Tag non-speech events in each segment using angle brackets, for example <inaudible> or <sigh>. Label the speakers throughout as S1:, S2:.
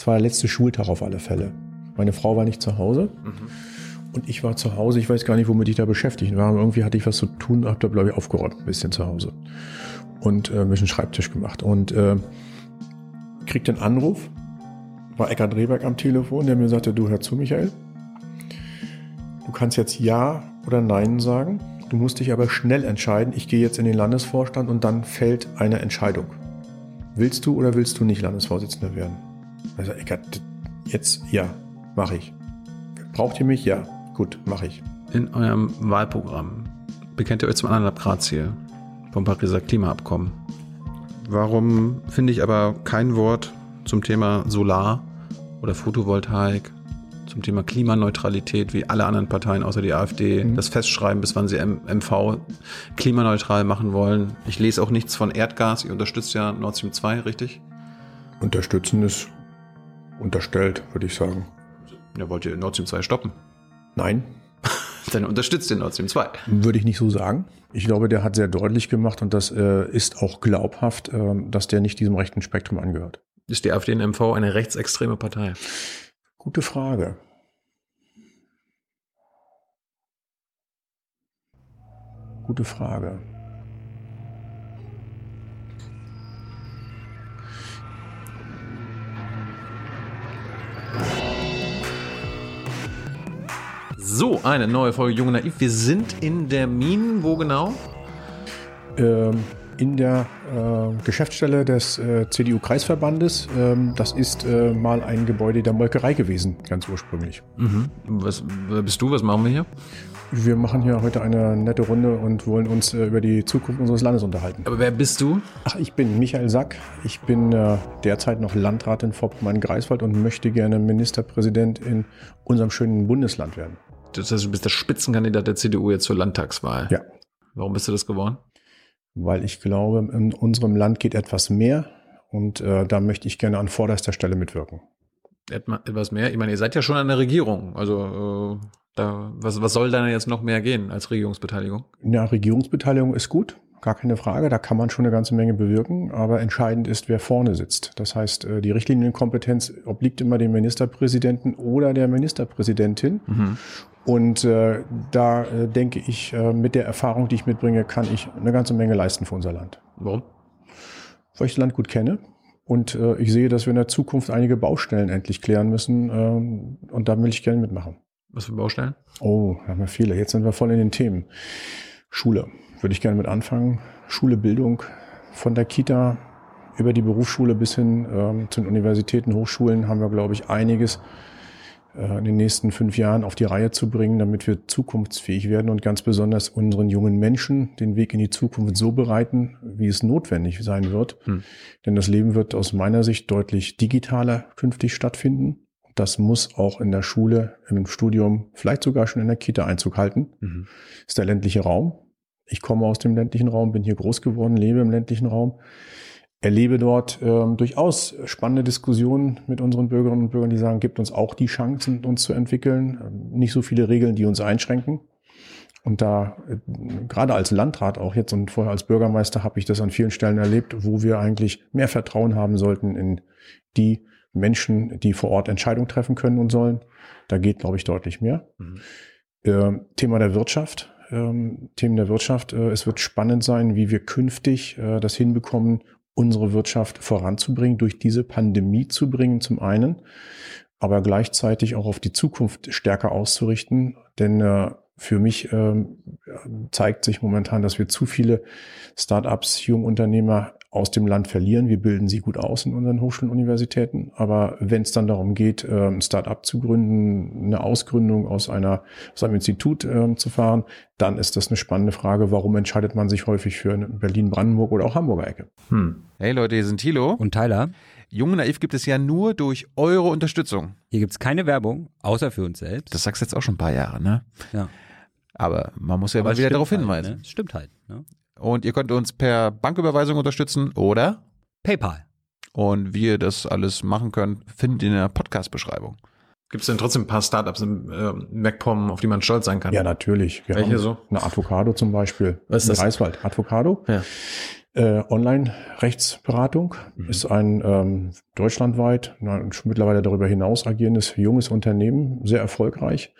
S1: Es war der letzte Schultag auf alle Fälle. Meine Frau war nicht zu Hause. Und ich war zu Hause, ich weiß gar nicht, womit ich da beschäftigt war. Irgendwie hatte ich was zu tun, hab da, glaube ich, aufgeräumt ein bisschen zu Hause. Und äh, ein bisschen Schreibtisch gemacht. Und äh, kriegte einen Anruf, war Eckart Rehberg am Telefon, der mir sagte, du hör zu, Michael. Du kannst jetzt Ja oder Nein sagen. Du musst dich aber schnell entscheiden. Ich gehe jetzt in den Landesvorstand und dann fällt eine Entscheidung. Willst du oder willst du nicht Landesvorsitzender werden? Also Eckart, jetzt ja, mache ich. Braucht ihr mich? Ja. Gut, mache ich.
S2: In eurem Wahlprogramm bekennt ihr euch zum anderthalb Grad Ziel vom Pariser Klimaabkommen. Warum finde ich aber kein Wort zum Thema Solar oder Photovoltaik, zum Thema Klimaneutralität, wie alle anderen Parteien außer die AfD das festschreiben, bis wann sie MV klimaneutral machen wollen. Ich lese auch nichts von Erdgas. Ihr unterstützt ja Nord Stream 2, richtig?
S1: Unterstützen ist unterstellt, würde ich sagen.
S2: Ja, wollt ihr Nord Stream 2 stoppen?
S1: Nein, <laughs>
S2: Dann unterstützt ihr Nord Stream 2.
S1: würde ich nicht so sagen. Ich glaube, der hat sehr deutlich gemacht und das äh, ist auch glaubhaft, äh, dass der nicht diesem rechten Spektrum angehört.
S2: Ist die AfD in MV eine rechtsextreme Partei?
S1: Gute Frage. Gute Frage.
S2: So, eine neue Folge Junge Naiv. Wir sind in der Minen. Wo genau?
S1: ähm, in der äh, Geschäftsstelle des äh, CDU-Kreisverbandes. Ähm, das ist äh, mal ein Gebäude der Molkerei gewesen, ganz ursprünglich.
S2: Was wer bist du? Was machen wir hier?
S1: Wir machen hier heute eine nette Runde und wollen uns äh, über die Zukunft unseres Landes unterhalten.
S2: Aber wer bist du?
S1: Ach, ich bin Michael Sack. Ich bin äh, derzeit noch Landrat in Vorpommern-Greifswald und möchte gerne Ministerpräsident in unserem schönen Bundesland werden.
S2: Das heißt, du bist der Spitzenkandidat der CDU jetzt zur Landtagswahl.
S1: Ja.
S2: Warum bist du das geworden?
S1: Weil ich glaube, in unserem Land geht etwas mehr und äh, da möchte ich gerne an vorderster Stelle mitwirken.
S2: Etwas mehr? Ich meine, ihr seid ja schon an der Regierung. Also, äh, da, was, was soll da jetzt noch mehr gehen als Regierungsbeteiligung?
S1: Ja, Regierungsbeteiligung ist gut, gar keine Frage. Da kann man schon eine ganze Menge bewirken. Aber entscheidend ist, wer vorne sitzt. Das heißt, äh, die Richtlinienkompetenz obliegt immer dem Ministerpräsidenten oder der Ministerpräsidentin. Und äh, da äh, denke ich, äh, mit der Erfahrung, die ich mitbringe, kann ich eine ganze Menge leisten für unser Land.
S2: Warum?
S1: Weil ich das Land gut kenne. Und äh, ich sehe, dass wir in der Zukunft einige Baustellen endlich klären müssen. Ähm, und da will ich gerne mitmachen.
S2: Was für Baustellen?
S1: Oh, da haben wir viele. Jetzt sind wir voll in den Themen. Schule würde ich gerne mit anfangen. Schule, Bildung von der Kita über die Berufsschule bis hin ähm, zu den Universitäten, Hochschulen haben wir, glaube ich, einiges äh, in den nächsten fünf Jahren auf die Reihe zu bringen, damit wir zukunftsfähig werden und ganz besonders unseren jungen Menschen den Weg in die Zukunft so bereiten, wie es notwendig sein wird.
S2: Hm.
S1: Denn das Leben wird aus meiner Sicht deutlich digitaler künftig stattfinden. Das muss auch in der Schule, im Studium, vielleicht sogar schon in der Kita Einzug halten.
S2: Mhm.
S1: ist der ländliche Raum. Ich komme aus dem ländlichen Raum, bin hier groß geworden, lebe im ländlichen Raum, erlebe dort ähm, durchaus spannende Diskussionen mit unseren Bürgerinnen und Bürgern, die sagen, gibt uns auch die Chancen, uns zu entwickeln. Ähm, Nicht so viele Regeln, die uns einschränken. Und da, äh, gerade als Landrat auch jetzt und vorher als Bürgermeister, habe ich das an vielen Stellen erlebt, wo wir eigentlich mehr Vertrauen haben sollten in die Menschen, die vor Ort Entscheidungen treffen können und sollen. Da geht, glaube ich, deutlich mehr. Ähm, Thema der Wirtschaft. Ähm, Themen der Wirtschaft. Äh, es wird spannend sein, wie wir künftig äh, das hinbekommen, unsere Wirtschaft voranzubringen, durch diese Pandemie zu bringen, zum einen, aber gleichzeitig auch auf die Zukunft stärker auszurichten. Denn äh, für mich ähm, zeigt sich momentan, dass wir zu viele Startups, Jungunternehmer aus dem Land verlieren. Wir bilden sie gut aus in unseren Hochschulen und Universitäten. Aber wenn es dann darum geht, ähm, ein Startup zu gründen, eine Ausgründung aus, einer, aus einem Institut ähm, zu fahren, dann ist das eine spannende Frage. Warum entscheidet man sich häufig für Berlin-Brandenburg oder auch Hamburger Ecke?
S2: Hm. Hey Leute, hier sind Thilo.
S3: Und Tyler,
S2: Jung und Naiv gibt es ja nur durch eure Unterstützung.
S3: hier gibt's keine Werbung, außer für uns selbst.
S2: Das sagst du jetzt auch schon ein paar Jahre, ne?
S3: ja.
S2: Aber man muss ja
S3: Aber
S2: mal
S3: es
S2: wieder darauf
S3: halt,
S2: hinweisen.
S3: Ne? Es Stimmt halt. Ne?
S2: Und ihr könnt uns per Banküberweisung unterstützen oder
S3: PayPal.
S2: und wie ihr das alles machen könnt, findet ihr in der Podcast-Beschreibung. Gibt es denn trotzdem ein paar Startups im äh, MacPom, auf die man stolz sein kann?
S1: Ja, natürlich. Wir
S2: Welche
S1: haben
S2: so?
S1: Eine Avocado zum Beispiel.
S2: Was ist
S1: In
S2: das?
S1: Greifswald. Avocado.
S2: Ja.
S1: Äh, Online-Rechtsberatung
S2: Mhm.
S1: ist ein ähm, deutschlandweit, na, schon mittlerweile darüber hinaus agierendes junges Unternehmen, sehr erfolgreich,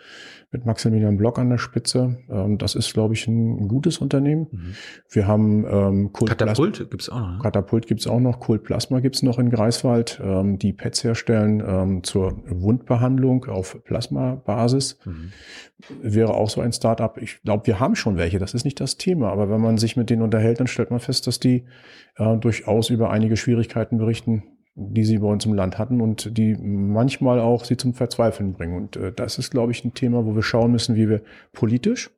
S1: mit Maximilian Block an der Spitze. Ähm, das ist, glaube ich, ein, gutes Unternehmen.
S2: Mhm.
S1: Wir haben ähm, Kult Plasma-
S2: Katapult gibt's auch noch. Ne?
S1: Katapult gibt's auch noch, Kult Plasma gibt's noch in Greifswald, ähm, die Pads herstellen ähm, zur Wundbehandlung auf Plasmabasis.
S2: Mhm.
S1: Wäre auch so ein Startup. Ich glaube, wir haben schon welche, das ist nicht das Thema, aber wenn man sich mit denen unterhält, dann stellt man fest, dass die äh, durchaus über einige Schwierigkeiten berichten, die sie bei uns im Land hatten und die manchmal auch sie zum Verzweifeln bringen. Und äh, das ist, glaube ich, ein Thema, wo wir schauen müssen, wie wir politisch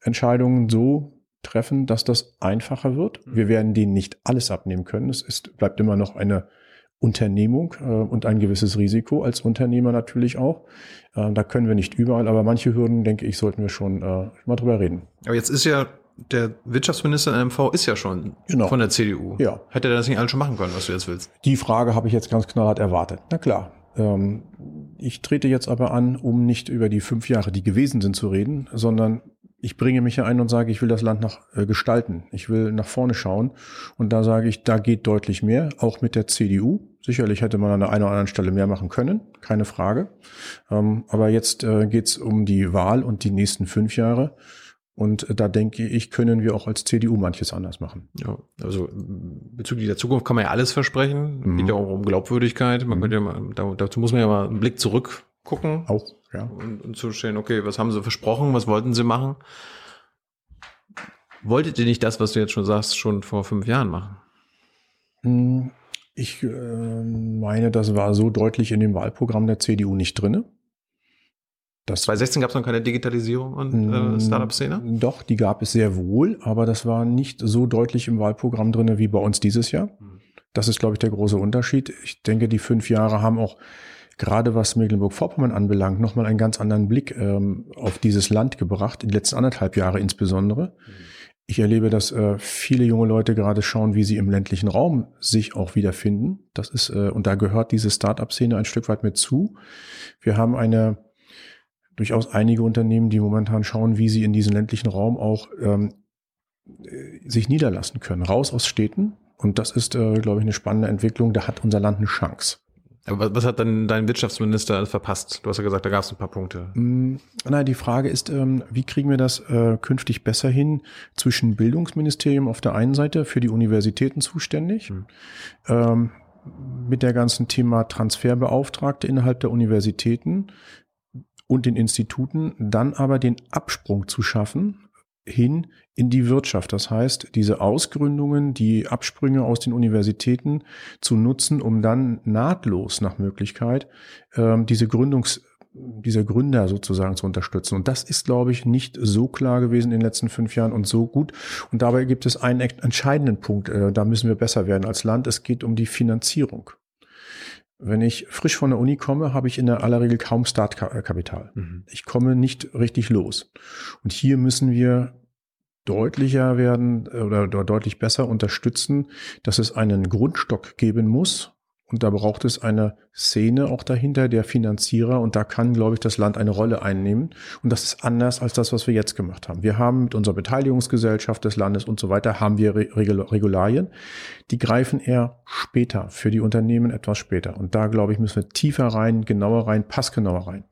S1: Entscheidungen so treffen, dass das einfacher wird. Wir werden denen nicht alles abnehmen können. Es ist, bleibt immer noch eine Unternehmung äh, und ein gewisses Risiko als Unternehmer natürlich auch. Äh, da können wir nicht überall, aber manche Hürden, denke ich, sollten wir schon äh, mal drüber reden.
S2: Aber jetzt ist ja der Wirtschaftsminister in MV ist ja schon
S1: Genau.
S2: von der CDU.
S1: Ja.
S2: Hätte er das nicht alles schon machen können, was du jetzt willst?
S1: Die Frage habe ich jetzt ganz knallhart erwartet. Na klar. Ähm, ich trete jetzt aber an, um nicht über die fünf Jahre, die gewesen sind, zu reden, sondern ich bringe mich hier ein und sage, ich will das Land nach äh, gestalten. Ich will nach vorne schauen. Und da sage ich, da geht deutlich mehr, auch mit der CDU. Sicherlich hätte man an der einen oder anderen Stelle mehr machen können, keine Frage. Ähm, aber jetzt äh, geht es um die Wahl und die nächsten fünf Jahre. Und äh, da denke ich, können wir auch als CDU manches anders machen.
S2: Ja, also bezüglich der Zukunft kann man ja alles versprechen.
S1: Mhm.
S2: Geht ja auch um Glaubwürdigkeit. Man
S1: Mhm.
S2: könnte ja mal, da, dazu muss man ja mal einen Blick zurück gucken
S1: Auch, ja.
S2: und, und zustellen, okay, was haben sie versprochen, was wollten sie machen? Wolltet ihr nicht das, was du jetzt schon sagst, schon vor fünf Jahren machen?
S1: Hm, Ich äh, meine, das war so deutlich in dem Wahlprogramm der CDU nicht drinne. Das
S2: 2016 gab es noch keine Digitalisierung und äh, Startup-Szene?
S1: Doch, die gab es sehr wohl, aber das war nicht so deutlich im Wahlprogramm drinne wie bei uns dieses Jahr.
S2: Mhm.
S1: Das ist, glaube ich, der große Unterschied. Ich denke, die fünf Jahre haben auch gerade was Mecklenburg-Vorpommern anbelangt, nochmal einen ganz anderen Blick ähm, auf dieses Land gebracht, in den letzten anderthalb Jahre insbesondere. Ich erlebe, dass äh, viele junge Leute gerade schauen, wie sie im ländlichen Raum sich auch wiederfinden. Das ist, äh, und da gehört diese Start-up-Szene ein Stück weit mit zu. Wir haben eine durchaus einige Unternehmen, die momentan schauen, wie sie in diesen ländlichen Raum auch ähm, äh, sich niederlassen können. Raus aus Städten. Und das ist, äh, glaube ich, eine spannende Entwicklung. Da hat unser Land eine Chance.
S2: Aber was, hat dann dein Wirtschaftsminister verpasst? Du hast ja gesagt, da gab es ein paar Punkte.
S1: Mm, Nein, die Frage ist, ähm, wie kriegen wir das äh, künftig besser hin zwischen Bildungsministerium auf der einen Seite für die Universitäten zuständig,
S2: Mhm.
S1: ähm, mit der ganzen Thema Transferbeauftragte innerhalb der Universitäten und den Instituten, dann aber den Absprung zu schaffen hin in die Wirtschaft. Das heißt, diese Ausgründungen, die Absprünge aus den Universitäten zu nutzen, um dann nahtlos nach Möglichkeit ähm, diese Gründungs diese Gründer sozusagen zu unterstützen. Und das ist, glaube ich, nicht so klar gewesen in den letzten fünf Jahren und so gut. Und dabei gibt es einen entscheidenden Punkt, äh, da müssen wir besser werden als Land. Es geht um die Finanzierung. Wenn ich frisch von der Uni komme, habe ich in der aller Regel kaum Startkapital.
S2: Mhm.
S1: Ich komme nicht richtig los. Und hier müssen wir deutlicher werden äh, oder, oder deutlich besser unterstützen, dass es einen Grundstock geben muss. Und da braucht es eine Szene auch dahinter, der Finanzierer. Und da kann, glaube ich, das Land eine Rolle einnehmen. Und das ist anders als das, was wir jetzt gemacht haben. Wir haben mit unserer Beteiligungsgesellschaft des Landes und so weiter, haben wir Re- Regul- Regularien. Die greifen eher später, für die Unternehmen etwas später. Und da, glaube ich, müssen wir tiefer rein, genauer rein, passgenauer rein.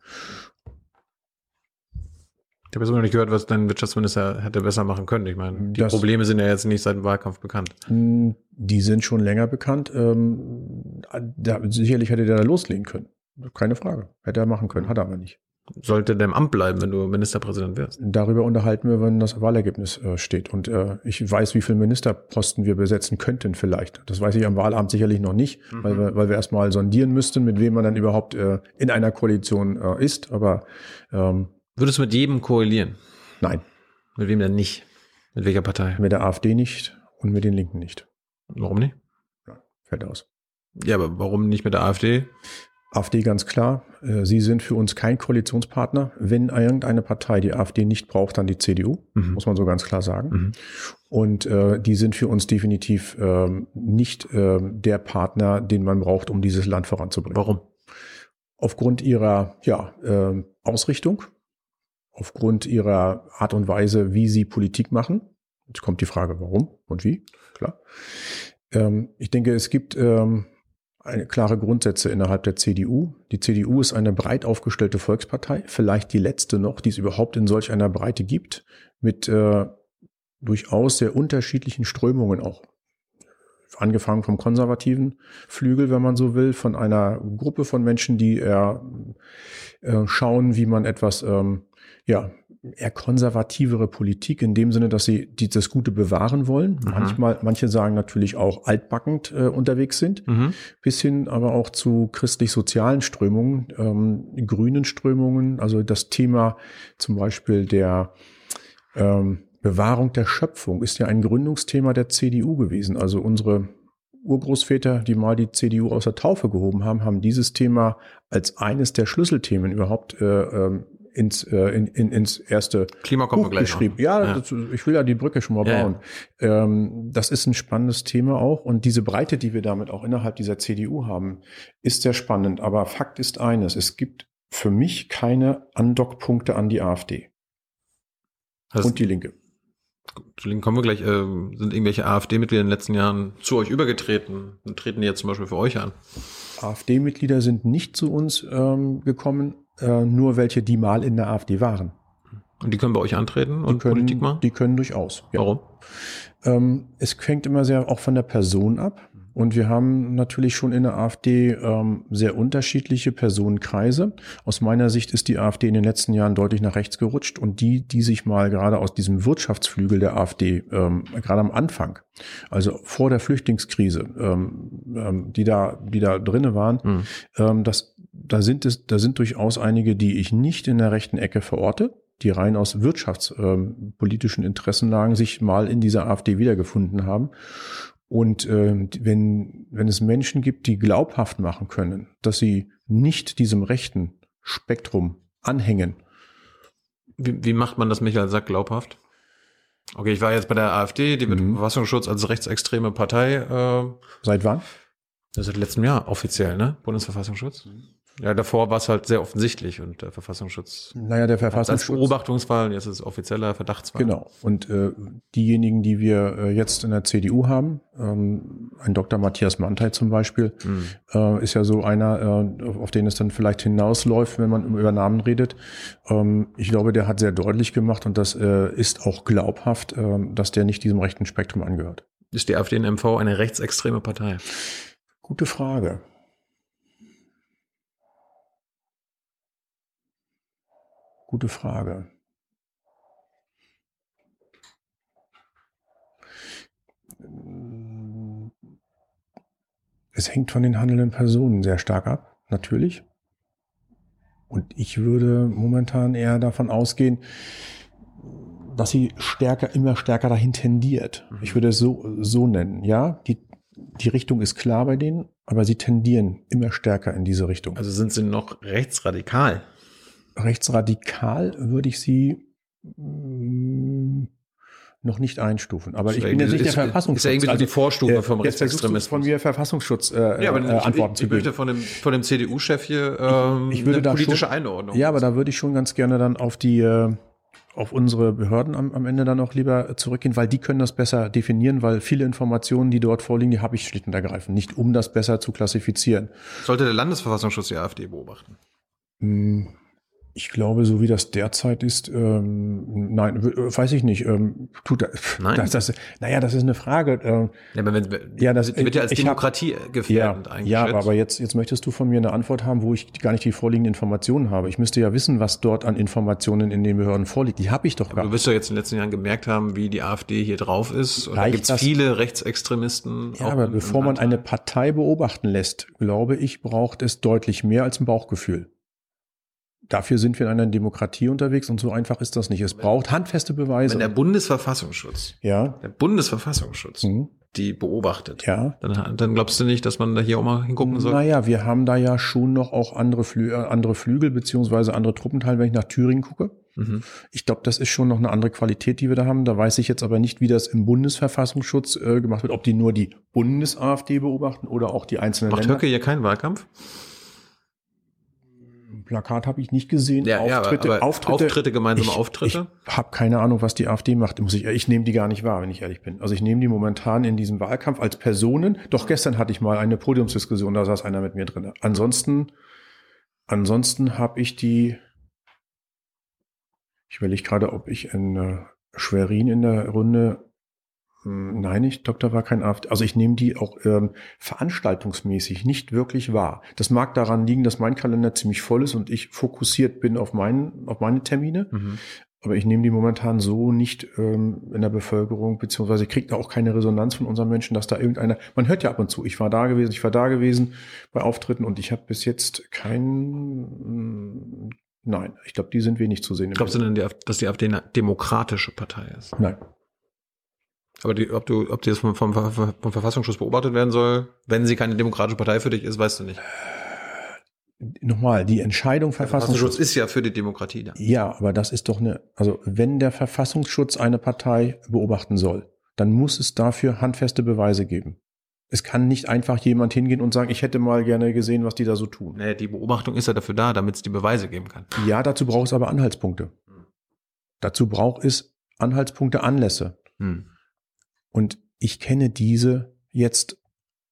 S2: Ich habe jetzt noch nicht gehört, was dein Wirtschaftsminister hätte besser machen können. Ich meine, die
S1: Das-
S2: Probleme sind ja jetzt nicht seit dem Wahlkampf bekannt.
S1: Mm, Die sind schon länger bekannt. Ähm, da, sicherlich hätte der da loslegen können. Keine Frage. Hätte er machen können, hat er aber nicht.
S2: Sollte der im Amt bleiben, wenn du Ministerpräsident wirst.
S1: Darüber unterhalten wir, wenn das Wahlergebnis äh, steht. Und äh, ich weiß, wie viele Ministerposten wir besetzen könnten vielleicht. Das weiß ich am Wahlabend sicherlich noch nicht,
S2: Mhm.
S1: weil, wir, weil wir erstmal sondieren müssten, mit wem man dann überhaupt äh, in einer Koalition äh, ist. Aber ähm,
S2: Würdest du mit jedem koalieren?
S1: nein,
S2: Mit wem denn nicht? Mit welcher Partei?
S1: mit der AfD nicht und mit den Linken nicht.
S2: Warum nicht?
S1: Fällt aus.
S2: Ja, aber warum nicht mit der AfD?
S1: AfD ganz klar, äh, sie sind für uns kein Koalitionspartner. Wenn irgendeine Partei die AfD nicht braucht, dann die CDU,
S2: Mhm.
S1: muss man so ganz klar sagen.
S2: Mhm.
S1: Und äh, die sind für uns definitiv ähm, nicht ähm, der Partner, den man braucht, um dieses Land voranzubringen.
S2: Warum?
S1: Aufgrund ihrer ja, ähm, Ausrichtung, aufgrund ihrer Art und Weise, wie sie Politik machen. Jetzt kommt die Frage, warum und wie, klar. Ähm, ich denke, es gibt ähm, eine klare Grundsätze innerhalb der CDU. Die CDU ist eine breit aufgestellte Volkspartei, vielleicht die letzte noch, die es überhaupt in solch einer Breite gibt, mit äh, durchaus sehr unterschiedlichen Strömungen auch. Angefangen vom konservativen Flügel, wenn man so will, von einer Gruppe von Menschen, die eher äh, schauen, wie man etwas, ähm, ja, eher konservativere Politik in dem Sinne, dass sie die, das Gute bewahren wollen. Mhm. Manchmal, manche sagen natürlich auch altbackend äh, unterwegs sind, mhm. bis hin aber auch zu christlich-sozialen Strömungen, ähm, grünen Strömungen, also das Thema zum Beispiel der ähm, Bewahrung der Schöpfung ist ja ein Gründungsthema der CDU gewesen. Also unsere Urgroßväter, die mal die CDU aus der Taufe gehoben haben, haben dieses Thema als eines der Schlüsselthemen überhaupt äh, ähm, ins, äh, in, in, ins erste
S2: Buch
S1: geschrieben. Ja, ja. Das, ich will ja die Brücke schon mal ja, bauen. Ja. Ähm, das ist ein spannendes Thema auch und diese Breite, die wir damit auch innerhalb dieser CDU haben, ist sehr spannend. Aber Fakt ist eines, es gibt für mich keine Andockpunkte an die AfD.
S2: Das und die Linke. Zu Linken kommen wir gleich. Äh, sind irgendwelche AfD-Mitglieder in den letzten Jahren zu euch übergetreten und treten die jetzt zum Beispiel für euch an?
S1: AfD-Mitglieder sind nicht zu uns ähm, gekommen, äh, nur welche, die mal in der AfD waren.
S2: Und die können bei euch antreten und
S1: können,
S2: Politik machen?
S1: Die können durchaus.
S2: Ja. Warum?
S1: Ähm, es hängt immer sehr auch von der Person ab. Und wir haben natürlich schon in der AfD ähm, sehr unterschiedliche Personenkreise. Aus meiner Sicht ist die AfD in den letzten Jahren deutlich nach rechts gerutscht und die, die sich mal gerade aus diesem Wirtschaftsflügel der AfD, ähm, gerade am Anfang, also vor der Flüchtlingskrise, ähm, ähm, die da, die da drinnen waren, mhm. ähm, das, da sind es, da sind durchaus einige, die ich nicht in der rechten Ecke verorte die rein aus wirtschaftspolitischen ähm, Interessenlagen sich mal in dieser AfD wiedergefunden haben. Und äh, wenn, wenn es Menschen gibt, die glaubhaft machen können, dass sie nicht diesem rechten Spektrum anhängen.
S2: Wie, wie macht man das, Michael Sack, glaubhaft? Okay, ich war jetzt bei der AfD, die wird mhm. Verfassungsschutz als rechtsextreme Partei. Äh,
S1: seit wann?
S2: Seit letztem Jahr offiziell, ne? Bundesverfassungsschutz. Mhm. Ja, davor war es halt sehr offensichtlich und der Verfassungsschutz.
S1: Naja, der Verfassungsschutz.
S2: Als Beobachtungsfall, jetzt ist es offizieller Verdachtsfall.
S1: Genau. Und äh, diejenigen, die wir äh, jetzt in der CDU haben, ähm, ein Dr. Matthias Mantei zum Beispiel, mhm. äh, ist ja so einer, äh, auf den es dann vielleicht hinausläuft, wenn man über Namen redet. Ähm, ich glaube, der hat sehr deutlich gemacht und das äh, ist auch glaubhaft, äh, dass der nicht diesem rechten Spektrum angehört.
S2: Ist die AfD in MV eine rechtsextreme Partei?
S1: Gute Frage. Gute Frage. Es hängt von den handelnden Personen sehr stark ab, natürlich. Und ich würde momentan eher davon ausgehen, dass sie stärker, immer stärker dahin tendiert. Mhm. Ich würde es so, so nennen. Ja, die, die Richtung ist klar bei denen, aber sie tendieren immer stärker in diese Richtung.
S2: Also sind sie noch rechtsradikal?
S1: Rechtsradikal würde ich sie mh, mm, noch nicht einstufen. Aber ich bin jetzt nicht der Verfassungsschutz. Ist
S2: ja irgendwie also, die Vorstufe äh, vom Rechtsextremismus.
S1: von mir Verfassungsschutz äh,
S2: ja, aber äh, Antworten ich, zu geben. Ich möchte von dem, von dem CDU-Chef hier
S1: ähm, ich, ich würde eine
S2: politische
S1: schon,
S2: Einordnung.
S1: Ja, aber da würde ich schon ganz gerne dann auf die äh, auf unsere Behörden am, am Ende dann auch lieber zurückgehen, weil die können das besser definieren, weil viele Informationen, die dort vorliegen, die habe ich schlicht und ergreifend nicht, um das besser zu klassifizieren.
S2: Sollte der Landesverfassungsschutz die AfD beobachten?
S1: Hm ich glaube, so wie das derzeit ist, ähm, nein, weiß ich nicht. Ähm, tut das, nein. Das, das, naja, das ist eine Frage. Ähm,
S2: ja, aber wenn, ja, das wird ja als Demokratie hab, gefährdend
S1: ja, Ja, aber jetzt, jetzt möchtest du von mir eine Antwort haben, wo ich gar nicht die vorliegenden Informationen habe. Ich müsste ja wissen, was dort an Informationen in den Behörden vorliegt. Die habe ich doch gar
S2: nicht. Du wirst ja jetzt in den letzten Jahren gemerkt haben, wie die AfD hier drauf ist. Und Reicht da gibt es viele Rechtsextremisten.
S1: Ja, aber bevor man eine Partei beobachten lässt, glaube ich, braucht es deutlich mehr als ein Bauchgefühl dafür sind wir in einer Demokratie unterwegs und so einfach ist das nicht. Es braucht handfeste Beweise.
S2: Wenn der Bundesverfassungsschutz,
S1: ja,
S2: der Bundesverfassungsschutz, mhm. die beobachtet,
S1: ja,
S2: dann, dann glaubst du nicht, dass man da hier auch mal hingucken soll?
S1: Naja, wir haben da ja schon noch auch andere, Flü äh, andere Flügel beziehungsweise andere Truppenteile, wenn ich nach Thüringen gucke. Mhm. Ich glaube, das ist schon noch eine andere Qualität, die wir da haben. Da weiß ich jetzt aber nicht, wie das im Bundesverfassungsschutz äh, gemacht wird, ob die nur die Bundes-AfD beobachten oder auch die einzelnen
S2: Macht Länder. Höcke hier keinen Wahlkampf?
S1: Plakat habe ich nicht gesehen.
S2: Ja, ja,
S1: Auftritte,
S2: aber
S1: Auftritte,
S2: Auftritte, gemeinsame
S1: ich,
S2: Auftritte?
S1: Ich habe keine Ahnung, was die AfD macht. Muss ich, ich nehme die gar nicht wahr, wenn ich ehrlich bin. Also ich nehme die momentan in diesem Wahlkampf als Personen. Doch gestern hatte ich mal eine Podiumsdiskussion, da saß einer mit mir drin. Ansonsten, ansonsten habe ich die. Ich überlege gerade, ob ich in äh, Schwerin in der Runde Nein, ich glaube, da war kein AfD. Also ich nehme die auch ähm, veranstaltungsmäßig nicht wirklich wahr. Das mag daran liegen, dass mein Kalender ziemlich voll ist und ich fokussiert bin auf, meinen, auf meine Termine.
S2: Mhm.
S1: Aber ich nehme die momentan so nicht ähm, in der Bevölkerung, beziehungsweise kriegt da auch keine Resonanz von unseren Menschen, dass da irgendeiner, man hört ja ab und zu, ich war da gewesen, ich war da gewesen bei Auftritten und ich habe bis jetzt kein, nein, ich glaube, die sind wenig zu sehen.
S2: Glaubst du denn, dass die AfD eine demokratische Partei ist?
S1: Nein.
S2: Aber die, ob du, ob die jetzt vom, vom, vom Verfassungsschutz beobachtet werden soll, wenn sie keine demokratische Partei für dich ist, weißt du nicht.
S1: Nochmal, die Entscheidung
S2: Der
S1: Verfassungsschutz.
S2: Verfassungsschutz ist ja für die Demokratie da.
S1: Ja, aber das ist doch eine, also wenn der Verfassungsschutz eine Partei beobachten soll, dann muss es dafür handfeste Beweise geben. Es kann nicht einfach jemand hingehen und sagen, ich hätte mal gerne gesehen, was die da so tun.
S2: Nee, die Beobachtung ist ja dafür da, damit es die Beweise geben kann.
S1: Ja, dazu braucht es aber Anhaltspunkte. Dazu braucht es Anhaltspunkte, Anlässe.
S2: Hm.
S1: Und ich kenne diese jetzt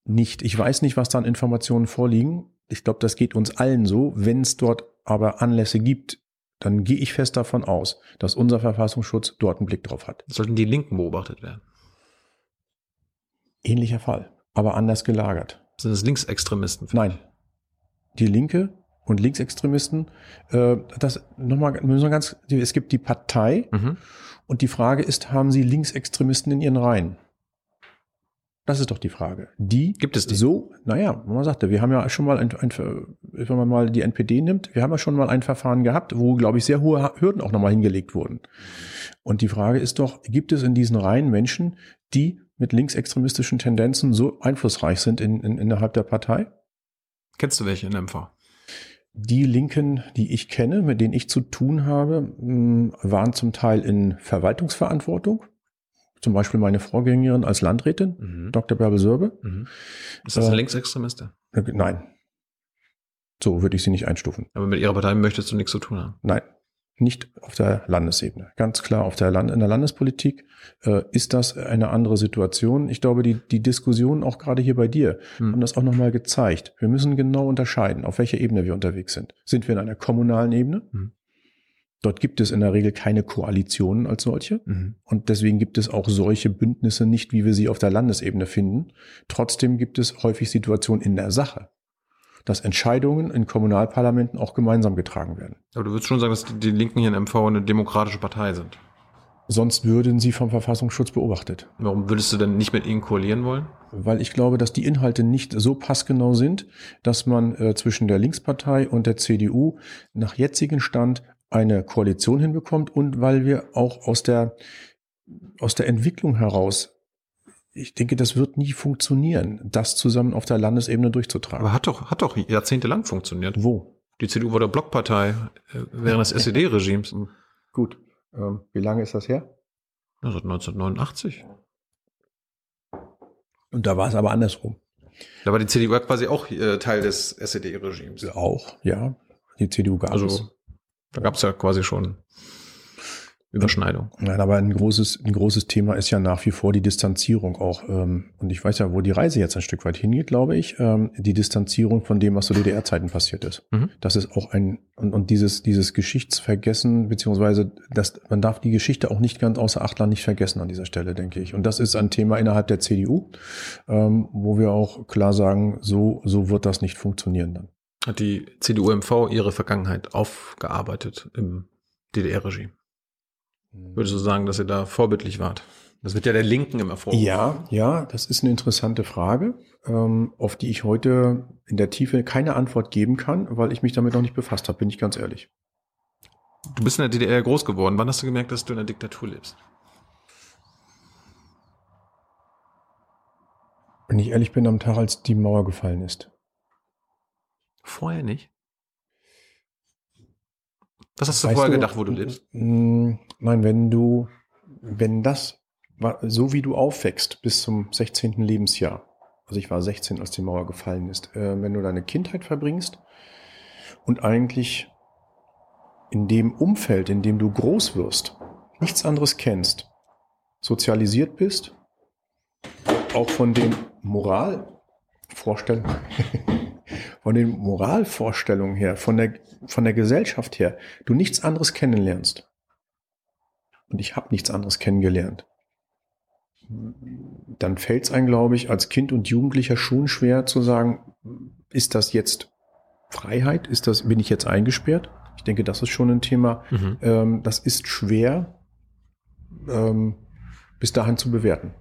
S1: nicht. Ich weiß nicht, was da an Informationen vorliegen. Ich glaube, das geht uns allen so. Wenn es dort aber Anlässe gibt, dann gehe ich fest davon aus, dass unser Verfassungsschutz dort einen Blick drauf hat.
S2: Sollten die Linken beobachtet werden?
S1: Ähnlicher Fall, aber anders gelagert.
S2: Sind es Linksextremisten?
S1: Nein. Die Linke und Linksextremisten, äh, das nochmal, müssen wir ganz, es gibt die Partei
S2: Mhm.
S1: Und die Frage ist, haben sie Linksextremisten in ihren Reihen? Das ist doch die Frage. Die
S2: Gibt es die?
S1: so, naja, man sagte, wir haben ja schon mal ein, ein wenn man mal die NPD nimmt, wir haben ja schon mal ein Verfahren gehabt, wo, glaube ich, sehr hohe Hürden auch nochmal hingelegt wurden. Und die Frage ist doch, gibt es in diesen Reihen Menschen, die mit linksextremistischen Tendenzen so einflussreich sind in, in, innerhalb der Partei?
S2: Kennst du welche in MV?
S1: Die Linken, die ich kenne, mit denen ich zu tun habe, mh, waren zum Teil in Verwaltungsverantwortung. Zum Beispiel meine Vorgängerin als Landrätin,
S2: Mhm.
S1: Dr. Bärbel Sörbe.
S2: Mhm. Ist das ein
S1: Äh,
S2: Linksextremist?
S1: Äh, Nein. So würde ich sie nicht einstufen.
S2: Aber mit ihrer Partei möchtest du nichts zu tun haben.
S1: Nein. Nicht auf der Landesebene. Ganz klar, auf der Land in der Landespolitik äh, ist das eine andere Situation. Ich glaube, die, die Diskussion auch gerade hier bei dir
S2: Hm.
S1: haben das auch nochmal gezeigt. Wir müssen genau unterscheiden, auf welcher Ebene wir unterwegs sind. Sind wir in einer kommunalen Ebene?
S2: Mhm.
S1: Dort gibt es in der Regel keine Koalitionen als solche.
S2: Mhm.
S1: Und deswegen gibt es auch solche Bündnisse nicht, wie wir sie auf der Landesebene finden. Trotzdem gibt es häufig Situationen in der Sache, dass Entscheidungen in Kommunalparlamenten auch gemeinsam getragen werden.
S2: Aber du würdest schon sagen, dass die, Linken hier in MV eine demokratische Partei sind.
S1: Sonst würden sie vom Verfassungsschutz beobachtet.
S2: Warum würdest du denn nicht mit ihnen koalieren wollen?
S1: Weil ich glaube, dass die Inhalte nicht so passgenau sind, dass man äh, zwischen der Linkspartei und der CDU nach jetzigem Stand eine Koalition hinbekommt und weil wir auch aus der, aus der Entwicklung heraus, ich denke, das wird nie funktionieren, das zusammen auf der Landesebene durchzutragen.
S2: Aber hat doch, hat doch jahrzehntelang funktioniert.
S1: Wo?
S2: Die CDU war der Blockpartei äh, während des <laughs> SED-Regimes.
S1: Gut. Ähm, wie lange ist das her?
S2: Ja, seit 1989.
S1: Und da war es aber andersrum.
S2: Da war die CDU quasi auch äh, Teil des SED-Regimes.
S1: Auch, ja. Die CDU gab es.
S2: Also da gab es ja quasi schon Überschneidung.
S1: Nein, aber ein großes, ein großes Thema ist ja nach wie vor die Distanzierung auch. Ähm, und ich weiß ja, wo die Reise jetzt ein Stück weit hingeht, glaube ich. Ähm, die Distanzierung von dem, was zu DDR-Zeiten passiert ist.
S2: Mhm.
S1: Das ist auch ein, und, und dieses, dieses Geschichtsvergessen, beziehungsweise das, man darf die Geschichte auch nicht ganz außer Acht lassen, nicht vergessen an dieser Stelle, denke ich. Und das ist ein Thema innerhalb der CDU, ähm, wo wir auch klar sagen, so, so wird das nicht funktionieren dann.
S2: Hat die CDU-MV ihre Vergangenheit aufgearbeitet im DDR-Regime? Würdest du sagen, dass ihr da vorbildlich wart? Das wird ja der Linken immer vor.
S1: Ja, ja, das ist eine interessante Frage, ähm, auf die ich heute in der Tiefe keine Antwort geben kann, weil ich mich damit noch nicht befasst habe, bin ich ganz ehrlich.
S2: Du bist in der DDR groß geworden. Wann hast du gemerkt, dass du in der Diktatur lebst?
S1: Wenn ich ehrlich bin, am Tag, als die Mauer gefallen ist.
S2: Vorher nicht. Was hast du vorher gedacht, wo du lebst?
S1: Mm, Nein, wenn du, wenn das, so wie du aufwächst bis zum 16. Lebensjahr, also ich war 16, als die Mauer gefallen ist, äh, wenn du deine Kindheit verbringst und eigentlich in dem Umfeld, in dem du groß wirst, nichts anderes kennst, sozialisiert bist, auch von den Moralvorstellungen, <laughs> von den Moralvorstellungen her, von der, von der Gesellschaft her, du nichts anderes kennenlernst. Und ich habe nichts anderes kennengelernt. Dann fällt es einem, glaube ich, als Kind und Jugendlicher schon schwer zu sagen, ist das jetzt Freiheit? Ist das, bin ich jetzt eingesperrt? Ich denke, das ist schon ein Thema.
S2: Mhm.
S1: Ähm, das ist schwer, ähm, bis dahin zu bewerten.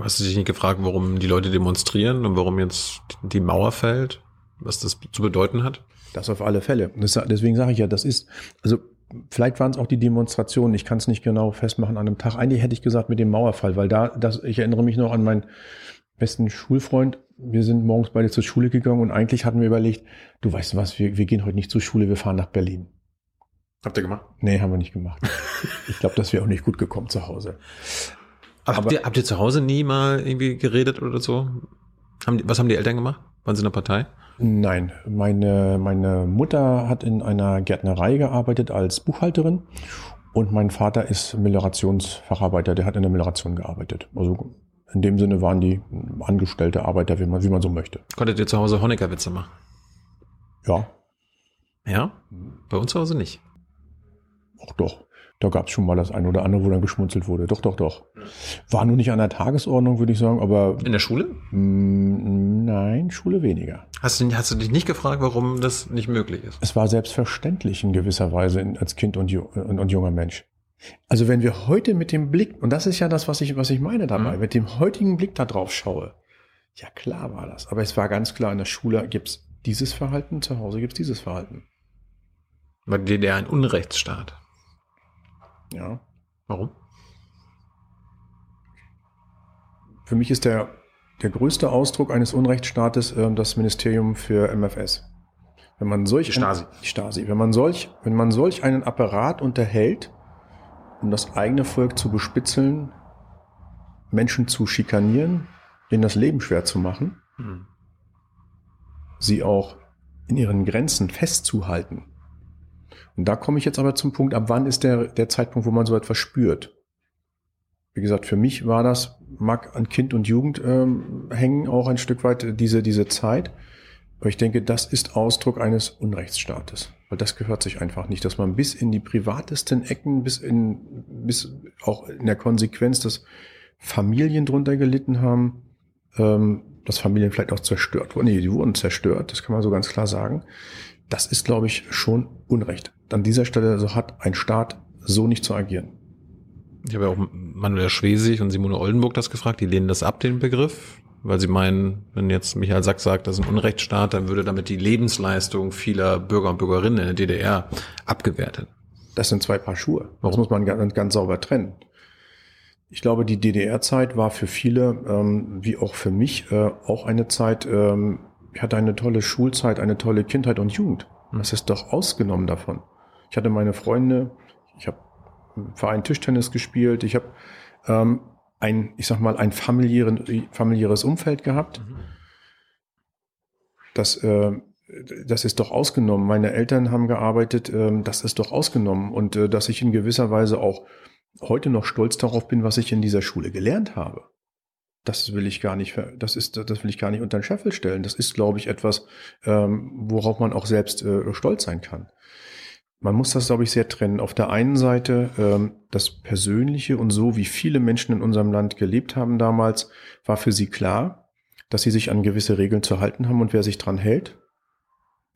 S2: Hast du dich nicht gefragt, warum die Leute demonstrieren und warum jetzt die Mauer fällt? Was das zu bedeuten hat?
S1: Das auf alle Fälle. Das, deswegen sage ich ja, das ist, also vielleicht waren es auch die Demonstrationen, ich kann es nicht genau festmachen an einem Tag. Eigentlich hätte ich gesagt mit dem Mauerfall, weil da, das, ich erinnere mich noch an meinen besten Schulfreund. Wir sind morgens beide zur Schule gegangen und eigentlich hatten wir überlegt, du weißt was, wir, wir gehen heute nicht zur Schule, wir fahren nach Berlin.
S2: Habt ihr gemacht?
S1: Nee, haben wir nicht gemacht. ich glaube, das wäre auch nicht gut gekommen zu Hause.
S2: Aber habt, ihr, habt ihr zu Hause nie mal irgendwie geredet oder so? Haben die, was haben die Eltern gemacht? Waren sie in der Partei?
S1: Nein, meine, meine Mutter hat in einer Gärtnerei gearbeitet als Buchhalterin und mein Vater ist Meliorationsfacharbeiter, der hat in der Melioration gearbeitet. Also in dem Sinne waren die angestellte Arbeiter, wie man, wie man so möchte.
S2: Konntet ihr zu Hause Honecker-Witze machen?
S1: Ja,
S2: Ja? Bei uns zu Hause nicht.
S1: auch doch. Da gab es schon mal das eine oder andere, wo dann geschmunzelt wurde. Doch, doch, doch. War nur nicht an der Tagesordnung, würde ich sagen, aber
S2: In der Schule?
S1: mm, nein, Schule weniger.
S2: Hast du, hast du dich nicht gefragt, warum das nicht möglich ist?
S1: Es war selbstverständlich in gewisser Weise in, als Kind und, und, und junger Mensch. Also wenn wir heute mit dem Blick, und das ist ja das, was ich, was ich meine dabei,
S2: Mhm.
S1: mit dem heutigen Blick da drauf schaue, ja klar war das. Aber es war ganz klar, in der Schule gibt's dieses Verhalten, zu Hause gibt's dieses Verhalten.
S2: War die DDR ein Unrechtsstaat?
S1: Ja.
S2: Warum?
S1: Für mich ist der, der größte Ausdruck eines Unrechtsstaates ähm, das Ministerium für MFS. Wenn man solch
S2: Die Stasi.
S1: die Stasi, wenn man solch, wenn man solch einen Apparat unterhält, um das eigene Volk zu bespitzeln, Menschen zu schikanieren, denen das Leben schwer zu machen,
S2: Hm.
S1: sie auch in ihren Grenzen festzuhalten. Und da komme ich jetzt aber zum Punkt, ab wann ist der, der Zeitpunkt, wo man so etwas spürt? Wie gesagt, für mich war das, mag an Kind und Jugend ähm, hängen, auch ein Stück weit äh, diese, diese Zeit. Aber ich denke, das ist Ausdruck eines Unrechtsstaates. Weil das gehört sich einfach nicht, dass man bis in die privatesten Ecken, bis in, bis auch in der Konsequenz, dass Familien drunter gelitten haben, ähm, dass Familien vielleicht auch zerstört wurden. Nee, die wurden zerstört, das kann man so ganz klar sagen. Das ist, glaube ich, schon Unrecht. An dieser Stelle so hat ein Staat so nicht zu agieren.
S2: Ich habe ja auch Manuela Schwesig und Simone Oldenburg das gefragt. Die lehnen das ab, den Begriff, weil sie meinen, wenn jetzt Michael Sack sagt, das ist ein Unrechtsstaat, dann würde damit die Lebensleistung vieler Bürger und Bürgerinnen in der DDR abgewertet.
S1: Das sind zwei Paar Schuhe. Das muss man ganz, ganz sauber trennen. Ich glaube, die DDR-Zeit war für viele, ähm, wie auch für mich, äh, auch eine Zeit, ähm, ich hatte eine tolle Schulzeit, eine tolle Kindheit und Jugend. Das ist doch ausgenommen davon. Ich hatte meine Freunde, ich habe im Verein Tischtennis gespielt, ich habe ähm, ein, ich sag mal, ein familiären, familiäres Umfeld gehabt. Das, äh, das ist doch ausgenommen. Meine Eltern haben gearbeitet, ähm, das ist doch ausgenommen. Und äh, dass ich in gewisser Weise auch heute noch stolz darauf bin, was ich in dieser Schule gelernt habe. Das will ich gar nicht, das ist, das will ich gar nicht unter den Scheffel stellen. Das ist, glaube ich, etwas, ähm, worauf man auch selbst äh, stolz sein kann. Man muss das, glaube ich, sehr trennen. Auf der einen Seite ähm, das Persönliche und so, wie viele Menschen in unserem Land gelebt haben damals, war für sie klar, dass sie sich an gewisse Regeln zu halten haben und wer sich dran hält,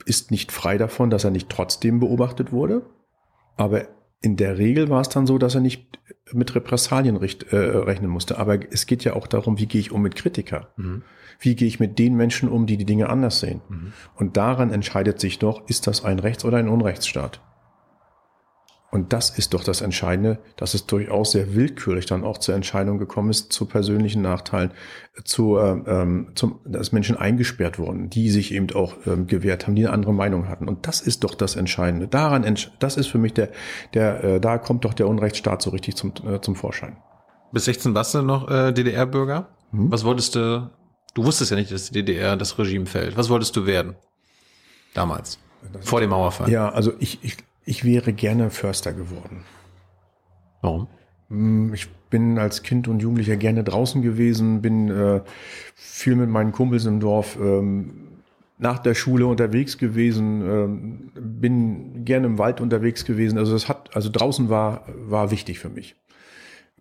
S1: ist nicht frei davon, dass er nicht trotzdem beobachtet wurde. Aber in der Regel war es dann so, dass er nicht mit Repressalien richt, äh, rechnen musste. Aber es geht ja auch darum, wie gehe ich um mit Kritiker?
S2: Mhm.
S1: Wie gehe ich mit den Menschen um, die die Dinge anders sehen?
S2: Mhm.
S1: Und daran entscheidet sich doch, ist das ein Rechts- oder ein Unrechtsstaat? Und das ist doch das Entscheidende, dass es durchaus sehr willkürlich dann auch zur Entscheidung gekommen ist, zu persönlichen Nachteilen, zu, ähm, ähm, zum, dass Menschen eingesperrt wurden, die sich eben auch ähm, gewehrt haben, die eine andere Meinung hatten. Und das ist doch das Entscheidende. Daran, das ist für mich der, der, äh, da kommt doch der Unrechtsstaat so richtig zum, äh, zum Vorschein.
S2: Bis 16 warst du noch äh, DDR-Bürger.
S1: Mhm.
S2: Was wolltest du? Du wusstest ja nicht, dass die DDR das Regime fällt. Was wolltest du werden? Damals. Vor dem Mauerfall.
S1: Ja, also ich, ich, ich wäre gerne Förster geworden.
S2: Warum?
S1: Hm, Ich bin als Kind und Jugendlicher gerne draußen gewesen, bin äh, viel mit meinen Kumpels im Dorf ähm, nach der Schule unterwegs gewesen, ähm, bin gerne im Wald unterwegs gewesen. Also das hat, also draußen war war wichtig für mich.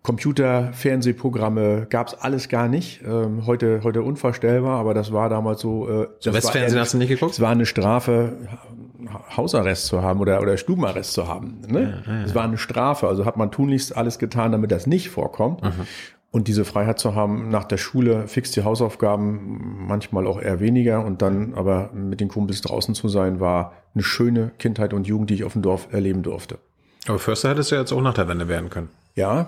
S1: Computer, Fernsehprogramme gab's alles gar nicht. Ähm, heute heute unvorstellbar, aber das war damals so. Äh,
S2: So Westfernsehen hast du nicht geguckt?
S1: es war eine Strafe, Ha- Hausarrest zu haben oder, oder Stubenarrest zu haben. Ne? Es war eine Strafe, also hat man tunlichst alles getan, damit das nicht vorkommt. Und diese Freiheit zu haben, nach der Schule fix die Hausaufgaben, manchmal auch eher weniger und dann aber mit den Kumpels draußen zu sein, war eine schöne Kindheit und Jugend, die ich auf dem Dorf erleben durfte.
S2: Aber Förster hättest du ja jetzt auch nach der Wende werden können.
S1: Ja,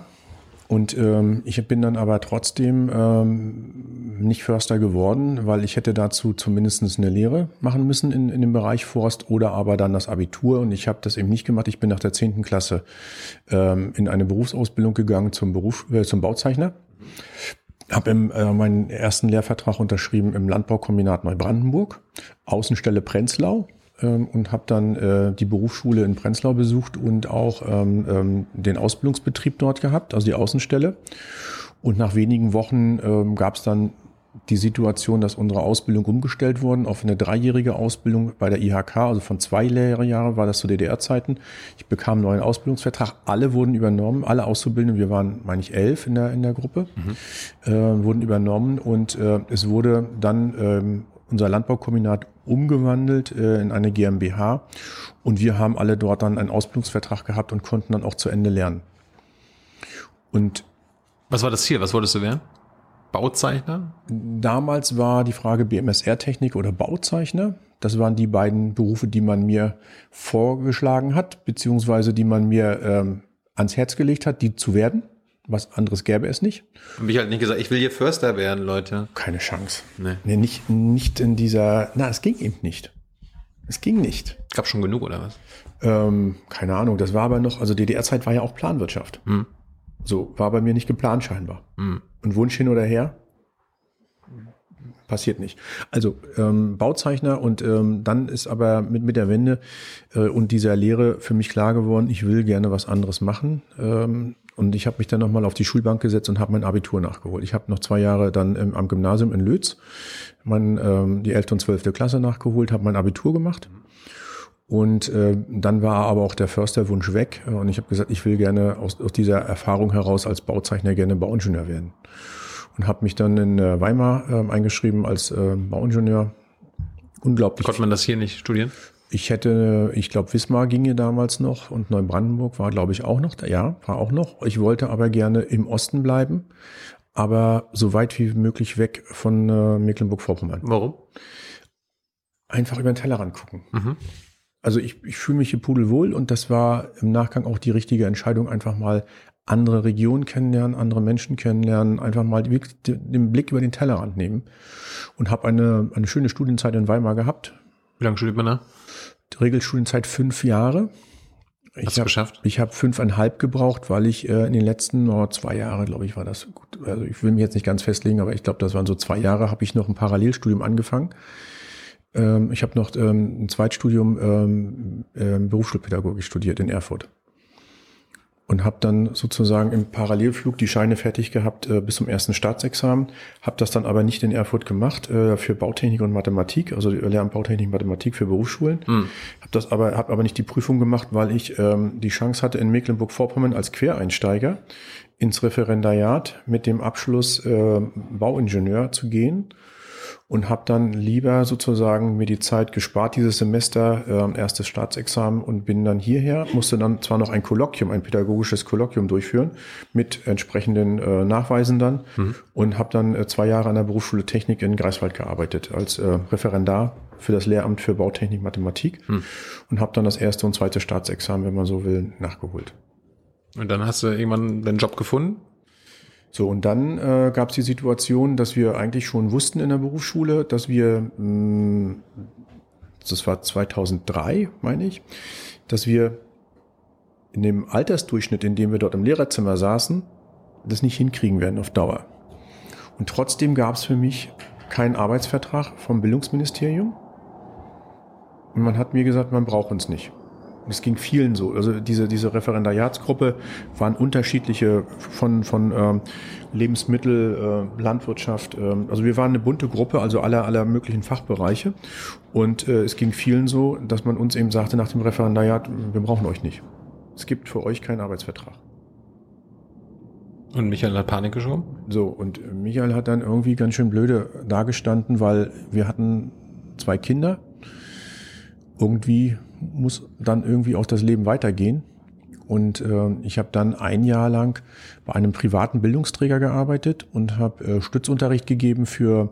S1: und ähm, ich bin dann aber trotzdem ähm, nicht Förster geworden, weil ich hätte dazu zumindest eine Lehre machen müssen in, in dem Bereich Forst oder aber dann das Abitur. Und ich habe das eben nicht gemacht. Ich bin nach der zehnten Klasse ähm, in eine Berufsausbildung gegangen zum Beruf, äh, zum Bauzeichner. Habe äh, meinen ersten Lehrvertrag unterschrieben im Landbaukombinat Neubrandenburg, Außenstelle Prenzlau ähm, und habe dann äh, die Berufsschule in Prenzlau besucht und auch ähm, ähm, den Ausbildungsbetrieb dort gehabt, also die Außenstelle. Und nach wenigen Wochen ähm, gab es dann die Situation, dass unsere Ausbildung umgestellt wurden auf eine dreijährige Ausbildung bei der IHK, also von zwei Lehrjahre war das zu DDR-Zeiten. Ich bekam einen neuen Ausbildungsvertrag. Alle wurden übernommen, alle Auszubildenden, wir waren, meine ich, elf in der, in der Gruppe, äh, wurden übernommen und äh, es wurde dann ähm, unser Landbaukombinat umgewandelt äh, in eine GmbH und wir haben alle dort dann einen Ausbildungsvertrag gehabt und konnten dann auch zu Ende lernen. Und
S2: Was war das Ziel? Was wolltest du werden? Bauzeichner?
S1: Damals war die Frage BMSR-Technik oder Bauzeichner. Das waren die beiden Berufe, die man mir vorgeschlagen hat, beziehungsweise die man mir ähm, ans Herz gelegt hat, die zu werden. Was anderes gäbe es nicht.
S2: Hab ich halt nicht gesagt, ich will hier Förster werden, Leute.
S1: Keine Chance.
S2: Nee.
S1: Nee, nicht, nicht in dieser, na, es ging eben nicht. Es ging nicht.
S2: Gab schon genug, oder was?
S1: Ähm, keine Ahnung, das war aber noch, also DDR-Zeit war ja auch Planwirtschaft.
S2: Hm.
S1: So, war bei mir nicht geplant scheinbar.
S2: Hm.
S1: Und Wunsch hin oder her? Passiert nicht. Also ähm, Bauzeichner und ähm, dann ist aber mit, mit der Wende äh, und dieser Lehre für mich klar geworden, ich will gerne was anderes machen. Ähm, und ich habe mich dann nochmal auf die Schulbank gesetzt und habe mein Abitur nachgeholt. Ich habe noch zwei Jahre dann ähm, am Gymnasium in Lötz mein, ähm, die 11. und 12. Klasse nachgeholt, habe mein Abitur gemacht. Und äh, dann war aber auch der Försterwunsch weg. Und ich habe gesagt, ich will gerne aus, aus dieser Erfahrung heraus als Bauzeichner gerne Bauingenieur werden. Und habe mich dann in äh, Weimar äh, eingeschrieben als äh, Bauingenieur. Unglaublich.
S2: Konnte man das hier nicht studieren?
S1: Ich hätte, ich glaube, Wismar ginge damals noch und Neubrandenburg war, glaube ich, auch noch. da. Ja, war auch noch. Ich wollte aber gerne im Osten bleiben, aber so weit wie möglich weg von äh, Mecklenburg-Vorpommern.
S2: Warum?
S1: Einfach über den Tellerrand gucken.
S2: Mhm.
S1: Also ich, ich fühle mich hier pudelwohl und das war im Nachgang auch die richtige Entscheidung, einfach mal andere Regionen kennenlernen, andere Menschen kennenlernen, einfach mal den Blick über den Tellerrand nehmen und habe eine, eine schöne Studienzeit in Weimar gehabt.
S2: Wie lange studiert man da?
S1: Die Regelstudienzeit fünf Jahre.
S2: Hast
S1: Ich
S2: du
S1: habe
S2: geschafft?
S1: ich hab fünfeinhalb gebraucht, weil ich äh, in den letzten oh, zwei Jahre, glaube ich, war das gut. Also ich will mich jetzt nicht ganz festlegen, aber ich glaube, das waren so zwei Jahre, habe ich noch ein Parallelstudium angefangen. Ähm, ich habe noch ähm, ein Zweitstudium ähm, ähm, Berufsschulpädagogik studiert in Erfurt. Und habe dann sozusagen im Parallelflug die Scheine fertig gehabt äh, bis zum ersten Staatsexamen. Habe das dann aber nicht in Erfurt gemacht äh, für Bautechnik und Mathematik, also Lehramt Bautechnik und Mathematik für Berufsschulen.
S2: Hm.
S1: Habe das aber habe aber nicht die Prüfung gemacht, weil ich ähm, die Chance hatte in Mecklenburg-Vorpommern als Quereinsteiger ins Referendariat mit dem Abschluss äh, Bauingenieur zu gehen und habe dann lieber sozusagen mir die Zeit gespart dieses Semester, äh, erstes Staatsexamen und bin dann hierher, musste dann zwar noch ein Kolloquium, ein pädagogisches Kolloquium durchführen mit entsprechenden äh, Nachweisen dann und habe dann äh, zwei Jahre an der Berufsschule Technik in Greifswald gearbeitet als äh, Referendar für das Lehramt für Bautechnik Mathematik und habe dann das erste und zweite Staatsexamen, wenn man so will, nachgeholt.
S2: Und dann hast du irgendwann deinen Job gefunden?
S1: So, und dann äh, gab es die Situation, dass wir eigentlich schon wussten in der Berufsschule, dass wir, mh, das war 2003, meine ich, dass wir in dem Altersdurchschnitt, in dem wir dort im Lehrerzimmer saßen, das nicht hinkriegen werden auf Dauer. Und trotzdem gab es für mich keinen Arbeitsvertrag vom Bildungsministerium. Und man hat mir gesagt, man braucht uns nicht. Es ging vielen so. Also diese, diese Referendariatsgruppe waren unterschiedliche von, von ähm, Lebensmittel, äh, Landwirtschaft. Äh, also wir waren eine bunte Gruppe, also aller, aller möglichen Fachbereiche. Und äh, es ging vielen so, dass man uns eben sagte nach dem Referendariat, wir brauchen euch nicht. Es gibt für euch keinen Arbeitsvertrag.
S2: Und Michael hat Panik geschoben?
S1: So, und Michael hat dann irgendwie ganz schön blöde dagestanden, weil wir hatten zwei Kinder. Irgendwie muss dann irgendwie auch das Leben weitergehen. Und äh, ich habe dann ein Jahr lang bei einem privaten Bildungsträger gearbeitet und habe äh, Stützunterricht gegeben für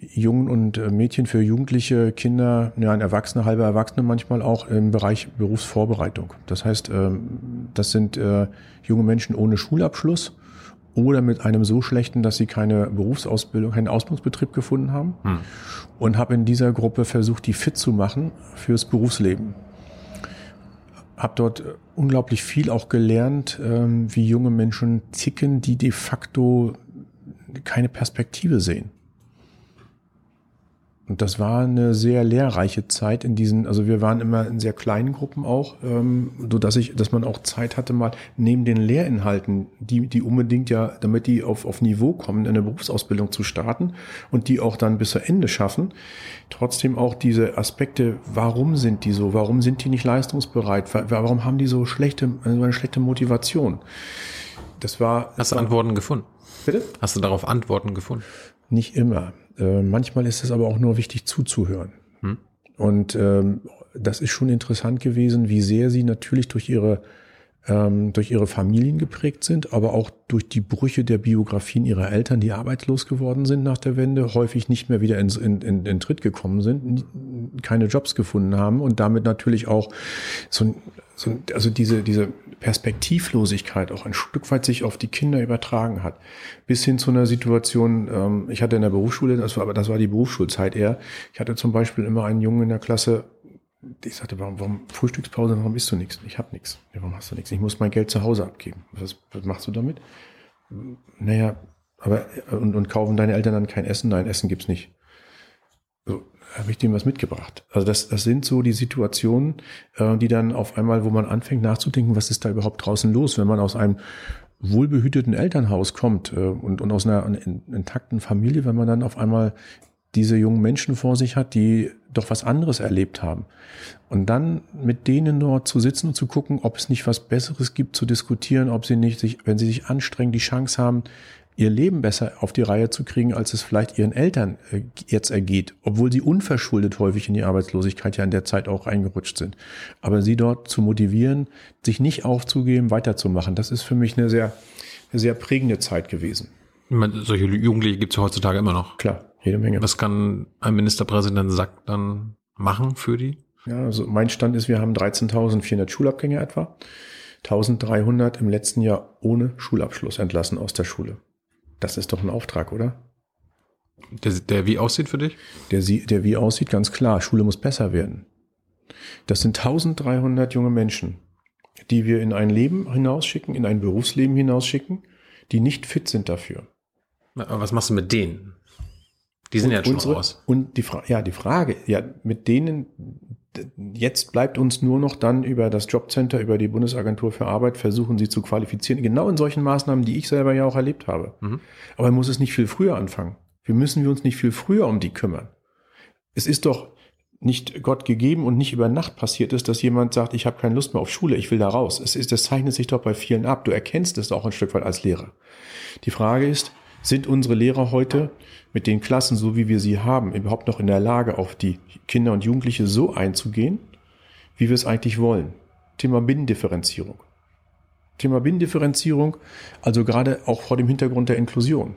S1: Jungen und äh, Mädchen, für Jugendliche, Kinder, ja, Erwachsene, halbe Erwachsene manchmal auch im Bereich Berufsvorbereitung. Das heißt, ähm, das sind äh, junge Menschen ohne Schulabschluss oder mit einem so schlechten, dass sie keine Berufsausbildung, keinen Ausbildungsbetrieb gefunden haben. Hm. Und habe in dieser Gruppe versucht, die fit zu machen fürs Berufsleben. Habe dort äh, unglaublich viel auch gelernt, ähm, wie junge Menschen ticken, die de facto keine Perspektive sehen. Und das war eine sehr lehrreiche Zeit in diesen, also wir waren immer in sehr kleinen Gruppen auch, ähm, so dass ich, dass man auch Zeit hatte, mal neben den Lehrinhalten, die, die unbedingt ja, damit die auf, auf Niveau kommen, eine Berufsausbildung zu starten und die auch dann bis zu Ende schaffen, trotzdem auch diese Aspekte, warum sind die so, warum sind die nicht leistungsbereit, warum haben die so schlechte, so eine schlechte Motivation? Das war.
S2: Hast du Antworten gefunden?
S1: Bitte?
S2: Hast du darauf Antworten gefunden?
S1: Nicht immer. Äh, manchmal ist es aber auch nur wichtig zuzuhören. Hm. Und ähm, das ist schon interessant gewesen, wie sehr sie natürlich durch ihre ähm, durch ihre Familien geprägt sind, aber auch durch die Brüche der Biografien ihrer Eltern, die arbeitslos geworden sind nach der Wende, häufig nicht mehr wieder in, in, in, in Tritt gekommen sind, keine Jobs gefunden haben und damit natürlich auch so, so also diese, diese Perspektivlosigkeit auch ein Stück weit sich auf die Kinder übertragen hat. Bis hin zu einer Situation, ähm, ich hatte in der Berufsschule, das war, aber das war die Berufsschulzeit eher, ich hatte zum Beispiel immer einen Jungen in der Klasse, ich sagte, warum, warum Frühstückspause, warum isst du nichts? Ich habe nichts. Ja, warum hast du nichts? Ich muss mein Geld zu Hause abgeben. Was, was machst du damit? Naja, aber und, und kaufen deine Eltern dann kein Essen? Nein, Essen gibt's nicht. Habe ich dem was mitgebracht. Also das, das sind so die Situationen, äh, die dann auf einmal, wo man anfängt nachzudenken, was ist da überhaupt draußen los, wenn man aus einem wohlbehüteten Elternhaus kommt äh, und, und aus einer intakten Familie, wenn man dann auf einmal diese jungen Menschen vor sich hat, die doch was anderes erlebt haben. Und dann mit denen dort zu sitzen und zu gucken, ob es nicht was Besseres gibt, zu diskutieren, ob sie nicht sich, wenn sie sich anstrengen, die Chance haben, ihr Leben besser auf die Reihe zu kriegen, als es vielleicht ihren Eltern äh, jetzt ergeht, obwohl sie unverschuldet häufig in die Arbeitslosigkeit ja in der Zeit auch reingerutscht sind. Aber sie dort zu motivieren, sich nicht aufzugeben, weiterzumachen, das ist für mich eine sehr, eine sehr prägende Zeit gewesen.
S2: Meine, solche Jugendliche gibt es heutzutage immer noch.
S1: Klar. Jede Menge.
S2: Was kann ein Ministerpräsident Sack dann machen für die?
S1: Ja, also mein Stand ist, wir haben 13.400 Schulabgänge etwa. 1300 im letzten Jahr ohne Schulabschluss entlassen aus der Schule. Das ist doch ein Auftrag, oder?
S2: Der, der wie aussieht für dich?
S1: Der, der wie aussieht, ganz klar. Schule muss besser werden. Das sind 1300 junge Menschen, die wir in ein Leben hinausschicken, in ein Berufsleben hinausschicken, die nicht fit sind dafür.
S2: Aber was machst du mit denen? Die sind und ja schon unsere, raus.
S1: Und die, ja, die Frage, ja, mit denen, jetzt bleibt uns nur noch dann über das Jobcenter, über die Bundesagentur für Arbeit versuchen, sie zu qualifizieren. Genau in solchen Maßnahmen, die ich selber ja auch erlebt habe. Mhm. Aber man muss es nicht viel früher anfangen. Wir müssen wir uns nicht viel früher um die kümmern. Es ist doch nicht Gott gegeben und nicht über Nacht passiert ist, dass jemand sagt, ich habe keine Lust mehr auf Schule, ich will da raus. Es ist, das zeichnet sich doch bei vielen ab. Du erkennst es auch ein Stück weit als Lehrer. Die Frage ist, sind unsere Lehrer heute mit den Klassen, so wie wir sie haben, überhaupt noch in der Lage, auf die Kinder und Jugendliche so einzugehen, wie wir es eigentlich wollen? Thema Binnendifferenzierung. Thema Binnendifferenzierung, also gerade auch vor dem Hintergrund der Inklusion.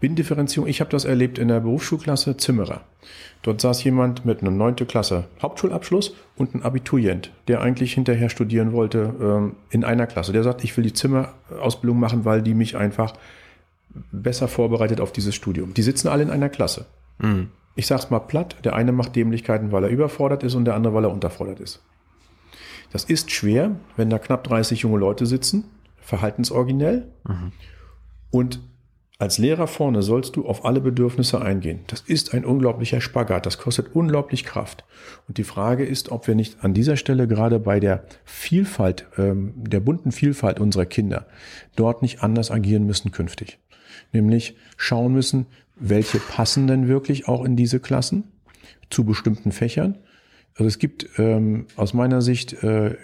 S1: Binnendifferenzierung, ich habe das erlebt in der Berufsschulklasse Zimmerer. Dort saß jemand mit einem neunte Klasse Hauptschulabschluss und ein Abiturient, der eigentlich hinterher studieren wollte ähm, in einer Klasse. Der sagt, ich will die Zimmerausbildung machen, weil die mich einfach besser vorbereitet auf dieses Studium. Die sitzen alle in einer Klasse. Mhm. Ich sag's mal platt, der eine macht Dämlichkeiten, weil er überfordert ist und der andere, weil er unterfordert ist. Das ist schwer, wenn da knapp 30 junge Leute sitzen, verhaltensoriginell mhm. und Als Lehrer vorne sollst du auf alle Bedürfnisse eingehen. Das ist ein unglaublicher Spagat. Das kostet unglaublich Kraft. Und die Frage ist, ob wir nicht an dieser Stelle gerade bei der Vielfalt, ähm, der bunten Vielfalt unserer Kinder dort nicht anders agieren müssen künftig. Nämlich schauen müssen, welche passen denn wirklich auch in diese Klassen zu bestimmten Fächern. Also es gibt ähm, aus meiner Sicht äh,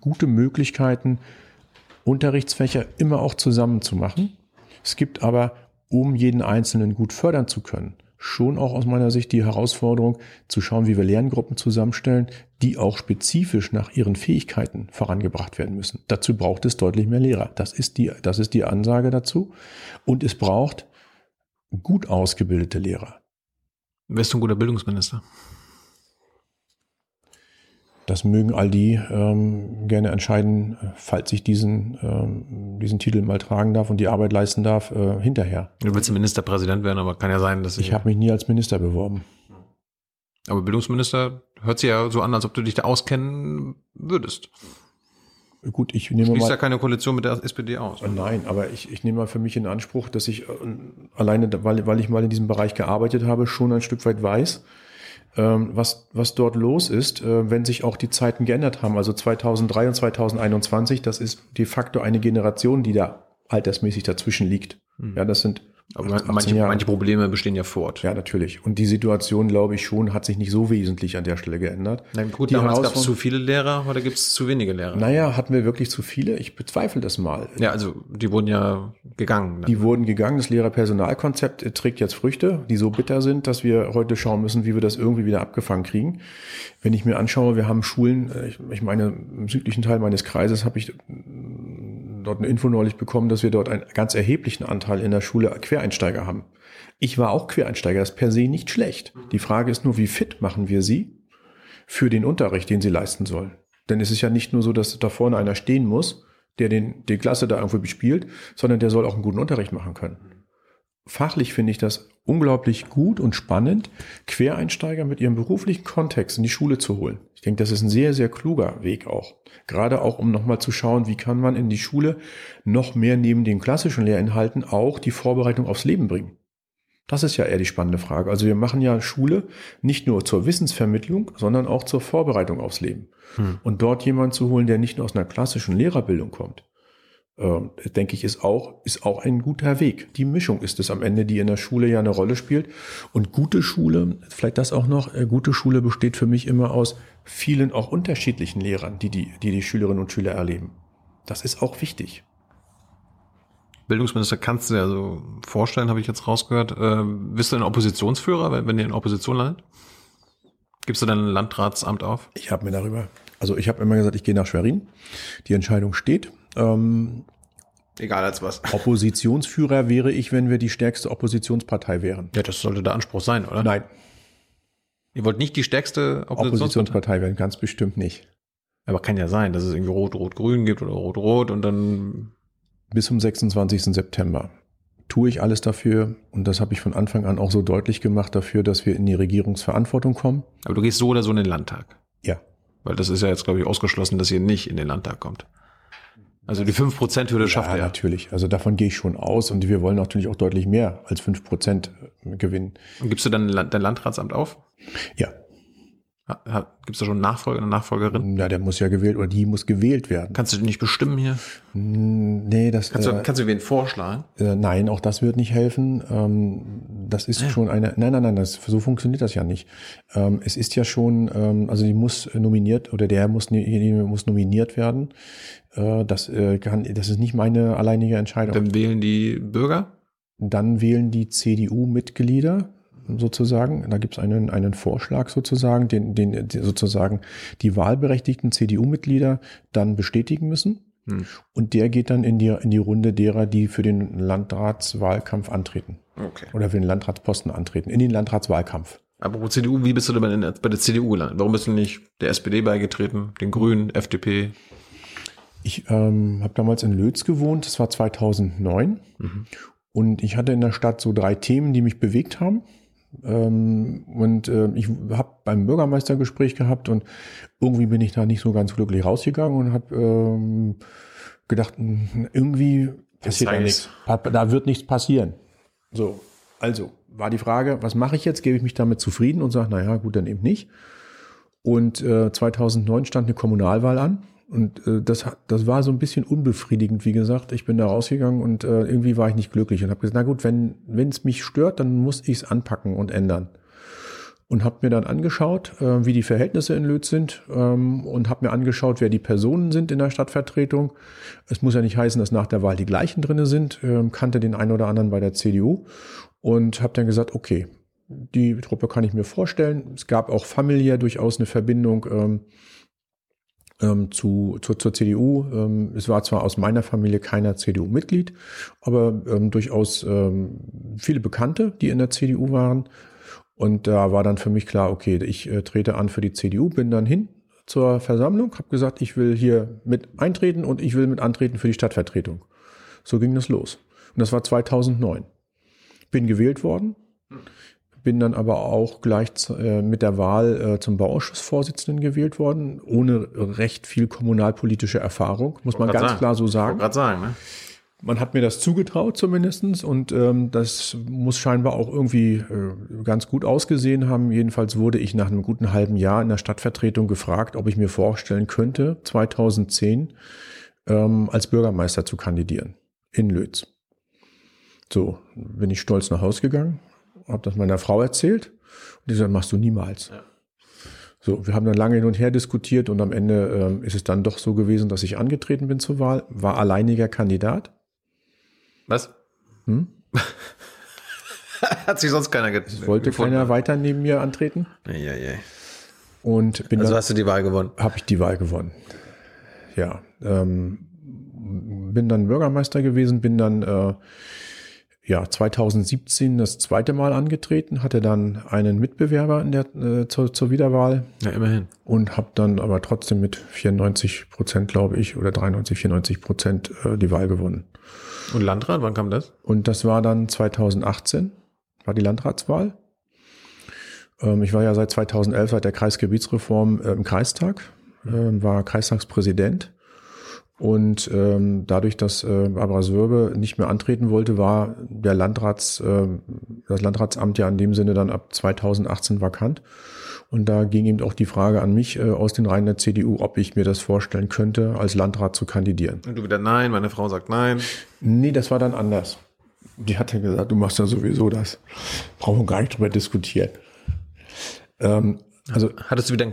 S1: gute Möglichkeiten, Unterrichtsfächer immer auch zusammen zu machen es gibt aber, um jeden Einzelnen gut fördern zu können, schon auch aus meiner Sicht die Herausforderung zu schauen, wie wir Lerngruppen zusammenstellen, die auch spezifisch nach ihren Fähigkeiten vorangebracht werden müssen. Dazu braucht es deutlich mehr Lehrer. Das ist die, das ist die Ansage dazu. Und es braucht gut ausgebildete Lehrer.
S2: Wer ist ein guter Bildungsminister?
S1: Das mögen all die ähm, gerne entscheiden, falls ich diesen, ähm, diesen Titel mal tragen darf und die Arbeit leisten darf, äh, hinterher.
S2: Du willst Ministerpräsident werden, aber kann ja sein, dass
S1: ich. Ich habe mich nie als Minister beworben.
S2: Aber Bildungsminister hört sich ja so an, als ob du dich da auskennen würdest.
S1: Gut, ich nehme
S2: Schließt mal. ja keine Koalition mit der SPD aus.
S1: Nein, aber ich, ich nehme mal für mich in Anspruch, dass ich äh, alleine, weil, weil ich mal in diesem Bereich gearbeitet habe, schon ein Stück weit weiß, was, was dort los ist, äh, wenn sich auch die Zeiten geändert haben. Also 2003 und 2021, das ist de facto eine Generation, die da altersmäßig dazwischen liegt.
S2: Mhm. Ja, das sind aber manche, manche Probleme bestehen ja fort.
S1: Ja, natürlich. Und die Situation, glaube ich schon, hat sich nicht so wesentlich an der Stelle geändert.
S2: Na gut, die damals gab es zu viele Lehrer oder gibt es zu wenige Lehrer?
S1: Naja, hatten wir wirklich zu viele? Ich bezweifle das mal.
S2: Ja, also die wurden ja gegangen.
S1: Ne? Die wurden gegangen. Das Lehrerpersonalkonzept trägt jetzt Früchte, die so bitter sind, dass wir heute schauen müssen, wie wir das irgendwie wieder abgefangen kriegen. Wenn ich mir anschaue, wir haben Schulen, äh, ich meine, im südlichen Teil meines Kreises habe ich dort eine Info neulich bekommen, dass wir dort einen ganz erheblichen Anteil in der Schule Quereinsteiger haben. Ich war auch Quereinsteiger, das ist per se nicht schlecht. Die Frage ist nur, wie fit machen wir sie für den Unterricht, den sie leisten sollen. Denn es ist ja nicht nur so, dass da vorne einer stehen muss, der den, die Klasse da irgendwo bespielt, sondern der soll auch einen guten Unterricht machen können fachlich finde ich das unglaublich gut und spannend, Quereinsteiger mit ihrem beruflichen Kontext in die Schule zu holen. Ich denke, das ist ein sehr, sehr kluger Weg auch. Gerade auch, um nochmal zu schauen, wie kann man in die Schule noch mehr neben den klassischen Lehrinhalten auch die Vorbereitung aufs Leben bringen. Das ist ja eher die spannende Frage. Also wir machen ja Schule nicht nur zur Wissensvermittlung, sondern auch zur Vorbereitung aufs Leben. Hm. Und dort jemanden zu holen, der nicht nur aus einer klassischen Lehrerbildung kommt, äh, denke ich, ist auch, ist auch ein guter Weg. Die Mischung ist es am Ende, die in der Schule ja eine Rolle spielt. Und gute Schule, vielleicht das auch noch, äh, gute Schule besteht für mich immer aus vielen auch unterschiedlichen Lehrern, die die, die, die Schülerinnen und Schüler erleben. Das ist auch wichtig.
S2: Bildungsminister kannst du dir also vorstellen, habe ich jetzt rausgehört. Äh, bist du ein Oppositionsführer, wenn, wenn ihr in Opposition landet? Gibst du dein Landratsamt auf?
S1: Ich habe mir darüber, also ich habe immer gesagt, ich gehe nach Schwerin. Die Entscheidung steht. Ähm,
S2: Egal als was. <laughs>
S1: Oppositionsführer wäre ich, wenn wir die stärkste Oppositionspartei wären.
S2: Ja, das sollte der Anspruch sein, oder?
S1: Nein.
S2: Ihr wollt nicht die stärkste
S1: Oppositionspartei, Oppositionspartei werden, ganz bestimmt nicht.
S2: Aber kann ja sein, dass es irgendwie Rot-Rot-Grün gibt oder Rot-Rot und dann.
S1: Bis zum 26. September tue ich alles dafür, und das habe ich von Anfang an auch so deutlich gemacht, dafür, dass wir in die Regierungsverantwortung kommen.
S2: Aber du gehst so oder so in den Landtag. Weil das ist ja jetzt, glaube ich, ausgeschlossen, dass ihr nicht in den Landtag kommt. Also die 5%-Hürde ja, schafft er.
S1: Ja, natürlich. Also davon gehe ich schon aus und wir wollen natürlich auch deutlich mehr als 5% gewinnen.
S2: Und gibst du dann dein Landratsamt auf?
S1: Ja.
S2: Gibt es da schon einen Nachfolger, eine Nachfolgerin?
S1: Ja, der muss ja gewählt oder die muss gewählt werden.
S2: Kannst du nicht bestimmen hier?
S1: Nee, das
S2: kannst du, äh, kannst du wen vorschlagen?
S1: Äh, nein, auch das wird nicht helfen. Ähm, das ist ja. schon eine. Nein, nein, nein, das, so funktioniert das ja nicht. Ähm, es ist ja schon, ähm, also die muss nominiert oder der muss, muss nominiert werden. Äh, das äh, kann, das ist nicht meine alleinige Entscheidung.
S2: Dann wählen die Bürger?
S1: Dann wählen die CDU-Mitglieder sozusagen. Da gibt es einen, einen Vorschlag sozusagen, den, den sozusagen die wahlberechtigten CDU-Mitglieder dann bestätigen müssen. Hm. Und der geht dann in die, in die Runde derer, die für den Landratswahlkampf antreten.
S2: Okay.
S1: Oder für den Landratsposten antreten, in den Landratswahlkampf.
S2: Aber CDU, wie bist du denn bei, den, bei der CDU gelandet? Warum bist du nicht der SPD beigetreten, den Grünen, FDP?
S1: Ich ähm, habe damals in Lötz gewohnt, das war 2009. Mhm. Und ich hatte in der Stadt so drei Themen, die mich bewegt haben. Ähm, und äh, ich habe beim Bürgermeistergespräch gehabt und irgendwie bin ich da nicht so ganz glücklich rausgegangen und habe ähm, gedacht, hm, irgendwie passiert da nichts. Da wird nichts passieren. So, also war die Frage, was mache ich jetzt? Gebe ich mich damit zufrieden und sage, naja, gut, dann eben nicht. Und äh, 2009 stand eine Kommunalwahl an. Und äh, das, das war so ein bisschen unbefriedigend, wie gesagt. Ich bin da rausgegangen und äh, irgendwie war ich nicht glücklich und habe gesagt, na gut, wenn wenn es mich stört, dann muss ich es anpacken und ändern. Und habe mir dann angeschaut, äh, wie die Verhältnisse in Lötz sind ähm, und habe mir angeschaut, wer die Personen sind in der Stadtvertretung. Es muss ja nicht heißen, dass nach der Wahl die gleichen drinne sind. Ähm, kannte den einen oder anderen bei der CDU und habe dann gesagt, okay, die Truppe kann ich mir vorstellen. Es gab auch familiär durchaus eine Verbindung ähm, ähm, zu, zu, zur CDU. Ähm, es war zwar aus meiner Familie keiner CDU-Mitglied, aber ähm, durchaus ähm, viele Bekannte, die in der CDU waren. Und da war dann für mich klar, okay, ich äh, trete an für die CDU, bin dann hin zur Versammlung, habe gesagt, ich will hier mit eintreten und ich will mit antreten für die Stadtvertretung. So ging das los. Und das war 2009. Bin gewählt worden, bin dann aber auch gleich äh, mit der Wahl äh, zum Bauausschussvorsitzenden gewählt worden, ohne recht viel kommunalpolitische Erfahrung, muss man ganz
S2: sagen.
S1: klar so sagen.
S2: sagen, ne?
S1: Man hat mir das zugetraut zumindestens und ähm, das muss scheinbar auch irgendwie äh, ganz gut ausgesehen haben. Jedenfalls wurde ich nach einem guten halben Jahr in der Stadtvertretung gefragt, ob ich mir vorstellen könnte, 2010 ähm, als Bürgermeister zu kandidieren in Lötz. So, bin ich stolz nach Hause gegangen, habe das meiner Frau erzählt und die sagt, machst du niemals.
S2: Ja.
S1: So, wir haben dann lange hin und her diskutiert und am Ende ähm, ist es dann doch so gewesen, dass ich angetreten bin zur Wahl, war alleiniger Kandidat.
S2: Was?
S1: Hm? <laughs>
S2: Hat sich sonst keiner ge
S1: Es wollte keiner weiter neben mir antreten
S2: ja, ja.
S1: und bin
S2: Also
S1: dann
S2: hast du die Wahl gewonnen.
S1: habe ich die Wahl gewonnen. Ja, ähm, bin dann Bürgermeister gewesen, bin dann äh, ja 2017 das zweite Mal angetreten, hatte dann einen Mitbewerber in der äh, zur, zur Wiederwahl
S2: Ja, immerhin.
S1: und habe dann aber trotzdem mit 94 Prozent, glaube ich, oder 93, 94 Prozent äh, die Wahl gewonnen.
S2: Und Landrat, wann kam das?
S1: Und das war dann 2018, war die Landratswahl. Ähm, ich war ja seit 2011, seit der Kreisgebietsreform äh, im Kreistag, ähm, war Kreistagspräsident. Und ähm, dadurch, dass äh, Barbara Sörbe nicht mehr antreten wollte, war der Landrats, äh, das Landratsamt ja in dem Sinne dann ab 2018 vakant. Und da ging eben auch die Frage an mich äh, aus den Reihen der CDU, ob ich mir das vorstellen könnte, als Landrat zu kandidieren.
S2: Und du wieder nein, meine Frau sagt nein.
S1: Nee, das war dann anders. Die hat ja gesagt, du machst ja sowieso das. Brauchen wir gar nicht drüber diskutieren. Ähm, also,
S2: Hattest du wieder,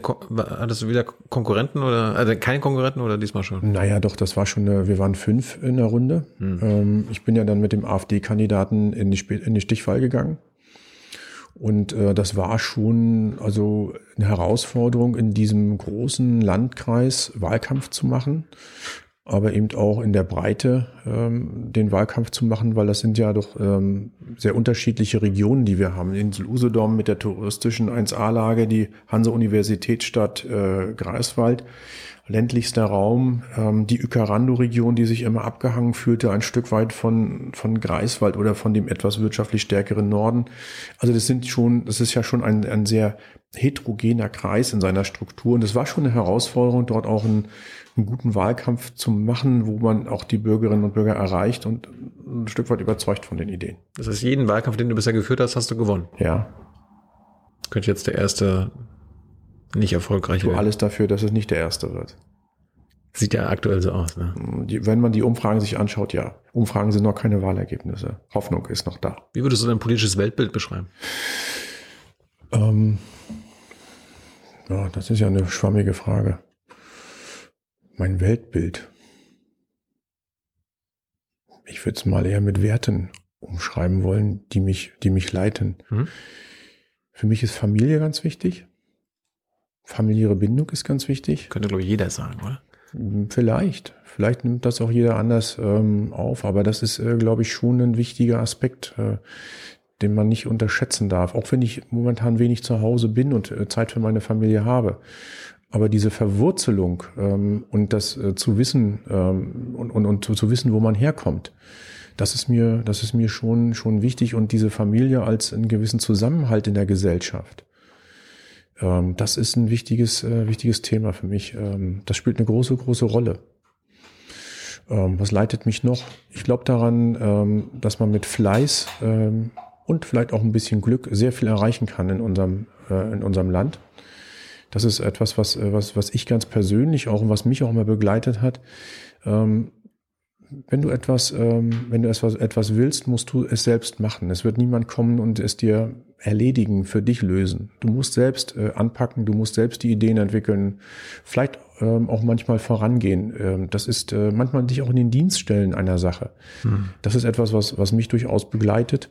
S2: hattest du wieder Konkurrenten oder, also keine Konkurrenten oder diesmal schon?
S1: naja, doch, das war schon, eine, wir waren fünf in der Runde. Ähm, ich bin ja dann mit dem AfD-Kandidaten in die, in die Stichwahl gegangen. Und äh, das war schon also eine Herausforderung, in diesem großen Landkreis Wahlkampf zu machen, aber eben auch in der Breite ähm, den Wahlkampf zu machen, weil das sind ja doch ähm, sehr unterschiedliche Regionen, die wir haben. Insel Usedom mit der touristischen 1A-Lage, die Hanse-Universitätsstadt äh, Greifswald, ländlichster Raum, ähm, die Ukarando-Region, die sich immer abgehangen fühlte, ein Stück weit von, von Greifswald oder von dem etwas wirtschaftlich stärkeren Norden. Also das sind schon, das ist ja schon ein, ein sehr heterogener Kreis in seiner Struktur. Und es war schon eine Herausforderung, dort auch einen, einen guten Wahlkampf zu machen, wo man auch die Bürgerinnen und Bürger erreicht und ein Stück weit überzeugt von den Ideen.
S2: Das heißt, jeden Wahlkampf, den du bisher geführt hast, hast du gewonnen.
S1: Ja,
S2: Könnte jetzt der erste nicht erfolgreich werden.
S1: alles dafür, dass es nicht der erste wird.
S2: Sieht ja aktuell so aus, ne?
S1: Die, wenn man die Umfragen sich anschaut, ja. Umfragen sind noch keine Wahlergebnisse. Hoffnung ist noch da.
S2: Wie würdest du dein politisches Weltbild beschreiben?
S1: Ähm, ja, das ist ja eine schwammige Frage. Mein Weltbild. Ich würde es mal eher mit Werten umschreiben wollen, die mich, die mich leiten.
S2: Mhm.
S1: Für mich ist Familie ganz wichtig. Familiäre Bindung ist ganz wichtig.
S2: Könnte, glaube ich, jeder sagen, oder?
S1: Hm, Vielleicht. Vielleicht nimmt das auch jeder anders ähm, auf, aber das ist, äh, glaube ich, schon ein wichtiger Aspekt, äh, den man nicht unterschätzen darf. Auch wenn ich momentan wenig zu Hause bin und äh, Zeit für meine Familie habe. Aber diese Verwurzelung ähm, und das äh, zu wissen ähm, und, und, und zu, zu wissen, wo man herkommt, das ist mir, das ist mir schon, schon wichtig und diese Familie als einen gewissen Zusammenhalt in der Gesellschaft. Ähm, das ist ein wichtiges, äh, wichtiges Thema für mich. Ähm, das spielt eine große, große Rolle. Ähm, was leitet mich noch? Ich glaube daran, ähm, dass man mit Fleiß und vielleicht auch ein bisschen Glück sehr viel erreichen kann in unserem, äh, in unserem Land. Das ist etwas, was, äh, was, was ich ganz persönlich auch und was mich auch immer begleitet hat. Ähm, wenn du etwas, ähm, wenn du etwas, etwas willst, musst du es selbst machen. Es wird niemand kommen und es dir erledigen, für dich lösen. Du musst selbst äh, anpacken, du musst selbst die Ideen entwickeln, vielleicht ähm, auch manchmal vorangehen. Ähm, das ist äh, manchmal dich auch in den Dienst stellen einer Sache. Hm. Das ist etwas, was, was mich durchaus begleitet.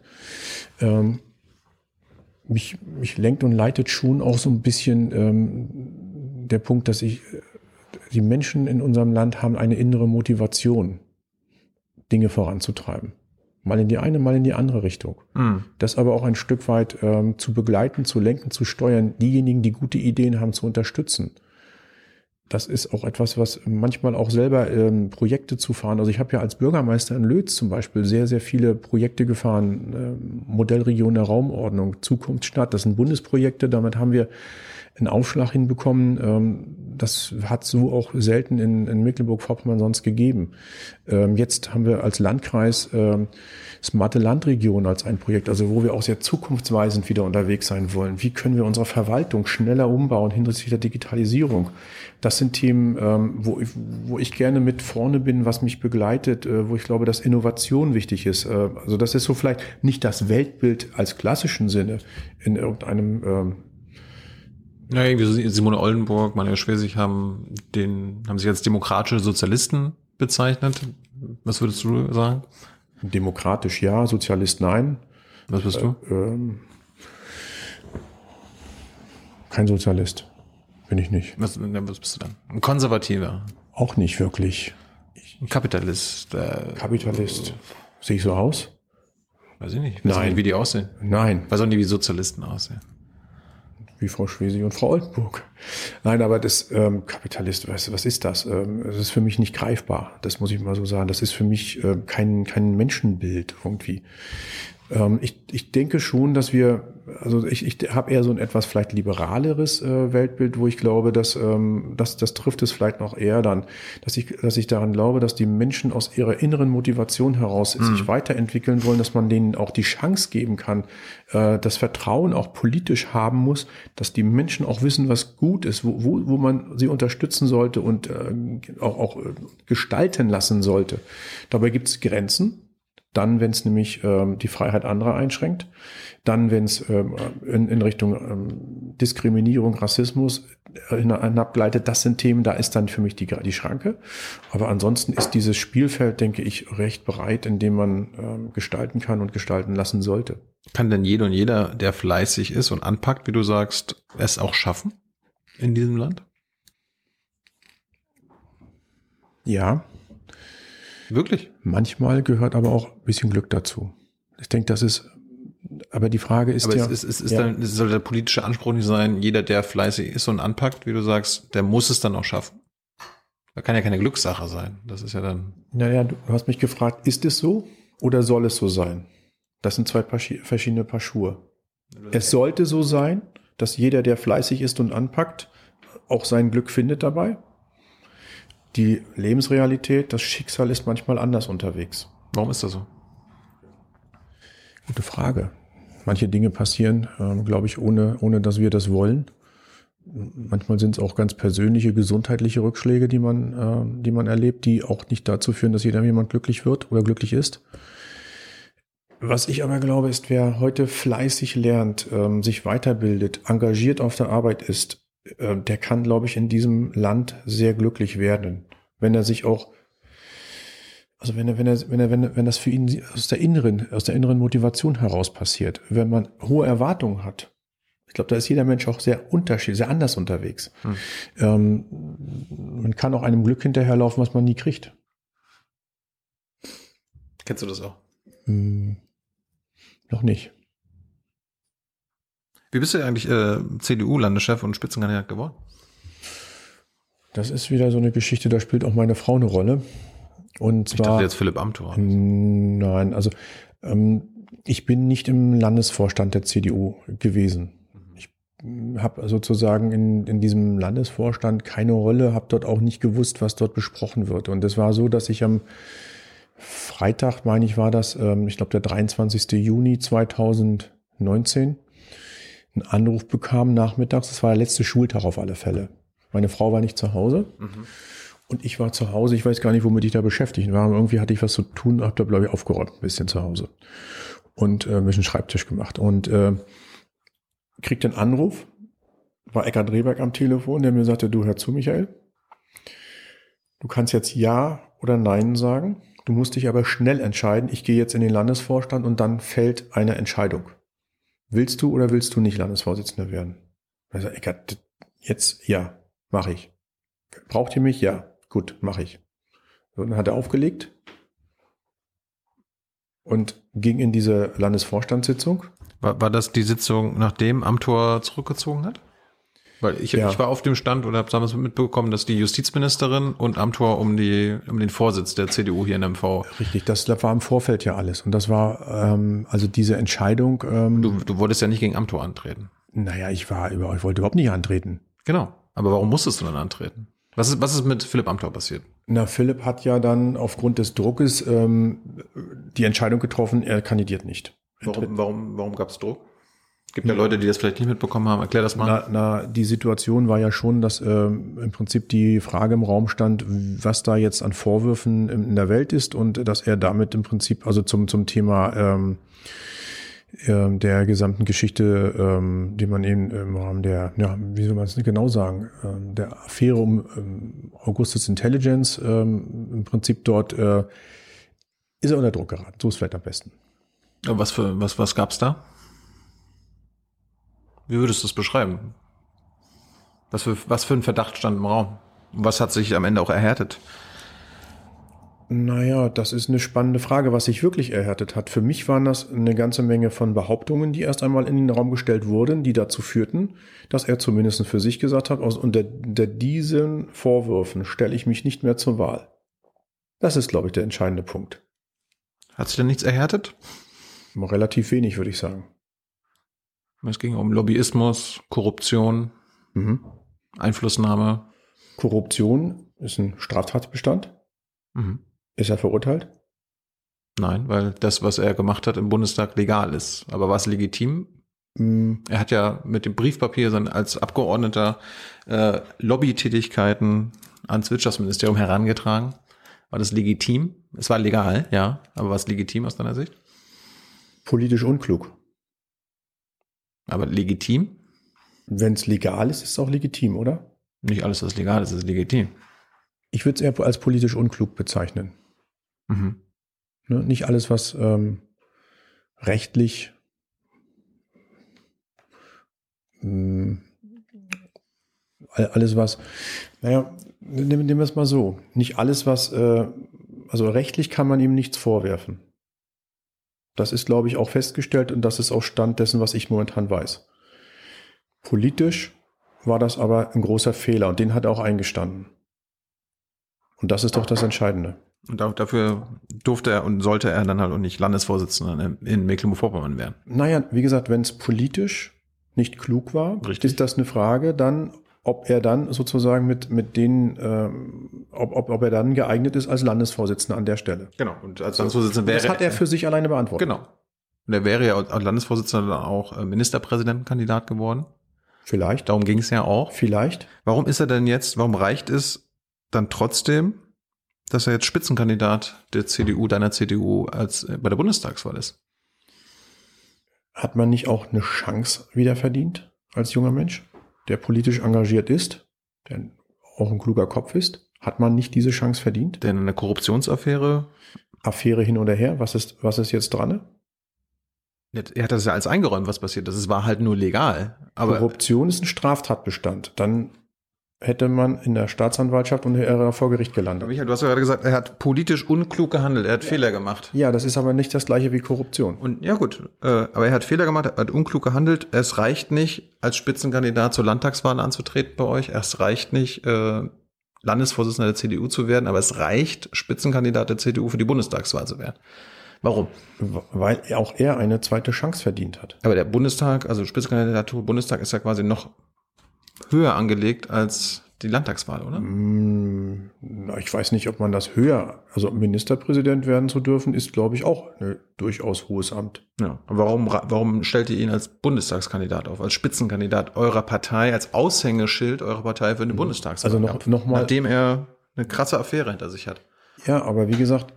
S1: Ähm, mich, mich lenkt und leitet schon auch so ein bisschen ähm, der Punkt, dass ich, die Menschen in unserem Land haben eine innere Motivation, Dinge voranzutreiben. Mal in die eine, mal in die andere Richtung. Mhm. Das aber auch ein Stück weit ähm, zu begleiten, zu lenken, zu steuern, diejenigen, die gute Ideen haben, zu unterstützen das ist auch etwas, was manchmal auch selber ähm, Projekte zu fahren. Also ich habe ja als Bürgermeister in Lötz zum Beispiel sehr, sehr viele Projekte gefahren. Äh, Modellregion der Raumordnung, Zukunftsstadt, das sind Bundesprojekte. Damit haben wir einen Aufschlag hinbekommen. Ähm, das hat so auch selten in, in Mecklenburg-Vorpommern sonst gegeben. Ähm, jetzt haben wir als Landkreis ähm, Smarte Landregion als ein Projekt, also wo wir auch sehr zukunftsweisend wieder unterwegs sein wollen. Wie können wir unsere Verwaltung schneller umbauen hinsichtlich der Digitalisierung? Das sind Themen, ähm, wo, ich, wo ich gerne mit vorne bin, was mich begleitet, äh, wo ich glaube, dass Innovation wichtig ist. Äh, also das ist so vielleicht nicht das Weltbild als klassischen Sinne in irgendeinem ähm,
S2: ja, irgendwie Simone Oldenburg, Manuel Schwesig haben den, haben sich als demokratische Sozialisten bezeichnet. Was würdest du sagen?
S1: Demokratisch ja, Sozialist nein.
S2: Was bist du? Äh, ähm,
S1: kein Sozialist. Bin ich nicht.
S2: Was, was bist du dann? Ein Konservativer?
S1: Auch nicht wirklich.
S2: Ein Kapitalist. Äh,
S1: Kapitalist. Sehe ich so aus?
S2: Weiß ich nicht. Weiß
S1: Nein.
S2: Nicht, wie die aussehen.
S1: Nein.
S2: Weiß auch nicht, wie Sozialisten aussehen.
S1: Wie Frau Schwesig und Frau Oldenburg. Nein, aber das ähm, Kapitalist, was, was ist das? Ähm, das ist für mich nicht greifbar. Das muss ich mal so sagen. Das ist für mich äh, kein, kein Menschenbild irgendwie. Ähm, ich, ich denke schon, dass wir, also ich, ich habe eher so ein etwas vielleicht liberaleres äh, Weltbild, wo ich glaube, dass ähm, das, das trifft es vielleicht noch eher dann, dass ich, dass ich daran glaube, dass die Menschen aus ihrer inneren Motivation heraus mhm. sich weiterentwickeln wollen, dass man denen auch die Chance geben kann, äh, das Vertrauen auch politisch haben muss, dass die Menschen auch wissen, was gut ist, wo, wo, wo man sie unterstützen sollte und äh, auch, auch äh, gestalten lassen sollte. Dabei gibt es Grenzen, dann, wenn es nämlich ähm, die Freiheit anderer einschränkt, dann, wenn es ähm, in, in Richtung ähm, Diskriminierung, Rassismus äh, hinabgleitet, das sind Themen, da ist dann für mich die, die Schranke. Aber ansonsten ist dieses Spielfeld, denke ich, recht breit, in dem man ähm, gestalten kann und gestalten lassen sollte.
S2: Kann denn jeder und jeder, der fleißig ist und anpackt, wie du sagst, es auch schaffen in diesem Land?
S1: Ja,
S2: Wirklich?
S1: Manchmal gehört aber auch ein bisschen Glück dazu. Ich denke, das ist, aber die Frage ist
S2: aber
S1: ja.
S2: Aber es, es, es, ja. Dann, es soll der politische Anspruch nicht sein, jeder, der fleißig ist und anpackt, wie du sagst, der muss es dann auch schaffen. Da kann ja keine Glückssache sein. Das ist ja dann.
S1: Naja, du hast mich gefragt, ist es so oder soll es so sein? Das sind zwei Paar, verschiedene Paar Schuhe. Es sollte so sein, dass jeder, der fleißig ist und anpackt, auch sein Glück findet dabei die Lebensrealität, das Schicksal ist manchmal anders unterwegs.
S2: Warum ist das so?
S1: Gute Frage. Manche Dinge passieren, äh, glaube ich, ohne, ohne dass wir das wollen. Manchmal sind es auch ganz persönliche, gesundheitliche Rückschläge, die man, äh, die man erlebt, die auch nicht dazu führen, dass jeder jemand glücklich wird oder glücklich ist. Was ich aber glaube, ist, wer heute fleißig lernt, ähm, sich weiterbildet, engagiert auf der Arbeit ist, äh, der kann, glaube ich, in diesem Land sehr glücklich werden, wenn er sich auch, also wenn er, wenn er, wenn er, wenn, wenn das für ihn aus der inneren, aus der inneren Motivation heraus passiert, wenn man hohe Erwartungen hat. Ich glaube, da ist jeder Mensch auch sehr unterschiedlich, sehr anders unterwegs. Hm. Ähm, man kann auch einem Glück hinterherlaufen, was man nie kriegt.
S2: Kennst du das auch?
S1: Hm, noch nicht.
S2: Wie bist du eigentlich äh, CDU-Landeschef und Spitzenkandidat geworden?
S1: Das ist wieder so eine Geschichte, da spielt auch meine Frau eine Rolle. Und zwar,
S2: ich dachte jetzt Philipp Amthor.
S1: Nein, also ähm, ich bin nicht im Landesvorstand der CDU gewesen. Ich habe sozusagen in, in diesem Landesvorstand keine Rolle, habe dort auch nicht gewusst, was dort besprochen wird. Und es war so, dass ich am Freitag, meine ich, war das, ähm, ich glaube der 23. Juni 2019, einen Anruf bekam nachmittags. Das war der letzte Schultag auf alle Fälle. Meine Frau war nicht zu Hause. Mhm. Und ich war zu Hause, ich weiß gar nicht, womit ich da beschäftigt war. Irgendwie hatte ich was zu tun, habe da, glaube ich, aufgeräumt ein bisschen zu Hause. Und äh, ein bisschen Schreibtisch gemacht. Und äh, kriegt den Anruf, war Eckhard Rehberg am Telefon, der mir sagte, du hör zu, Michael. Du kannst jetzt Ja oder Nein sagen. Du musst dich aber schnell entscheiden. Ich gehe jetzt in den Landesvorstand und dann fällt eine Entscheidung. Willst du oder willst du nicht Landesvorsitzender werden? Also Eckert, jetzt ja, mache ich. Braucht ihr mich? Ja. Gut, mache ich. So, dann hat er aufgelegt und ging in diese Landesvorstandssitzung.
S2: War, war das die Sitzung, nachdem Amtor zurückgezogen hat? Weil ich, ja. ich war auf dem Stand und habe damals mitbekommen, dass die Justizministerin und Amtor um die um den Vorsitz der CDU hier in MV.
S1: Richtig, das war im Vorfeld ja alles. Und das war ähm, also diese Entscheidung. Ähm,
S2: du, du wolltest ja nicht gegen Amtor antreten.
S1: Naja, ich war über, ich wollte überhaupt nicht antreten.
S2: Genau. Aber warum musstest du dann antreten? Was ist, was ist mit Philipp Amthor passiert?
S1: Na, Philipp hat ja dann aufgrund des Druckes ähm, die Entscheidung getroffen, er kandidiert nicht.
S2: Warum, warum, warum gab es Druck? Gibt ja Leute, die das vielleicht nicht mitbekommen haben. Erklär das mal.
S1: Na, na die Situation war ja schon, dass ähm, im Prinzip die Frage im Raum stand, was da jetzt an Vorwürfen in der Welt ist und dass er damit im Prinzip, also zum, zum Thema ähm, ähm, der gesamten Geschichte, ähm, die man eben im Rahmen der, ja, wie soll man es genau sagen, ähm, der Affäre um ähm, Augustus Intelligence ähm, im Prinzip dort äh, ist er unter Druck geraten. So ist vielleicht am besten.
S2: Was für was was gab's da? Wie würdest du es beschreiben? Was für was für ein Verdacht stand im Raum? Was hat sich am Ende auch erhärtet?
S1: Naja, das ist eine spannende Frage, was sich wirklich erhärtet hat. Für mich waren das eine ganze Menge von Behauptungen, die erst einmal in den Raum gestellt wurden, die dazu führten, dass er zumindest für sich gesagt hat, aus unter, unter diesen Vorwürfen stelle ich mich nicht mehr zur Wahl. Das ist, glaube ich, der entscheidende Punkt.
S2: Hat sich denn nichts erhärtet?
S1: Relativ wenig, würde ich sagen.
S2: Es ging um Lobbyismus, Korruption, mhm. Einflussnahme.
S1: Korruption ist ein Straftatbestand. Mhm. Ist er verurteilt?
S2: Nein, weil das, was er gemacht hat im Bundestag, legal ist. Aber war es legitim? Mhm. Er hat ja mit dem Briefpapier sein, als Abgeordneter äh, Lobbytätigkeiten ans Wirtschaftsministerium herangetragen. War das legitim? Es war legal, ja. Aber war es legitim aus deiner Sicht?
S1: Politisch unklug.
S2: Aber legitim?
S1: Wenn es legal ist, ist es auch legitim, oder?
S2: Nicht alles, was legal ist, ist legitim.
S1: Ich würde es eher als politisch unklug bezeichnen. Mhm. Ne, nicht alles, was ähm, rechtlich mh, alles was, naja, nehmen, nehmen wir es mal so. Nicht alles, was, äh, also rechtlich kann man ihm nichts vorwerfen. Das ist, glaube ich, auch festgestellt und das ist auch Stand dessen, was ich momentan weiß. Politisch war das aber ein großer Fehler und den hat er auch eingestanden. Und das ist doch das Entscheidende.
S2: Und dafür durfte er und sollte er dann halt auch nicht Landesvorsitzender in Mecklenburg-Vorpommern werden.
S1: Naja, wie gesagt, wenn es politisch nicht klug war, Richtig. ist das eine Frage dann, ob er dann sozusagen mit, mit den, ähm, ob, ob, ob er dann geeignet ist als Landesvorsitzender an der Stelle.
S2: Genau. Und als Landesvorsitzender
S1: wäre. Das hat er für sich alleine beantwortet.
S2: Genau. Und er wäre ja als Landesvorsitzender dann auch äh, Ministerpräsidentenkandidat geworden.
S1: Vielleicht.
S2: Darum ging es ja auch.
S1: Vielleicht.
S2: Warum ist er denn jetzt, warum reicht es, dann trotzdem, dass er jetzt Spitzenkandidat der CDU, deiner CDU, als äh, bei der Bundestagswahl ist?
S1: Hat man nicht auch eine Chance wieder verdient als junger Mensch, der politisch engagiert ist, der auch ein kluger Kopf ist? Hat man nicht diese Chance verdient?
S2: Denn eine Korruptionsaffäre?
S1: Affäre hin oder her, was ist, was ist jetzt dran?
S2: Er hat das ja als eingeräumt, was passiert ist. Es war halt nur legal.
S1: Aber Korruption ist ein Straftatbestand. Dann hätte man in der Staatsanwaltschaft und er vor Gericht gelandet.
S2: Michael, du hast ja gerade gesagt, er hat politisch unklug gehandelt, er hat ja. Fehler gemacht.
S1: Ja, das ist aber nicht das gleiche wie Korruption.
S2: Und ja gut, äh, aber er hat Fehler gemacht, er hat unklug gehandelt. Es reicht nicht, als Spitzenkandidat zur Landtagswahl anzutreten bei euch. Es reicht nicht, äh, Landesvorsitzender der CDU zu werden, aber es reicht, Spitzenkandidat der CDU für die Bundestagswahl zu werden. Warum?
S1: weil auch er eine zweite Chance verdient hat.
S2: Aber der Bundestag, also Spitzenkandidatur Bundestag ist ja quasi noch höher angelegt als die Landtagswahl, oder?
S1: Na, Ich weiß nicht, ob man das höher, also Ministerpräsident werden zu dürfen, ist, glaube ich, auch ein durchaus hohes Amt.
S2: Ja. Aber warum, warum stellt ihr ihn als Bundestagskandidat auf, als Spitzenkandidat eurer Partei, als Aushängeschild eurer Partei für den Bundestagswahl?
S1: Also noch- noch mal-
S2: Nachdem er eine krasse Affäre hinter sich hat.
S1: Ja, aber wie gesagt,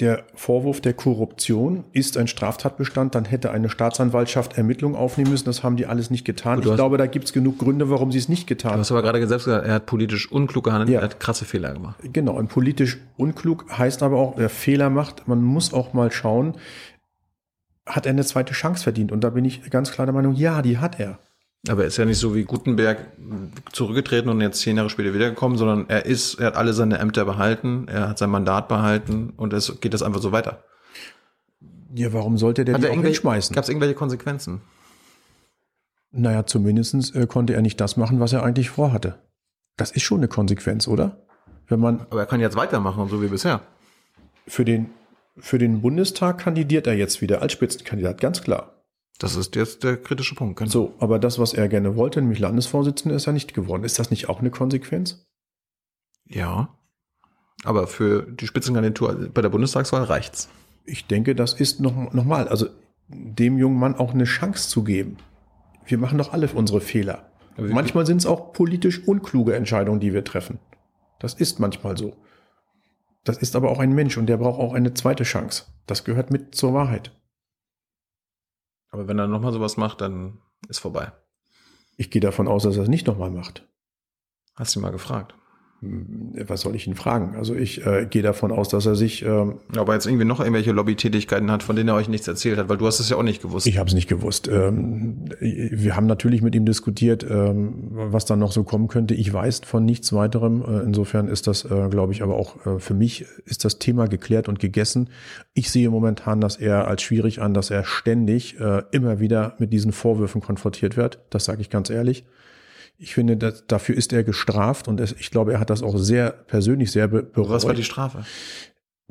S1: der Vorwurf der Korruption ist ein Straftatbestand, dann hätte eine Staatsanwaltschaft Ermittlungen aufnehmen müssen. Das haben die alles nicht getan.
S2: du
S1: Ich glaube, da gibt es genug Gründe, warum sie es nicht
S2: Du
S1: getan haben.
S2: hast aber gerade selbst gesagt, er hat politisch unklug gehandelt,
S1: Ja.
S2: er hat krasse Fehler gemacht.
S1: Genau, und politisch unklug heißt aber auch, wer Fehler macht, man muss auch mal schauen, hat er eine zweite Chance verdient? Und da bin ich ganz klar der Meinung, ja, die hat er.
S2: Aber er ist ja nicht so wie Gutenberg zurückgetreten und jetzt zehn Jahre später wiedergekommen, sondern er ist, er hat alle seine Ämter behalten, er hat sein Mandat behalten und es geht das einfach so weiter.
S1: Ja, warum sollte der
S2: Hat
S1: die
S2: er
S1: auch hinschmeißen?
S2: gab es irgendwelche Konsequenzen?
S1: Naja, zumindestens äh, konnte er nicht das machen, was er eigentlich vorhatte. Das ist schon eine Konsequenz, oder? Wenn man
S2: Aber er kann jetzt weitermachen, so wie bisher.
S1: für den, für den Bundestag kandidiert er jetzt wieder als Spitzenkandidat, ganz klar.
S2: Das ist jetzt der kritische Punkt. genau.
S1: So, aber das, was er gerne wollte, nämlich Landesvorsitzender, ist er nicht geworden. Ist das nicht auch eine Konsequenz?
S2: Ja. Aber für die Spitzenkandidatur bei der Bundestagswahl reicht's.
S1: Ich denke, das ist noch, noch mal, also dem jungen Mann auch eine Chance zu geben. Wir machen doch alle unsere Fehler. Manchmal sind es auch politisch unkluge Entscheidungen, die wir treffen. Das ist manchmal so. Das ist aber auch ein Mensch und der braucht auch eine zweite Chance. Das gehört mit zur Wahrheit.
S2: Aber wenn er nochmal sowas macht, dann ist vorbei.
S1: Ich gehe davon aus, dass er es nicht nochmal macht.
S2: Hast du ihn mal gefragt?
S1: Hm, Was soll ich ihn fragen? Also ich äh, gehe davon aus, dass er sich, ähm,
S2: Ob er jetzt irgendwie noch irgendwelche Lobbytätigkeiten hat, von denen er euch nichts erzählt hat, weil du hast es ja auch nicht gewusst.
S1: ich habe es nicht gewusst. Ähm, wir haben natürlich mit ihm diskutiert, ähm, was da noch so kommen könnte. Ich weiß von nichts weiterem. Äh, insofern ist das, äh, glaube ich, aber auch äh, für mich ist das Thema geklärt und gegessen. Ich sehe momentan das eher als schwierig an, dass er ständig äh, immer wieder mit diesen Vorwürfen konfrontiert wird. Das sage ich ganz ehrlich. Ich finde, dass, dafür ist er gestraft und es, ich glaube, er hat das auch sehr persönlich sehr be bereut.
S2: Was war die Strafe?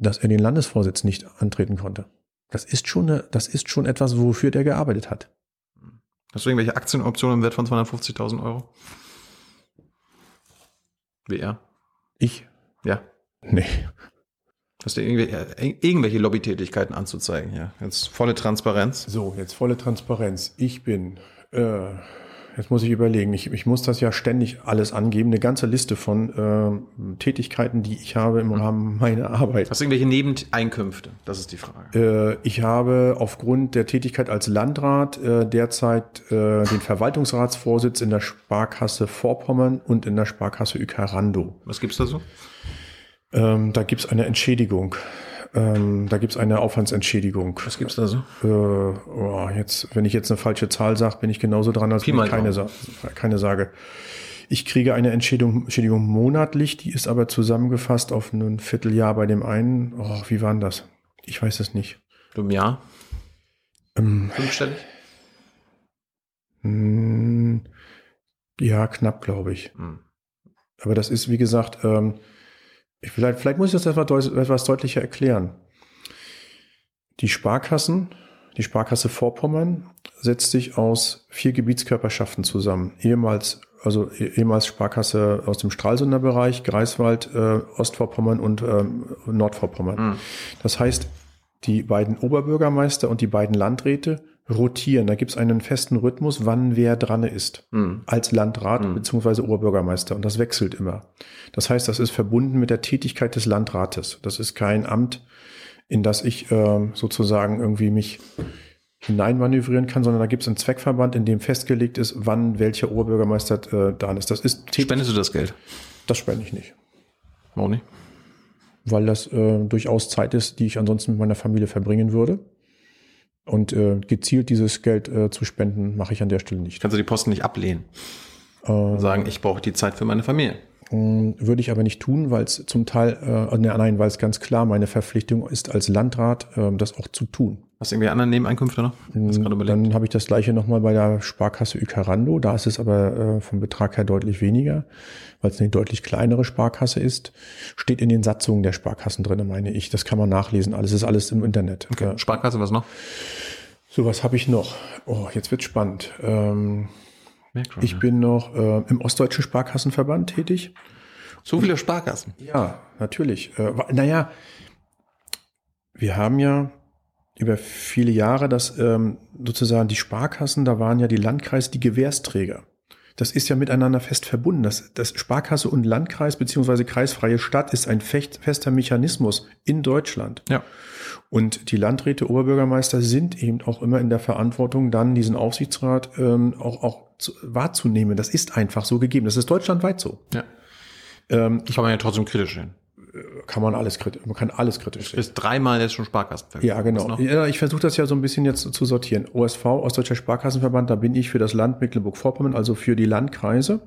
S1: dass er den Landesvorsitz nicht antreten konnte. Das ist schon, eine, das ist schon etwas, wofür der gearbeitet hat.
S2: Hast du irgendwelche Aktienoptionen im Wert von 250.000 Euro? Wie er?
S1: Ich?
S2: Ja.
S1: Nee.
S2: Hast du irgendwelche, äh, irgendwelche Lobbytätigkeiten anzuzeigen? Ja. Jetzt volle Transparenz.
S1: So, jetzt volle Transparenz. Ich bin, äh, jetzt muss ich überlegen, ich, ich muss das ja ständig alles angeben, eine ganze Liste von ähm, Tätigkeiten, die ich habe im Rahmen meiner Arbeit.
S2: Hast du irgendwelche Nebeneinkünfte? Das ist die Frage.
S1: Äh, ich habe aufgrund der Tätigkeit als Landrat äh, derzeit äh, den Verwaltungsratsvorsitz in der Sparkasse Vorpommern und in der Sparkasse Ukarando.
S2: Was gibt's da so?
S1: Ähm, da gibt's eine Entschädigung. Ähm, da gibt's eine Aufwandsentschädigung.
S2: Was gibt's da so?
S1: Äh, oh, jetzt, wenn ich jetzt eine falsche Zahl sage, bin ich genauso dran, als
S2: Pi
S1: wenn ich keine, sa keine sage. Ich kriege eine Entschädigung, Entschädigung monatlich, die ist aber zusammengefasst auf ein Vierteljahr bei dem einen. Oh, wie war denn das? Ich weiß es nicht.
S2: Im Jahr?
S1: Ähm,
S2: Fünfstellig?
S1: mh, ja, knapp, glaube ich.
S2: Hm.
S1: Aber das ist, wie gesagt, ähm, vielleicht, vielleicht muss ich das etwas, etwas deutlicher erklären. Die Sparkassen, die Sparkasse Vorpommern setzt sich aus vier Gebietskörperschaften zusammen. Ehemals, also eh- ehemals Sparkasse aus dem Stralsunder Bereich, Greifswald, äh, Ostvorpommern und ähm, Nordvorpommern.
S2: Hm.
S1: Das heißt, die beiden Oberbürgermeister und die beiden Landräte rotieren. Da gibt es einen festen Rhythmus, wann wer dran ist
S2: Hm.
S1: als Landrat
S2: Mhm.
S1: beziehungsweise Oberbürgermeister und das wechselt immer. Das heißt, das ist verbunden mit der Tätigkeit des Landrates. Das ist kein Amt, in das ich ähm, sozusagen irgendwie mich hineinmanövrieren kann, sondern da gibt es einen Zweckverband, in dem festgelegt ist, wann welcher Oberbürgermeister äh, da ist. Das ist tätig-
S2: Spendest du das Geld?
S1: das spende ich nicht,
S2: Warum nicht?
S1: weil das äh, durchaus Zeit ist, die ich ansonsten mit meiner Familie verbringen würde. Und äh, gezielt dieses Geld äh, zu spenden, mache ich an der Stelle nicht.
S2: Kannst du die Posten nicht ablehnen
S1: Äh,
S2: und sagen, ich brauche die Zeit für meine Familie?
S1: Ähm, Würde ich aber nicht tun, weil es zum Teil, äh, nein, weil es ganz klar meine Verpflichtung ist, als Landrat ähm, das auch zu tun.
S2: Hast du irgendwie andere Nebeneinkünfte noch?
S1: Dann habe ich das gleiche nochmal bei der Sparkasse Ükarando. Da ist es aber äh, vom Betrag her deutlich weniger, weil es eine deutlich kleinere Sparkasse ist. Steht in den Satzungen der Sparkassen drin, meine ich. Das kann man nachlesen. Alles ist alles im Internet.
S2: Okay.
S1: Ja.
S2: Sparkasse, was noch?
S1: So, was habe ich noch? Oh, jetzt wird spannend. Ähm,
S2: schon,
S1: ich
S2: ja.
S1: bin noch äh, im Ostdeutschen Sparkassenverband tätig.
S2: So viele Sparkassen.
S1: Ja, natürlich. Äh, naja, wir haben ja über viele Jahre, dass ähm, sozusagen die Sparkassen, da waren ja die Landkreise die Gewährsträger. Das ist ja miteinander fest verbunden. Das, das Sparkasse und Landkreis beziehungsweise kreisfreie Stadt ist ein fecht, fester Mechanismus in Deutschland.
S2: Ja.
S1: Und die Landräte, Oberbürgermeister sind eben auch immer in der Verantwortung, dann diesen Aufsichtsrat ähm, auch, auch zu, wahrzunehmen. Das ist einfach so gegeben. Das ist deutschlandweit so.
S2: Ja.
S1: Ähm,
S2: Kann man ja trotzdem kritisch sehen.
S1: Kann man alles kritisch, man kann alles kritisch sehen.
S2: Bis dreimal jetzt schon Sparkassen.
S1: Ja, genau. Ja, ich versuche das ja so ein bisschen jetzt zu sortieren. OSV, Ostdeutscher Sparkassenverband, da bin ich für das Land Mecklenburg-Vorpommern, also für die Landkreise,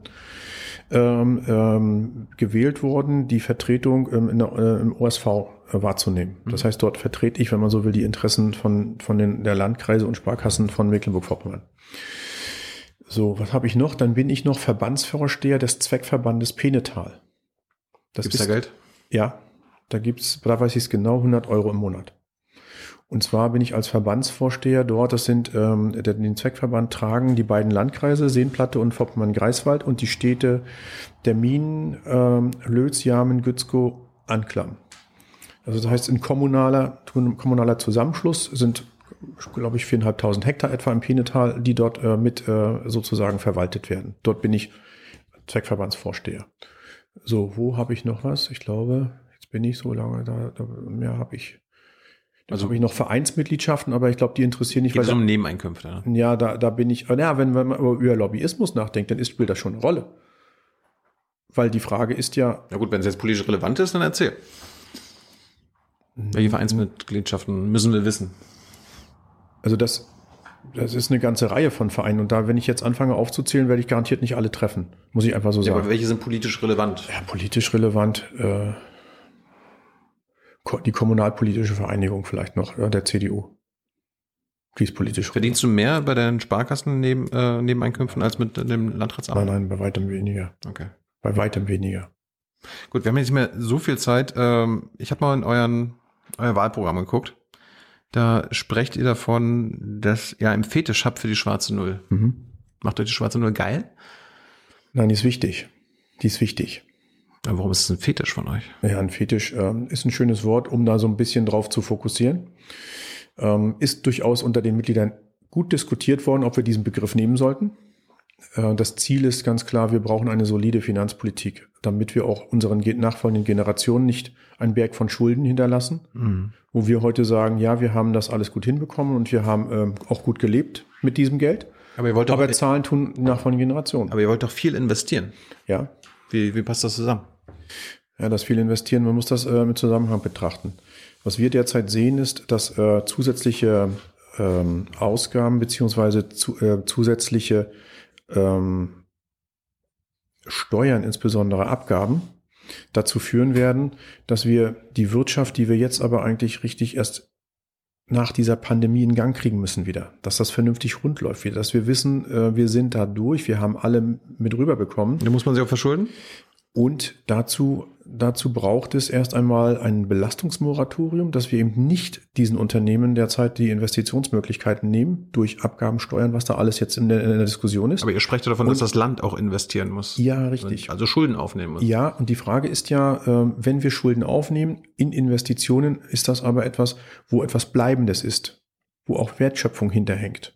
S1: ähm, ähm, gewählt worden, die Vertretung ähm, der, äh, im OSV äh, wahrzunehmen. Das heißt, dort vertrete ich, wenn man so will, die Interessen von, von den der Landkreise und Sparkassen von Mecklenburg-Vorpommern. So, was habe ich noch? Dann bin ich noch Verbandsvorsteher des Zweckverbandes Penetal. Das
S2: Gibt's da Geld?
S1: Ja, da gibt's, da weiß ich es genau, 100 Euro im Monat. Und zwar bin ich als Verbandsvorsteher dort, das sind, ähm, den Zweckverband tragen die beiden Landkreise, Seenplatte und Vorpommern-Greifswald und die Städte der Minen, ähm, Lötz, Jamen, Gützkow, Anklam. Also das heißt, ein kommunaler, kommunaler Zusammenschluss sind, glaube ich, viereinhalbtausend Hektar etwa im Pienetal, die dort äh, mit äh, sozusagen verwaltet werden. Dort bin ich Zweckverbandsvorsteher. So, wo habe ich noch was? Ich glaube, jetzt bin ich so lange da, da mehr habe ich. Also
S2: Also-
S1: habe ich noch Vereinsmitgliedschaften, aber ich glaube, die interessieren nicht,
S2: Geht
S1: weil
S2: es um Nebeneinkünfte? Ne?
S1: ja, da, da bin ich, ja, wenn, wenn man über Lobbyismus nachdenkt, dann ist, spielt das schon eine Rolle. Weil die Frage ist ja,
S2: Ja gut, wenn es jetzt politisch relevant ist, dann erzähl. Welche Vereinsmitgliedschaften müssen wir wissen?
S1: also das, das ist eine ganze Reihe von Vereinen und da, wenn ich jetzt anfange aufzuzählen, werde ich garantiert nicht alle treffen. Muss ich einfach so
S2: Ja,
S1: sagen.
S2: aber welche sind politisch relevant?
S1: Ja, politisch relevant, äh, die kommunalpolitische Vereinigung vielleicht noch, der CDU. Die ist politisch
S2: Verdienst du mehr bei den Sparkassen neben, äh, Nebeneinkünften als mit dem Landratsamt?
S1: Nein, nein, bei weitem weniger.
S2: Okay.
S1: Bei weitem weniger.
S2: Gut, wir haben jetzt nicht mehr so viel Zeit. Ähm, ich habe mal in euren, euer Wahlprogramm geguckt. Da sprecht ihr davon, dass ihr einen Fetisch habt für die schwarze Null.
S1: Mhm.
S2: Macht euch die schwarze Null geil?
S1: Nein, die ist wichtig. Die ist wichtig.
S2: Aber warum ist es ein Fetisch von euch?
S1: Ja, ein Fetisch ähm, ist ein schönes Wort, um da so ein bisschen drauf zu fokussieren. Ähm, ist durchaus unter den Mitgliedern gut diskutiert worden, ob wir diesen Begriff nehmen sollten. Äh, das Ziel ist ganz klar, wir brauchen eine solide Finanzpolitik, damit wir auch unseren ge- nachfolgenden Generationen nicht einen Berg von Schulden hinterlassen,
S2: Mhm.
S1: wo wir heute sagen, ja, wir haben das alles gut hinbekommen und wir haben ähm, auch gut gelebt mit diesem Geld.
S2: Aber ihr wollt doch,
S1: Aber Zahlen tun die nachfolgenden Generationen.
S2: aber ihr wollt doch viel investieren.
S1: ja,
S2: Wie, wie passt das zusammen?
S1: Ja, das viel investieren, man muss das äh, im Zusammenhang betrachten. Was wir derzeit sehen, ist, dass äh, zusätzliche ähm, Ausgaben beziehungsweise zu, äh, zusätzliche ähm, Steuern, insbesondere Abgaben, dazu führen werden, dass wir die Wirtschaft, die wir jetzt aber eigentlich richtig erst nach dieser Pandemie in Gang kriegen müssen wieder, dass das vernünftig rund läuft wieder, dass wir wissen, äh, wir sind da durch, wir haben alle mit rüberbekommen.
S2: Da muss man sich auch verschulden?
S1: Und dazu, dazu braucht es erst einmal ein Belastungsmoratorium, dass wir eben nicht diesen Unternehmen derzeit die Investitionsmöglichkeiten nehmen, durch Abgaben, Steuern, was da alles jetzt in der, in der Diskussion ist.
S2: Aber ihr sprecht ja davon, dass das Land auch investieren muss.
S1: ja, richtig.
S2: Also Schulden aufnehmen muss.
S1: Ja, und die Frage ist ja, ähm, wenn wir Schulden aufnehmen in Investitionen, ist das aber etwas, wo etwas Bleibendes ist, wo auch Wertschöpfung hinterhängt.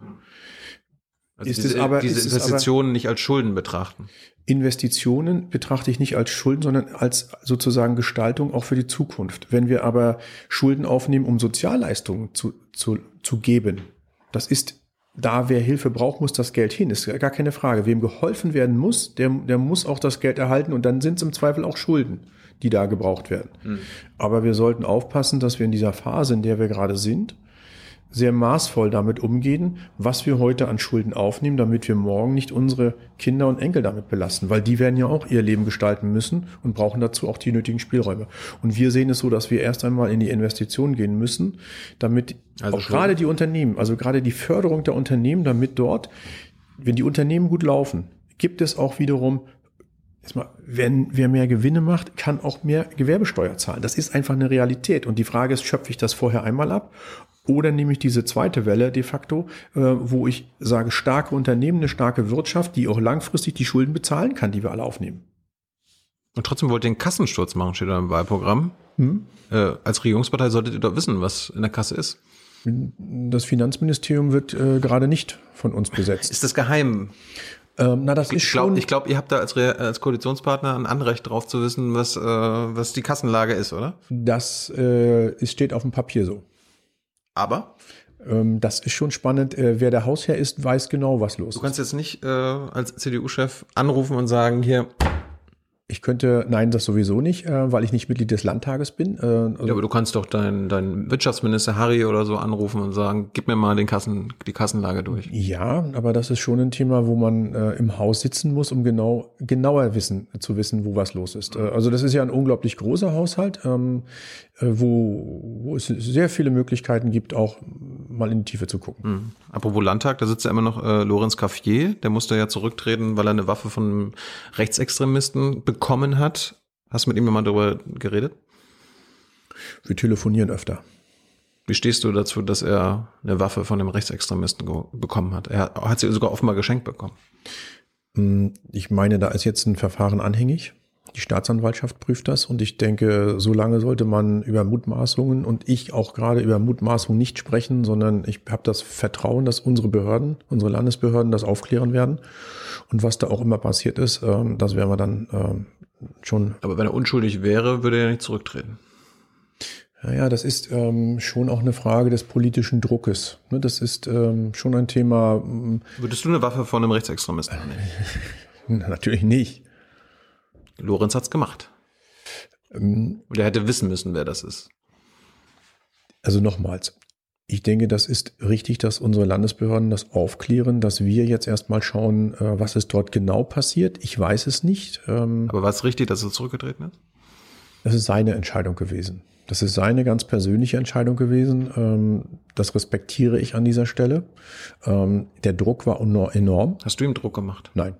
S2: Also
S1: Ist
S2: diese,
S1: es aber-
S2: diese
S1: es aber-
S2: Investitionen nicht als Schulden betrachten.
S1: Investitionen betrachte ich nicht als Schulden, sondern als sozusagen Gestaltung auch für die Zukunft. Wenn wir aber Schulden aufnehmen, um Sozialleistungen zu, zu, zu geben, das ist da, wer Hilfe braucht, muss das Geld hin. Ist gar keine Frage. Wem geholfen werden muss, der, der muss auch das Geld erhalten und dann sind es im Zweifel auch Schulden, die da gebraucht werden. Aber wir sollten aufpassen, dass wir in dieser Phase, in der wir gerade sind, sehr maßvoll damit umgehen, was wir heute an Schulden aufnehmen, damit wir morgen nicht unsere Kinder und Enkel damit belasten, weil die werden ja auch ihr Leben gestalten müssen und brauchen dazu auch die nötigen Spielräume. Und wir sehen es so, dass wir erst einmal in die Investition gehen müssen, damit
S2: Also
S1: auch
S2: schon-
S1: gerade die Unternehmen, also gerade die Förderung der Unternehmen, damit dort, wenn die Unternehmen gut laufen, gibt es auch wiederum Erstmal, wenn wer mehr Gewinne macht, kann auch mehr Gewerbesteuer zahlen. Das ist einfach eine Realität. Und die Frage ist, schöpfe ich das vorher einmal ab? Oder nehme ich diese zweite Welle de facto, äh, wo ich sage, starke Unternehmen, eine starke Wirtschaft, die auch langfristig die Schulden bezahlen kann, die wir alle aufnehmen.
S2: Und trotzdem wollt ihr einen Kassensturz machen, steht da im Wahlprogramm. Äh, als Regierungspartei solltet ihr doch wissen, was in der Kasse ist.
S1: Das Finanzministerium wird äh, gerade nicht von uns besetzt.
S2: Ist das geheim?
S1: Ähm, na, das ist
S2: Ich glaube,
S1: schon.
S2: ich glaub, ihr habt da als, Re als Koalitionspartner ein Anrecht drauf zu wissen, was, äh, was die Kassenlage ist, oder?
S1: das äh, steht auf dem Papier so.
S2: Aber
S1: Ähm, das ist schon spannend. Äh, wer der Hausherr ist, weiß genau, was los
S2: du
S1: ist.
S2: kannst jetzt nicht äh, als CDU-Chef anrufen und sagen, hier,
S1: Ich könnte, nein, das sowieso nicht, äh, weil ich nicht Mitglied des Landtages bin. Äh, also,
S2: ja, aber du kannst doch deinen dein Wirtschaftsminister Harry oder so anrufen und sagen, gib mir mal den Kassen, die Kassenlage durch.
S1: ja, aber das ist schon ein Thema, wo man äh, im Haus sitzen muss, um genau genauer wissen zu wissen, wo was los ist. Äh, also das ist ja ein unglaublich großer Haushalt, ähm, äh, wo, wo es sehr viele Möglichkeiten gibt, auch mal in die Tiefe zu gucken.
S2: Hm. Apropos Landtag, da sitzt ja immer noch äh, Lorenz Caffier, der musste ja zurücktreten, weil er eine Waffe von einem Rechtsextremisten bekommen hat. Hast du mit ihm nochmal darüber geredet?
S1: Wir telefonieren öfter.
S2: Wie stehst du dazu, dass er eine Waffe von einem Rechtsextremisten bekommen hat? Er hat sie sogar offenbar geschenkt bekommen.
S1: Hm, Ich meine, da ist jetzt ein Verfahren anhängig. Die Staatsanwaltschaft prüft das und ich denke, so lange sollte man über Mutmaßungen und ich auch gerade über Mutmaßungen nicht sprechen, sondern ich habe das Vertrauen, dass unsere Behörden, unsere Landesbehörden das aufklären werden. Und was da auch immer passiert ist, ähm, das werden wir dann ähm, schon
S2: Aber wenn er unschuldig wäre, würde er nicht zurücktreten.
S1: Naja, das ist ähm, schon auch eine Frage des politischen Druckes. Ne, Das ist ähm, schon ein Thema, mm,
S2: Würdest du eine Waffe von einem Rechtsextremisten nehmen? <laughs>
S1: natürlich nicht.
S2: Lorenz hat's gemacht.
S1: Ähm,
S2: Und er hätte wissen müssen, wer das ist.
S1: Also nochmals, ich denke, das ist richtig, dass unsere Landesbehörden das aufklären, dass wir jetzt erstmal schauen, äh, was ist dort genau passiert. Ich weiß es nicht. Ähm,
S2: Aber war es richtig, dass er zurückgetreten ist?
S1: Das ist seine Entscheidung gewesen. Das ist seine ganz persönliche Entscheidung gewesen. Ähm, Das respektiere ich an dieser Stelle. Ähm, Der Druck war enorm.
S2: Hast du ihm Druck gemacht?
S1: Nein.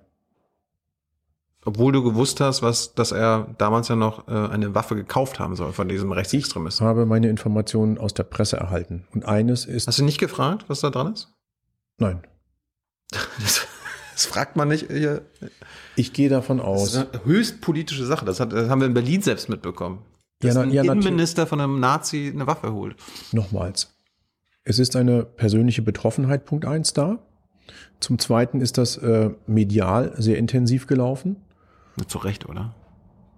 S2: Obwohl du gewusst hast, was, dass er damals ja noch äh, eine Waffe gekauft haben soll von diesem
S1: Ich
S2: Rechtsextremisten.
S1: habe meine Informationen aus der Presse erhalten. Und eines ist,
S2: Hast du nicht gefragt, was da dran ist?
S1: nein, <laughs>
S2: Das, das fragt man nicht. Hier.
S1: ich gehe davon
S2: Das
S1: aus.
S2: ist eine höchst politische Sache. Das, hat, das haben wir in Berlin selbst mitbekommen.
S1: Ja,
S2: Dass
S1: na-
S2: ein
S1: ja.
S2: Innenminister von einem Nazi eine Waffe holt.
S1: Nochmals. Es ist eine persönliche Betroffenheit, Punkt eins da. Zum Zweiten ist das äh, medial sehr intensiv gelaufen.
S2: Zu Recht, oder?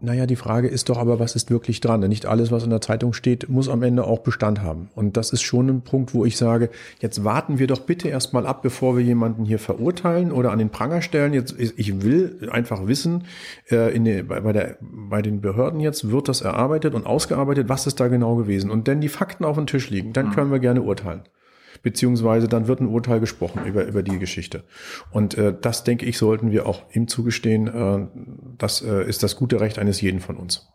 S1: Naja, die Frage ist doch aber, was ist wirklich dran? Nicht alles, was in der Zeitung steht, muss am Ende auch Bestand haben. Und das ist schon ein Punkt, wo ich sage, jetzt warten wir doch bitte erstmal ab, bevor wir jemanden hier verurteilen oder an den Pranger stellen. Jetzt, ich will einfach wissen, äh, in der, bei, der, bei den Behörden jetzt wird das erarbeitet und ausgearbeitet, was ist da genau gewesen. Und wenn die Fakten auf dem Tisch liegen, dann können wir gerne urteilen. Beziehungsweise dann wird ein Urteil gesprochen über, über die Geschichte. Und äh, das, denke ich, sollten wir auch ihm zugestehen. Äh, das äh, ist das gute Recht eines jeden von uns.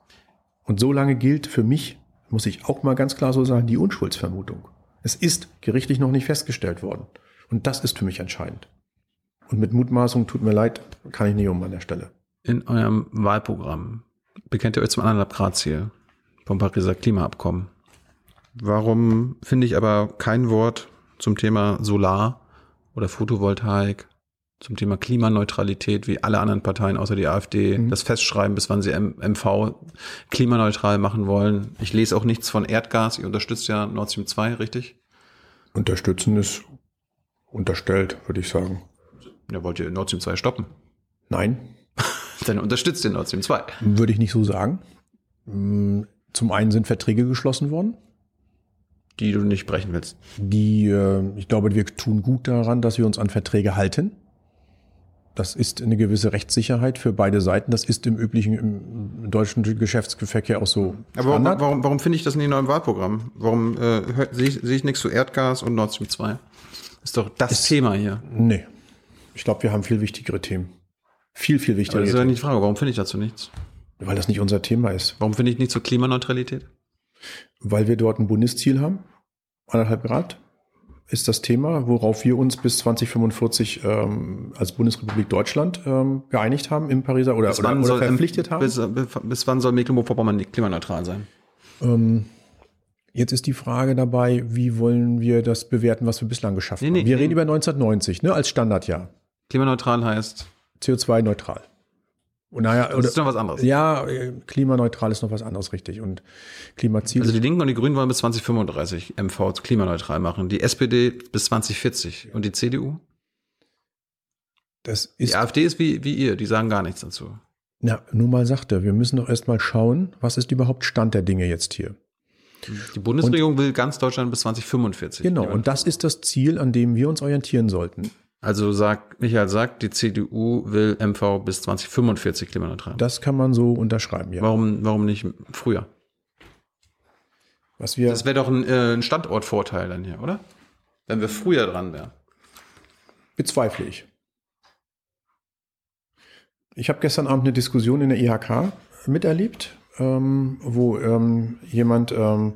S1: Und so lange gilt für mich, muss ich auch mal ganz klar so sagen, die Unschuldsvermutung. Es ist gerichtlich noch nicht festgestellt worden. Und das ist für mich entscheidend. Und mit Mutmaßung, tut mir leid, kann ich nicht um an der Stelle.
S2: In eurem Wahlprogramm bekennt ihr euch zum 1,5 Grad Ziel vom Pariser Klimaabkommen. Warum finde ich aber kein Wort zum Thema Solar oder Photovoltaik, zum Thema Klimaneutralität, wie alle anderen Parteien außer die AfD das festschreiben, bis wann sie MV klimaneutral machen wollen. Ich lese auch nichts von Erdgas. Ihr unterstützt ja Nord Stream 2, richtig?
S1: Unterstützen ist unterstellt, würde ich sagen.
S2: Ja, wollt ihr Nord Stream 2 stoppen?
S1: Nein, <laughs>
S2: Dann unterstützt ihr Nord Stream 2.
S1: würde ich nicht so sagen. Mm, Zum einen sind Verträge geschlossen worden.
S2: Die du nicht brechen willst.
S1: die, äh, ich glaube, wir tun gut daran, dass wir uns an Verträge halten. das ist eine gewisse Rechtssicherheit für beide Seiten. Das ist im üblichen im deutschen Geschäftsverkehr auch so.
S2: Aber warum, warum, warum finde ich das nicht in eurem Wahlprogramm? Warum äh, sehe ich, seh ich nichts zu Erdgas und Nord Stream 2? Ist doch das ist, Thema hier.
S1: Nee. Ich glaube, wir haben viel wichtigere Themen. Viel, viel wichtigere. Aber
S2: das ist ja nicht die Frage. Warum finde ich dazu nichts?
S1: Weil das nicht unser Thema ist.
S2: Warum finde ich nicht zur Klimaneutralität?
S1: Weil wir dort ein Bundesziel haben. Anderthalb Grad ist das Thema, worauf wir uns bis 2045 ähm, als Bundesrepublik Deutschland ähm, geeinigt haben im Pariser oder, oder, oder verpflichtet haben.
S2: Bis, bis wann soll Mecklenburg-Vorpommern klimaneutral sein?
S1: Ähm, jetzt ist die Frage dabei, wie wollen wir das bewerten, was wir bislang geschafft nee, nee, haben? Wir nee. reden über 1990 ne, als Standardjahr.
S2: Klimaneutral heißt?
S1: CO2-neutral.
S2: Und naja, das oder, ist noch was anderes.
S1: Ja, klimaneutral ist noch was anderes, richtig. Und Klimaziel.
S2: Also die Linken und die Grünen wollen bis 2035 MV klimaneutral machen. Die SPD bis 2040. Und die CDU?
S1: Das ist.
S2: Die AfD ist wie, wie ihr, die sagen gar nichts dazu.
S1: Na, nur mal sagt er, wir müssen doch erstmal schauen, was ist überhaupt Stand der Dinge jetzt hier.
S2: Die Bundesregierung und, will ganz Deutschland bis 2045.
S1: Genau, und das ist das Ziel, an dem wir uns orientieren sollten.
S2: Also sagt, Michael sagt, die CDU will MV bis 2045 klimaneutral.
S1: Das kann man so unterschreiben, ja.
S2: Warum, warum nicht früher?
S1: Was wir
S2: das wäre doch ein, äh, ein Standortvorteil dann hier, oder? Wenn wir früher dran wären.
S1: Bezweifle ich. Ich habe gestern Abend eine Diskussion in der IHK miterlebt, ähm, wo ähm, jemand, ähm,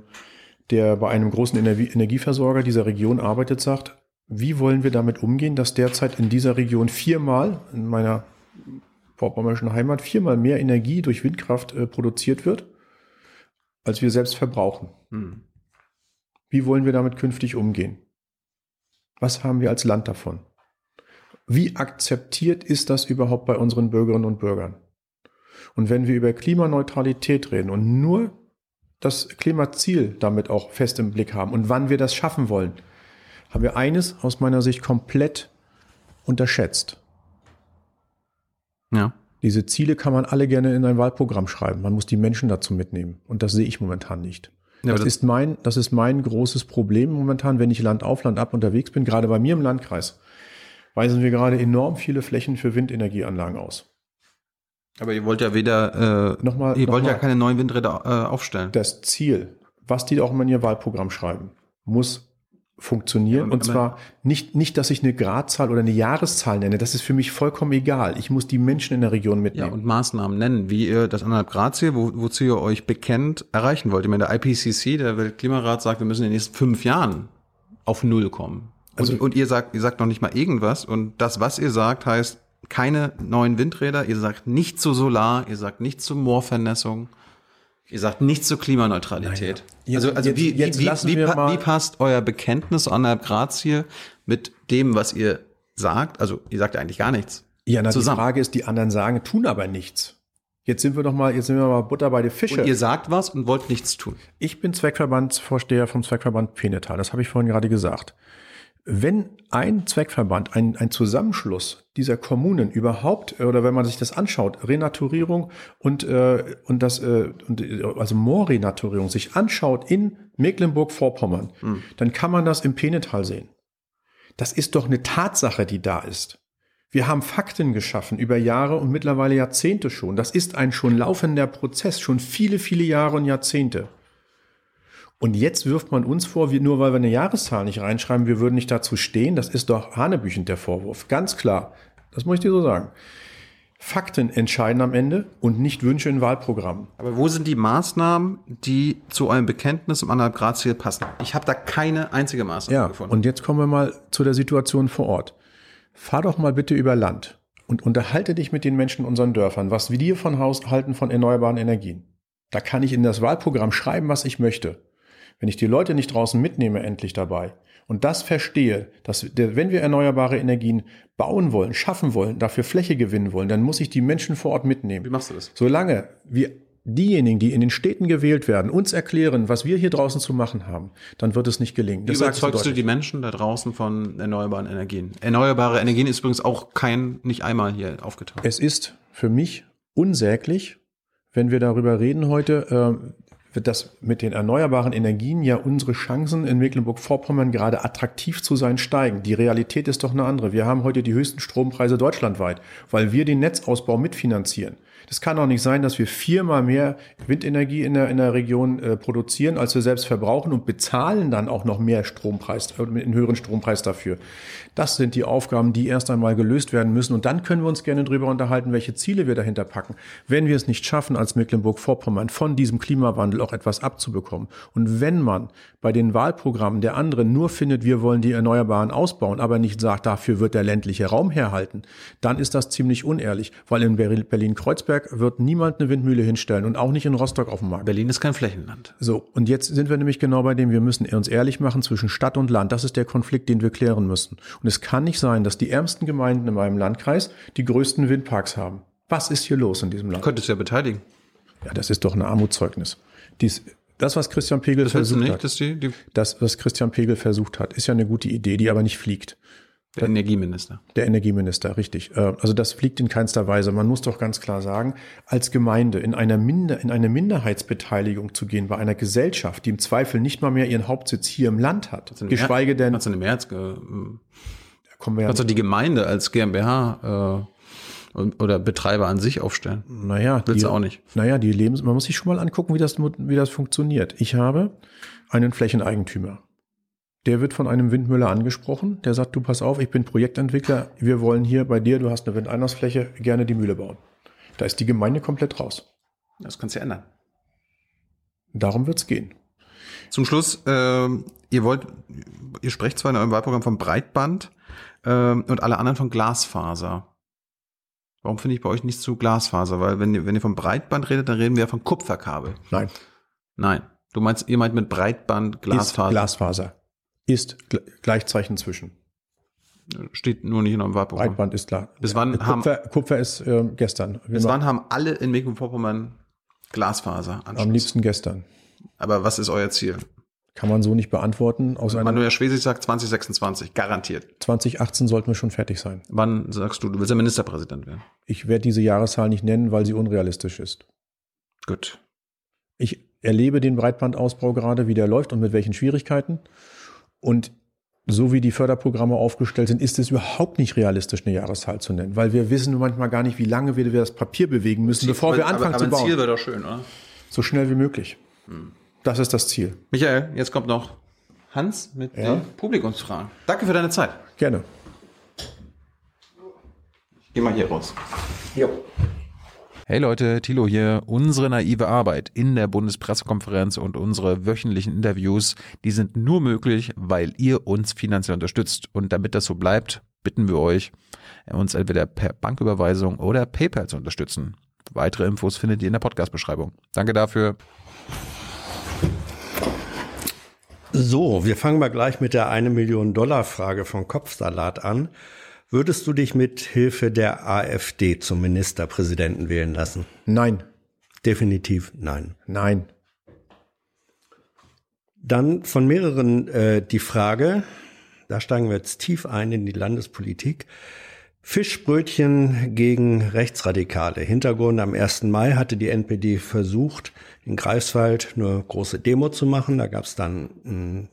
S1: der bei einem großen Energieversorger dieser Region arbeitet, sagt, wie wollen wir damit umgehen, dass derzeit in dieser Region viermal, in meiner vorpommerschen Heimat, viermal mehr Energie durch Windkraft äh, produziert wird, als wir selbst verbrauchen? Hm. Wie wollen wir damit künftig umgehen? Was haben wir als Land davon? Wie akzeptiert ist das überhaupt bei unseren Bürgerinnen und Bürgern? Und wenn wir über Klimaneutralität reden und nur das Klimaziel damit auch fest im Blick haben und wann wir das schaffen wollen, haben wir eines aus meiner Sicht komplett unterschätzt.
S2: Ja.
S1: Diese Ziele kann man alle gerne in ein Wahlprogramm schreiben. Man muss die Menschen dazu mitnehmen. Und das sehe ich momentan nicht. Ja, das, das, ist mein, das ist mein großes Problem momentan, wenn ich Land auf Land ab unterwegs bin. Gerade bei mir im Landkreis weisen wir gerade enorm viele Flächen für Windenergieanlagen aus.
S2: Aber ihr wollt ja weder, äh,
S1: nochmal,
S2: ihr wollt ja keine neuen Windräder äh, aufstellen.
S1: Das Ziel, was die auch mal in ihr Wahlprogramm schreiben, muss funktionieren. Ja, und zwar nicht, nicht, dass ich eine Gradzahl oder eine Jahreszahl nenne. Das ist für mich vollkommen egal. Ich muss die Menschen in der Region mitnehmen.
S2: Ja, und Maßnahmen nennen, wie ihr das anderthalb Grad Ziel, wo, wozu ihr euch bekennt, erreichen wollt. Ich meine, der IPCC, der Weltklimarat, sagt, wir müssen in den nächsten fünf Jahren auf Null kommen. Also, und, und ihr sagt, ihr sagt noch nicht mal irgendwas. Und das, was ihr sagt, heißt keine neuen Windräder. Ihr sagt nicht zu Solar. Ihr sagt nicht zu Moorvernässung. Ihr sagt nichts zur Klimaneutralität. Naja. also, also jetzt, wie, jetzt wie, wie, wie, wie, passt euer Bekenntnis an der Grazie mit dem, was ihr sagt? Also, ihr sagt ja eigentlich gar nichts.
S1: Ja, na, zusammen. die Frage ist, die anderen sagen, tun aber nichts. Jetzt sind wir doch mal, jetzt sind wir mal Butter bei den Fische.
S2: Und ihr sagt was und wollt nichts tun.
S1: Ich bin Zweckverbandsvorsteher vom Zweckverband Penetal. Das habe ich vorhin gerade gesagt wenn ein Zweckverband, ein, ein Zusammenschluss dieser Kommunen überhaupt, äh, oder wenn man sich das anschaut, Renaturierung und, äh, und das, äh, und, also Moorrenaturierung sich anschaut in Mecklenburg-Vorpommern, mhm. dann kann man das im Penetal sehen. Das ist doch eine Tatsache, die da ist. Wir haben Fakten geschaffen über Jahre und mittlerweile Jahrzehnte schon. Das ist ein schon laufender Prozess, schon viele, viele Jahre und Jahrzehnte. Und jetzt wirft man uns vor, wir, nur weil wir eine Jahreszahl nicht reinschreiben, wir würden nicht dazu stehen. Das ist doch hanebüchend der Vorwurf. Ganz klar. Das muss ich dir so sagen. Fakten entscheiden am Ende und nicht Wünsche in Wahlprogrammen.
S2: Aber wo sind die Maßnahmen, die zu eurem Bekenntnis im anderthalb Grad Ziel passen? Ich habe da keine einzige Maßnahme
S1: ja,
S2: gefunden.
S1: Und jetzt kommen wir mal zu der Situation vor Ort. Fahr doch mal bitte über Land und unterhalte dich mit den Menschen in unseren Dörfern, was wir dir von Haus halten von erneuerbaren Energien. Da kann ich in das Wahlprogramm schreiben, was ich möchte. Wenn ich die Leute nicht draußen mitnehme, endlich dabei und das verstehe, dass wenn wir erneuerbare Energien bauen wollen, schaffen wollen, dafür Fläche gewinnen wollen, dann muss ich die Menschen vor Ort mitnehmen.
S2: Wie machst du das?
S1: Solange wir diejenigen, die in den Städten gewählt werden, uns erklären, was wir hier draußen zu machen haben, dann wird es nicht gelingen.
S2: Das Wie überzeugst du die Menschen da draußen von erneuerbaren Energien? Erneuerbare Energien ist übrigens auch kein, nicht einmal hier aufgetaucht.
S1: Es ist für mich unsäglich, wenn wir darüber reden heute, äh, wird das mit den erneuerbaren Energien ja unsere Chancen in Mecklenburg-Vorpommern gerade attraktiv zu sein steigen. Die Realität ist doch eine andere. Wir haben heute die höchsten Strompreise deutschlandweit, weil wir den Netzausbau mitfinanzieren. Das kann auch nicht sein, dass wir viermal mehr Windenergie in der, in der Region äh, produzieren, als wir selbst verbrauchen und bezahlen dann auch noch mehr Strompreis, äh, einen höheren Strompreis dafür. Das sind die Aufgaben, die erst einmal gelöst werden müssen. Und dann können wir uns gerne darüber unterhalten, welche Ziele wir dahinter packen. Wenn wir es nicht schaffen, als Mecklenburg-Vorpommern von diesem Klimawandel auch etwas abzubekommen. Und wenn man bei den Wahlprogrammen der anderen nur findet, wir wollen die Erneuerbaren ausbauen, aber nicht sagt, dafür wird der ländliche Raum herhalten, dann ist das ziemlich unehrlich, weil in Berlin-Kreuzberg wird niemand eine Windmühle hinstellen und auch nicht in Rostock auf dem Markt.
S2: Berlin ist kein Flächenland.
S1: So, und jetzt sind wir nämlich genau bei dem, wir müssen uns ehrlich machen zwischen Stadt und Land. Das ist der Konflikt, den wir klären müssen. Und es kann nicht sein, dass die ärmsten Gemeinden in meinem Landkreis die größten Windparks haben. Was ist hier los in diesem Land?
S2: Du könntest ja beteiligen.
S1: Ja, das ist doch ein Armutszeugnis. Dies, das, was Christian Pegel
S2: Das
S1: versucht
S2: nicht,
S1: hat,
S2: dass die, die
S1: das, was Christian Pegel versucht hat, ist ja eine gute Idee, die aber nicht fliegt.
S2: Der Energieminister.
S1: Der Energieminister, richtig. Äh, Also das fliegt in keinster Weise. Man muss doch ganz klar sagen, als Gemeinde in einer Minder, in eine Minderheitsbeteiligung zu gehen bei einer Gesellschaft, die im Zweifel nicht mal mehr ihren Hauptsitz hier im Land hat,
S2: eine
S1: geschweige denn,
S2: Hast du eine Mehrheits, äh,
S1: kommen wir
S2: du die Gemeinde als GmbH äh, oder Betreiber an sich aufstellen?
S1: naja,
S2: Willst
S1: die,
S2: du auch nicht.
S1: Naja, die Lebens, man muss sich schon mal angucken, wie das, wie das funktioniert. Ich habe einen Flächeneigentümer. Der wird von einem Windmüller angesprochen. Der sagt, du pass auf, ich bin Projektentwickler. Wir wollen hier bei dir, du hast eine Windeinlassfläche, gerne die Mühle bauen. Da ist die Gemeinde komplett raus.
S2: Das kannst du ja ändern.
S1: Darum wird's gehen.
S2: Zum Schluss, ähm, ihr wollt, ihr sprecht zwar in eurem Wahlprogramm von Breitband ähm, und alle anderen von Glasfaser. Warum finde ich bei euch nicht zu Glasfaser? Weil wenn ihr, wenn ihr von Breitband redet, dann reden wir ja von Kupferkabel.
S1: Nein.
S2: Nein. Du meinst, ihr meint mit Breitband Glasfaser.
S1: Ist Glasfaser. Ist Gl- Gleichzeichen zwischen.
S2: Steht nur nicht in eurem Wahlprogramm.
S1: Breitband ist klar.
S2: Bis wann haben-
S1: Kupfer, Kupfer ist ähm, gestern.
S2: Bis wann haben alle in Mecklenburg-Vorpommern Glasfaser
S1: am liebsten gestern.
S2: Aber was ist euer Ziel?
S1: Kann man so nicht beantworten. Aus
S2: Manuel Schwesig sagt 2026, garantiert.
S1: 2018 sollten wir schon fertig sein.
S2: Wann sagst du, du willst ja Ministerpräsident werden?
S1: Ich werde diese Jahreszahl nicht nennen, weil sie unrealistisch ist.
S2: Gut.
S1: Ich erlebe den Breitbandausbau gerade, wie der läuft und mit welchen Schwierigkeiten. Und so wie die Förderprogramme aufgestellt sind, ist es überhaupt nicht realistisch, eine Jahreszahl zu nennen, weil wir wissen manchmal gar nicht, wie lange wir das Papier bewegen müssen, bevor wir anfangen
S2: aber,
S1: zu
S2: aber
S1: bauen.
S2: Ein Ziel wäre doch schön, oder?
S1: So schnell wie möglich. Das ist das Ziel.
S2: Michael, jetzt kommt noch Hans mit
S1: Ja?
S2: den Publikumsfragen. Danke für deine Zeit.
S1: Gerne.
S2: Geh mal hier raus.
S4: Hey Leute, Thilo hier. Unsere naive Arbeit in der Bundespressekonferenz und unsere wöchentlichen Interviews, die sind nur möglich, weil ihr uns finanziell unterstützt. Und damit das so bleibt, bitten wir euch, uns entweder per Banküberweisung oder PayPal zu unterstützen. Weitere Infos findet ihr in der Podcast-Beschreibung. Danke dafür.
S5: So, wir fangen mal gleich mit der eine Million Dollar Frage von Kopfsalat an. Würdest du dich mit Hilfe der AfD zum Ministerpräsidenten wählen lassen?
S1: Nein.
S5: Definitiv nein.
S1: Nein.
S5: Dann von mehreren äh, die Frage, da steigen wir jetzt tief ein in die Landespolitik. Fischbrötchen gegen Rechtsradikale. Hintergrund am 1. Mai hatte die NPD versucht, in Greifswald eine große Demo zu machen. Da gab es dann ein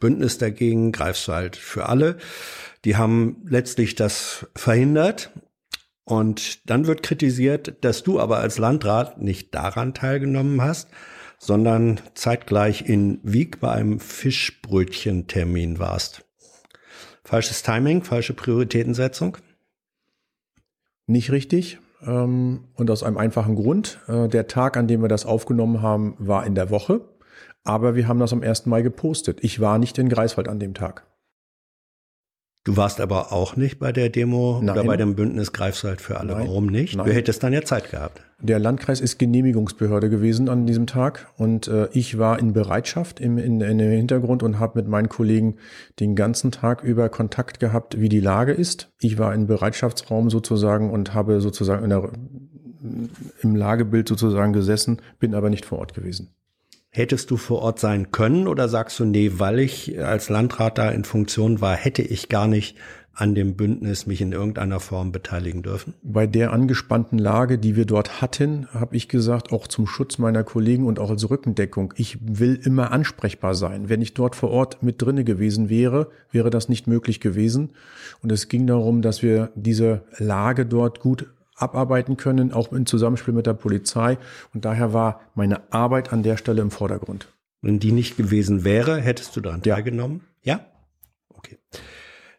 S5: Bündnis dagegen, Greifswald für alle. Die haben letztlich das verhindert. Und dann wird kritisiert, dass du aber als Landrat nicht daran teilgenommen hast, sondern zeitgleich in Wieg bei einem Fischbrötchentermin warst. Falsches Timing, falsche Prioritätensetzung.
S1: Nicht richtig. Ähm, Und aus einem einfachen Grund. Äh, Der Tag, an dem wir das aufgenommen haben, war in der Woche. Aber wir haben das am 1. Mai gepostet. Ich war nicht in Greifswald an dem Tag.
S5: Du warst aber auch nicht bei der Demo oder
S1: Nein.
S5: bei dem Bündnis Greifswald für alle.
S1: Nein.
S5: Warum nicht?
S1: Nein.
S5: Du hättest dann ja Zeit gehabt.
S1: Der Landkreis ist Genehmigungsbehörde gewesen an diesem Tag und äh, ich war in Bereitschaft im, in, in dem Hintergrund und habe mit meinen Kollegen den ganzen Tag über Kontakt gehabt, wie die Lage ist. Ich war im Bereitschaftsraum sozusagen und habe sozusagen der, im Lagebild sozusagen gesessen, bin aber nicht vor Ort gewesen.
S5: Hättest du vor Ort sein können oder sagst du, nee, weil ich als Landrat da in Funktion war, hätte ich gar nicht an dem Bündnis mich in irgendeiner Form beteiligen dürfen?
S1: Bei der angespannten Lage, die wir dort hatten, habe ich gesagt, auch zum Schutz meiner Kollegen und auch als Rückendeckung, ich will immer ansprechbar sein. Wenn ich dort vor Ort mit drinne gewesen wäre, wäre das nicht möglich gewesen. Und es ging darum, dass wir diese Lage dort gut abarbeiten können, auch im Zusammenspiel mit der Polizei. Und daher war meine Arbeit an der Stelle im Vordergrund.
S5: Wenn die nicht gewesen wäre, hättest du daran ja. teilgenommen? Ja? Okay.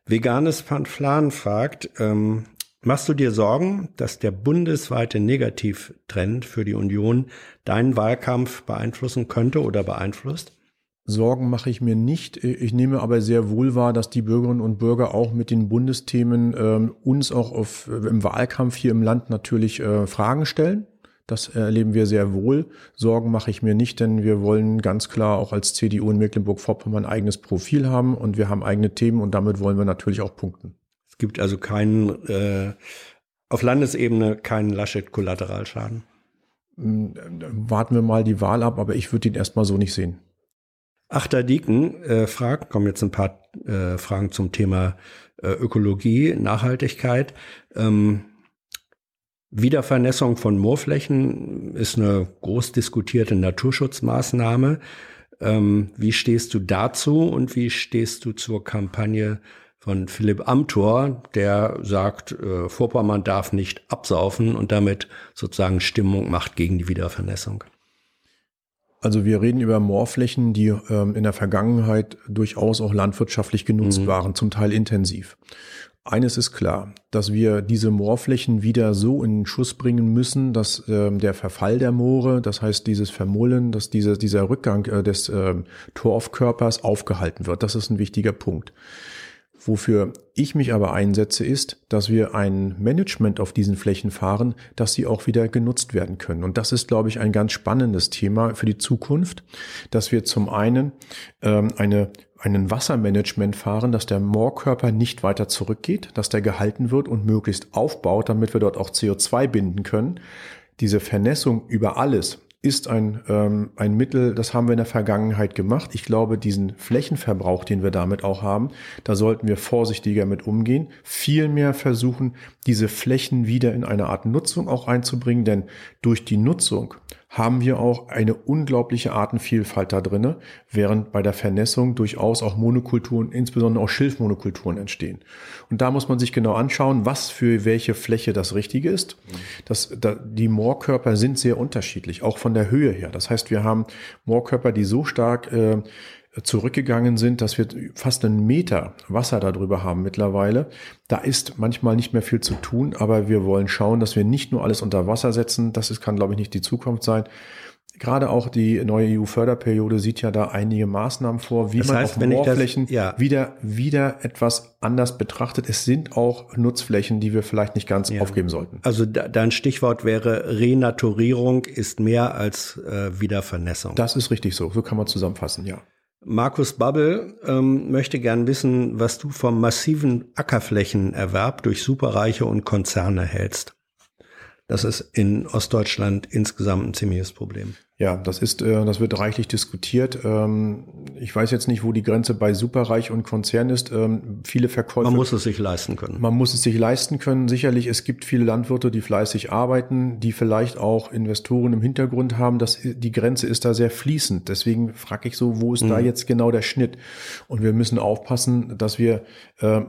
S5: Veganes Panflan fragt, ähm, machst du dir Sorgen, dass der bundesweite Negativtrend für die Union deinen Wahlkampf beeinflussen könnte oder beeinflusst?
S1: Sorgen mache ich mir nicht. Ich nehme aber sehr wohl wahr, dass die Bürgerinnen und Bürger auch mit den Bundesthemen äh, uns auch auf, im Wahlkampf hier im Land natürlich äh, Fragen stellen. Das erleben wir sehr wohl. Sorgen mache ich mir nicht, denn wir wollen ganz klar auch als CDU in Mecklenburg-Vorpommern ein eigenes Profil haben und wir haben eigene Themen und damit wollen wir natürlich auch punkten.
S5: Es gibt also keinen, äh, auf Landesebene keinen Laschet-Kollateralschaden.
S1: Hm, warten wir mal die Wahl ab, aber ich würde ihn erstmal so nicht sehen.
S5: Achter Dieken äh, fragt, kommen jetzt ein paar äh, Fragen zum Thema äh, Ökologie, Nachhaltigkeit. Ähm, Wiedervernässung von Moorflächen ist eine groß diskutierte Naturschutzmaßnahme. Ähm, wie stehst du dazu und wie stehst du zur Kampagne von Philipp Amthor, der sagt, äh, Vorpommern darf nicht absaufen und damit sozusagen Stimmung macht gegen die Wiedervernässung?
S1: Also wir reden über Moorflächen, die ähm, in der Vergangenheit durchaus auch landwirtschaftlich genutzt mhm. waren, zum Teil intensiv. Eines ist klar, dass wir diese Moorflächen wieder so in den Schuss bringen müssen, dass ähm, der Verfall der Moore, das heißt dieses Vermullen, dass diese, dieser Rückgang äh, des äh, Torfkörpers aufgehalten wird. Das ist ein wichtiger Punkt. Wofür ich mich aber einsetze, ist, dass wir ein Management auf diesen Flächen fahren, dass sie auch wieder genutzt werden können. Und das ist, glaube ich, ein ganz spannendes Thema für die Zukunft, dass wir zum einen ähm, eine einen Wassermanagement fahren, dass der Moorkörper nicht weiter zurückgeht, dass der gehalten wird und möglichst aufbaut, damit wir dort auch CO2 binden können. Diese Vernässung über alles, ist ein, ähm, ein Mittel, das haben wir in der Vergangenheit gemacht. Ich glaube, diesen Flächenverbrauch, den wir damit auch haben, da sollten wir vorsichtiger mit umgehen. Vielmehr versuchen, diese Flächen wieder in eine Art Nutzung auch einzubringen, denn durch die Nutzung haben wir auch eine unglaubliche Artenvielfalt da drinne, während bei der Vernässung durchaus auch Monokulturen, insbesondere auch Schilfmonokulturen entstehen. Und da muss man sich genau anschauen, was für welche Fläche das Richtige ist. Das, da, die Moorkörper sind sehr unterschiedlich, auch von der Höhe her. Das heißt, wir haben Moorkörper, die so stark äh, zurückgegangen sind, dass wir fast einen Meter Wasser darüber haben mittlerweile. Da ist manchmal nicht mehr viel zu tun, aber wir wollen schauen, dass wir nicht nur alles unter Wasser setzen. Das ist, kann, glaube ich, nicht die Zukunft sein. Gerade auch die neue EU-Förderperiode sieht ja da einige Maßnahmen vor, wie das man heißt, auf Moorflächen das, ja. wieder, wieder etwas anders betrachtet. Es sind auch Nutzflächen, die wir vielleicht nicht ganz ja. aufgeben sollten.
S5: Also dein Stichwort wäre Renaturierung ist mehr als äh, Wiedervernässung.
S1: Das ist richtig so. So kann man zusammenfassen, ja.
S5: Markus Babbel ähm, möchte gern wissen, was du vom massiven Ackerflächenerwerb durch Superreiche und Konzerne hältst. Das ist in Ostdeutschland insgesamt ein ziemliches Problem.
S1: Ja, das ist, äh, das wird reichlich diskutiert. Ähm, ich weiß jetzt nicht, wo die Grenze bei Superreich und Konzern ist. Ähm, viele Verkäufer.
S5: Man muss es sich leisten können.
S1: Man muss es sich leisten können. Sicherlich, es gibt viele Landwirte, die fleißig arbeiten, die vielleicht auch Investoren im Hintergrund haben. Das, die Grenze ist da sehr fließend. Deswegen frage ich so, wo ist mhm. da jetzt genau der Schnitt? Und wir müssen aufpassen, dass wir äh,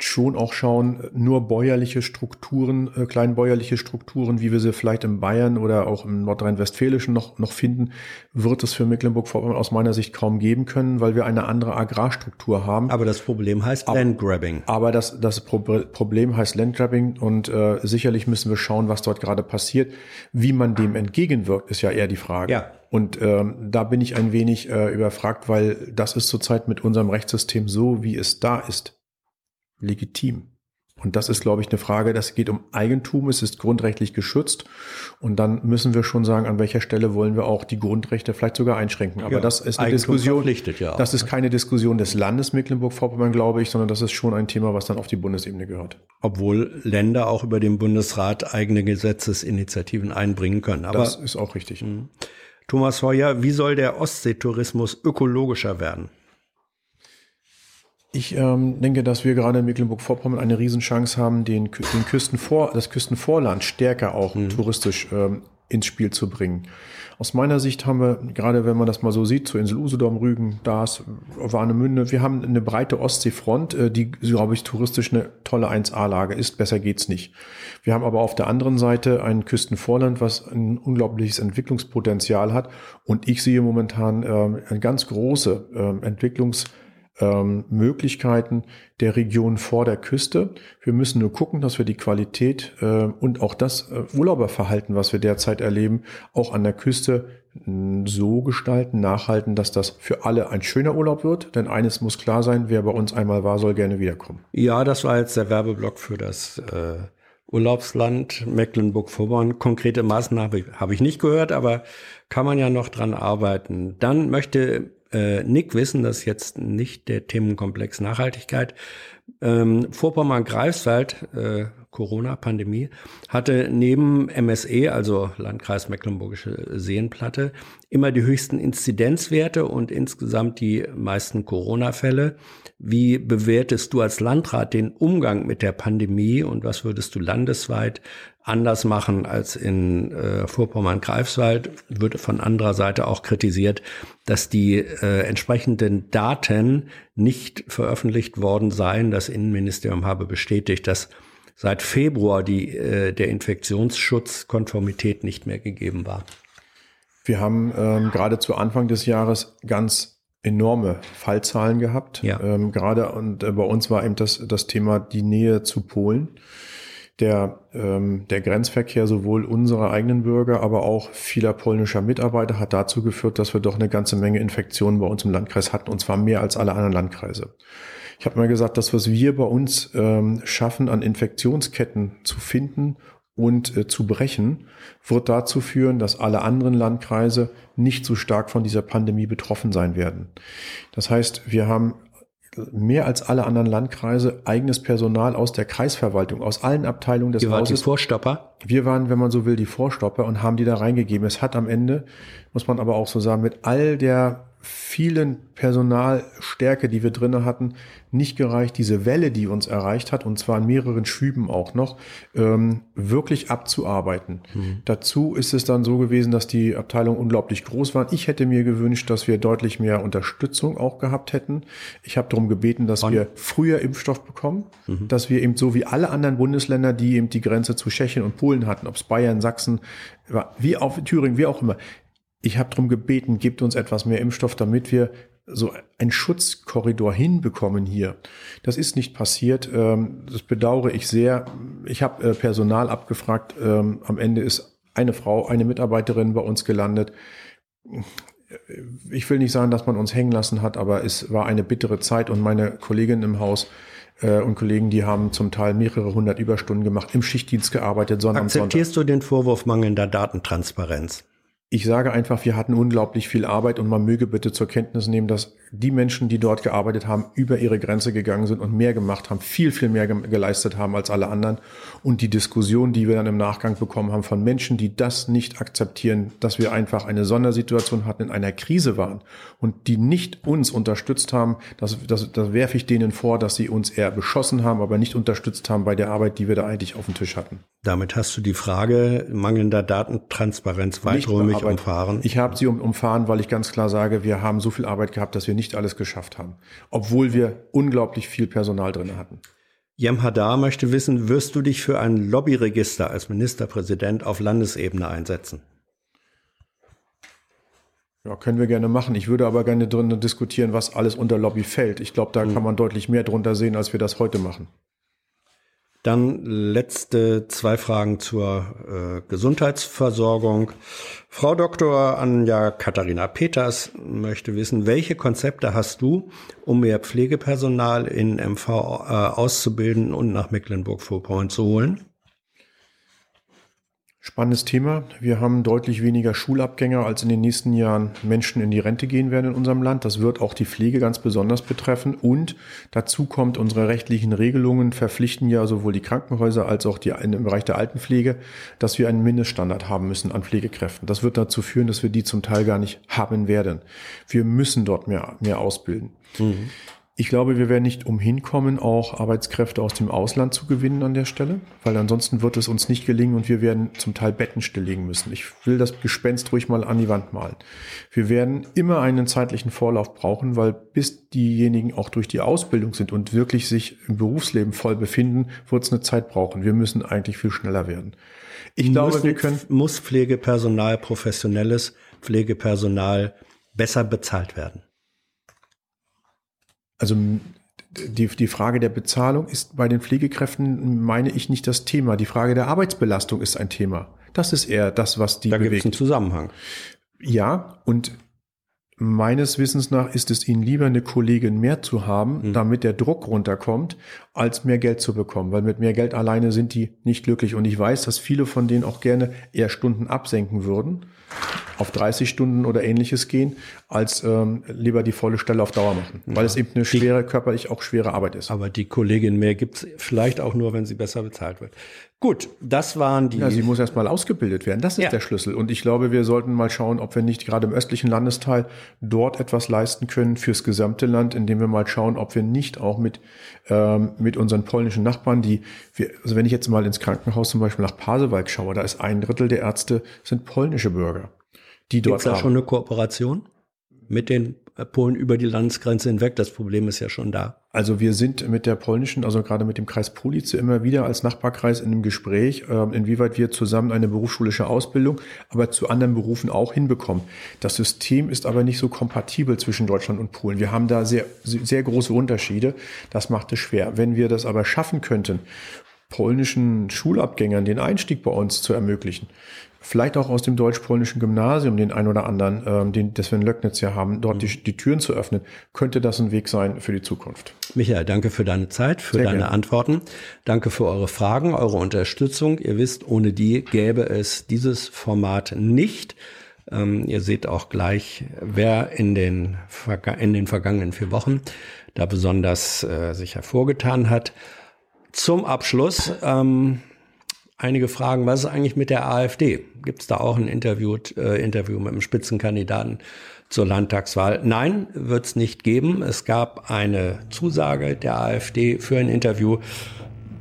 S1: schon auch schauen, nur bäuerliche Strukturen, äh, kleinbäuerliche Strukturen, wie wir sie vielleicht in Bayern oder auch im Nordrhein-Westfälischen noch, noch finden, wird es für Mecklenburg-Vorpommern aus meiner Sicht kaum geben können, weil wir eine andere Agrarstruktur haben.
S5: Aber das Problem heißt Landgrabbing.
S1: Aber das, das Pro Problem heißt Landgrabbing und äh, sicherlich müssen wir schauen, was dort gerade passiert. Wie man dem entgegenwirkt, ist ja eher die Frage.
S5: Ja.
S1: Und ähm, da bin ich ein wenig äh, überfragt, weil das ist zurzeit mit unserem Rechtssystem so, wie es da ist legitim? Und das ist, glaube ich, eine Frage, das geht um Eigentum, es ist grundrechtlich geschützt. Und dann müssen wir schon sagen, an welcher Stelle wollen wir auch die Grundrechte vielleicht sogar einschränken. Aber ja, das ist eine Eigentum Diskussion. Ja das ist ne? keine Diskussion des Landes Mecklenburg-Vorpommern, glaube ich, sondern das ist schon ein Thema, was dann auf die Bundesebene gehört.
S5: Obwohl Länder auch über den Bundesrat eigene Gesetzesinitiativen einbringen können.
S1: Aber das ist auch richtig. Mh.
S5: Thomas Heuer, wie soll der Ostseetourismus ökologischer werden?
S1: Ich ähm, denke, dass wir gerade in Mecklenburg-Vorpommern eine Riesenchance haben, den, den Küstenvor, das Küstenvorland stärker auch mhm. touristisch ähm, ins Spiel zu bringen. Aus meiner Sicht haben wir, gerade wenn man das mal so sieht, zur Insel Usedom, Rügen, Dars, Warnemünde, wir haben eine breite Ostseefront, äh, die, glaube ich, touristisch eine tolle 1A-Lage ist. Besser geht's nicht. Wir haben aber auf der anderen Seite ein Küstenvorland, was ein unglaubliches Entwicklungspotenzial hat. Und ich sehe momentan äh, eine ganz große äh, Entwicklungs- ähm, Möglichkeiten der Region vor der Küste. Wir müssen nur gucken, dass wir die Qualität äh, und auch das äh, Urlauberverhalten, was wir derzeit erleben, auch an der Küste so gestalten, nachhalten, dass das für alle ein schöner Urlaub wird. Denn eines muss klar sein, wer bei uns einmal war, soll gerne wiederkommen.
S5: Ja, das war jetzt der Werbeblock für das äh, Urlaubsland Mecklenburg-Vorpommern. Konkrete Maßnahmen habe ich nicht gehört, aber kann man ja noch dran arbeiten. Dann möchte äh, Nick wissen, das ist jetzt nicht der Themenkomplex Nachhaltigkeit. Ähm, Vorpommern-Greifswald, äh, Corona-Pandemie, hatte neben MSE, also Landkreis Mecklenburgische Seenplatte, immer die höchsten Inzidenzwerte und insgesamt die meisten Corona-Fälle. Wie bewertest du als Landrat den Umgang mit der Pandemie und was würdest du landesweit anders machen als in äh, Vorpommern-Greifswald? Wird von anderer Seite auch kritisiert, dass die äh, entsprechenden Daten nicht veröffentlicht worden seien. Das Innenministerium habe bestätigt, dass seit Februar die, äh, der Infektionsschutzkonformität nicht mehr gegeben war.
S1: Wir haben ähm, gerade zu Anfang des Jahres ganz enorme Fallzahlen gehabt. Ja. Ähm, gerade und äh, bei uns war eben das, das Thema die Nähe zu Polen. Der, ähm, der Grenzverkehr sowohl unserer eigenen Bürger, aber auch vieler polnischer Mitarbeiter hat dazu geführt, dass wir doch eine ganze Menge Infektionen bei uns im Landkreis hatten, und zwar mehr als alle anderen Landkreise. Ich habe mal gesagt, das, was wir bei uns ähm, schaffen, an Infektionsketten zu finden und äh, zu brechen, wird dazu führen, dass alle anderen Landkreise nicht so stark von dieser Pandemie betroffen sein werden. Das heißt, wir haben mehr als alle anderen Landkreise eigenes Personal aus der Kreisverwaltung, aus allen Abteilungen des
S5: Ihr
S1: Hauses.
S5: Wart die Vorstopper?
S1: Wir waren, wenn man so will, die Vorstopper und haben die da reingegeben. Es hat am Ende, muss man aber auch so sagen, mit all der vielen Personalstärke, die wir drinnen hatten, nicht gereicht, diese Welle, die uns erreicht hat, und zwar in mehreren Schüben auch noch, ähm, wirklich abzuarbeiten. Mhm. Dazu ist es dann so gewesen, dass die Abteilungen unglaublich groß waren. Ich hätte mir gewünscht, dass wir deutlich mehr Unterstützung auch gehabt hätten. Ich habe darum gebeten, dass und? wir früher Impfstoff bekommen, mhm. dass wir eben so wie alle anderen Bundesländer, die eben die Grenze zu Tschechien und Polen hatten, ob es Bayern, Sachsen, wie auch Thüringen, wie auch immer, ich habe darum gebeten, gebt uns etwas mehr Impfstoff, damit wir so einen Schutzkorridor hinbekommen hier. Das ist nicht passiert. Ähm, das bedauere ich sehr. Ich habe äh, Personal abgefragt. Ähm, am Ende ist eine Frau, eine Mitarbeiterin bei uns gelandet. Ich will nicht sagen, dass man uns hängen lassen hat, aber es war eine bittere Zeit und meine Kolleginnen im Haus äh, und Kollegen, die haben zum Teil mehrere hundert Überstunden gemacht, im Schichtdienst gearbeitet,
S5: sondern Akzeptierst du den Vorwurf mangelnder Datentransparenz?
S1: Ich sage einfach, wir hatten unglaublich viel Arbeit und man möge bitte zur Kenntnis nehmen, dass die Menschen, die dort gearbeitet haben, über ihre Grenze gegangen sind und mehr gemacht haben, viel, viel mehr geleistet haben als alle anderen. Und die Diskussion, die wir dann im Nachgang bekommen haben von Menschen, die das nicht akzeptieren, dass wir einfach eine Sondersituation hatten, in einer Krise waren und die nicht uns unterstützt haben, das, das, das werfe ich denen vor, dass sie uns eher beschossen haben, aber nicht unterstützt haben bei der Arbeit, die wir da eigentlich auf dem Tisch hatten.
S5: Damit hast du die Frage mangelnder Datentransparenz weiträumig umfahren.
S1: Ich habe sie um, umfahren, weil ich ganz klar sage, wir haben so viel Arbeit gehabt, dass wir nicht alles geschafft haben, obwohl wir unglaublich viel Personal drin hatten.
S5: Jem Hadar möchte wissen, wirst du dich für ein Lobbyregister als Ministerpräsident auf Landesebene einsetzen?
S1: Ja, können wir gerne machen. Ich würde aber gerne drin diskutieren, was alles unter Lobby fällt. Ich glaube, da hm. kann man deutlich mehr drunter sehen, als wir das heute machen.
S5: Dann letzte zwei Fragen zur äh, Gesundheitsversorgung. Frau Dr. Anja Katharina Peters möchte wissen, welche Konzepte hast du, um mehr Pflegepersonal in MV äh, auszubilden und nach Mecklenburg-Vorpommern zu holen?
S1: Spannendes Thema. Wir haben deutlich weniger Schulabgänger, als in den nächsten Jahren Menschen in die Rente gehen werden in unserem Land. Das wird auch die Pflege ganz besonders betreffen. Und dazu kommt, unsere rechtlichen Regelungen verpflichten ja sowohl die Krankenhäuser als auch die im Bereich der Altenpflege, dass wir einen Mindeststandard haben müssen an Pflegekräften. Das wird dazu führen, dass wir die zum Teil gar nicht haben werden. Wir müssen dort mehr, mehr ausbilden. Mhm. Ich glaube, wir werden nicht umhin kommen, auch Arbeitskräfte aus dem Ausland zu gewinnen an der Stelle, weil ansonsten wird es uns nicht gelingen und wir werden zum Teil Betten stilllegen müssen. Ich will das Gespenst ruhig mal an die Wand malen. Wir werden immer einen zeitlichen Vorlauf brauchen, weil bis diejenigen auch durch die Ausbildung sind und wirklich sich im Berufsleben voll befinden, wird es eine Zeit brauchen. Wir müssen eigentlich viel schneller werden.
S5: Ich glaube, Müssen, wir können. Muss Pflegepersonal, professionelles Pflegepersonal besser bezahlt werden?
S1: Also die, die Frage der Bezahlung ist bei den Pflegekräften, meine ich, nicht das Thema. Die Frage der Arbeitsbelastung ist ein Thema. Das ist eher das, was die
S5: da bewegt. Da gibt es einen Zusammenhang.
S1: Ja, und meines Wissens nach ist es ihnen lieber, eine Kollegin mehr zu haben, mhm. damit der Druck runterkommt, als mehr Geld zu bekommen. Weil mit mehr Geld alleine sind die nicht glücklich. Und ich weiß, dass viele von denen auch gerne eher Stunden absenken würden auf 30 Stunden oder ähnliches gehen, als ähm, lieber die volle Stelle auf Dauer machen, weil ja. es eben eine schwere, körperlich auch schwere Arbeit ist.
S5: Aber die Kollegin mehr gibt's vielleicht auch nur, wenn sie besser bezahlt wird. Gut, das waren die.
S1: Ja, sie muss erstmal ausgebildet werden. Das ist ja. der Schlüssel. Und ich glaube, wir sollten mal schauen, ob wir nicht gerade im östlichen Landesteil dort etwas leisten können fürs gesamte Land, indem wir mal schauen, ob wir nicht auch mit, ähm, mit unseren polnischen Nachbarn, die wir, also wenn ich jetzt mal ins Krankenhaus zum Beispiel nach Pasewalk schaue, da ist ein Drittel der Ärzte sind polnische Bürger
S5: die dort Gibt's da haben. schon eine Kooperation mit den Polen über die Landesgrenze hinweg? Das Problem ist ja schon da.
S1: Also wir sind mit der polnischen, also gerade mit dem Kreis Police immer wieder als Nachbarkreis in einem Gespräch, äh, inwieweit wir zusammen eine berufsschulische Ausbildung, aber zu anderen Berufen auch hinbekommen. Das System ist aber nicht so kompatibel zwischen Deutschland und Polen. Wir haben da sehr, sehr große Unterschiede. Das macht es schwer. Wenn wir das aber schaffen könnten, polnischen Schulabgängern den Einstieg bei uns zu ermöglichen, vielleicht auch aus dem deutsch-polnischen Gymnasium den ein oder anderen, ähm, den, das wir in Löcknitz ja haben, dort mhm. die, die Türen zu öffnen, könnte das ein Weg sein für die Zukunft.
S5: Michael, danke für deine Zeit, für Sehr deine gerne. Antworten. Danke für eure Fragen, eure Unterstützung. Ihr wisst, ohne die gäbe es dieses Format nicht. Ähm, ihr seht auch gleich, wer in den, in den vergangenen vier Wochen da besonders äh, sich hervorgetan hat. Zum Abschluss ähm, einige Fragen, was ist eigentlich mit der AfD? Gibt es da auch ein Interview, äh, Interview mit einem Spitzenkandidaten zur Landtagswahl? Nein, wird es nicht geben. Es gab eine Zusage der AfD für ein Interview,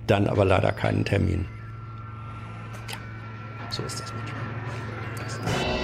S5: dann aber leider keinen Termin. Ja, so ist das manchmal.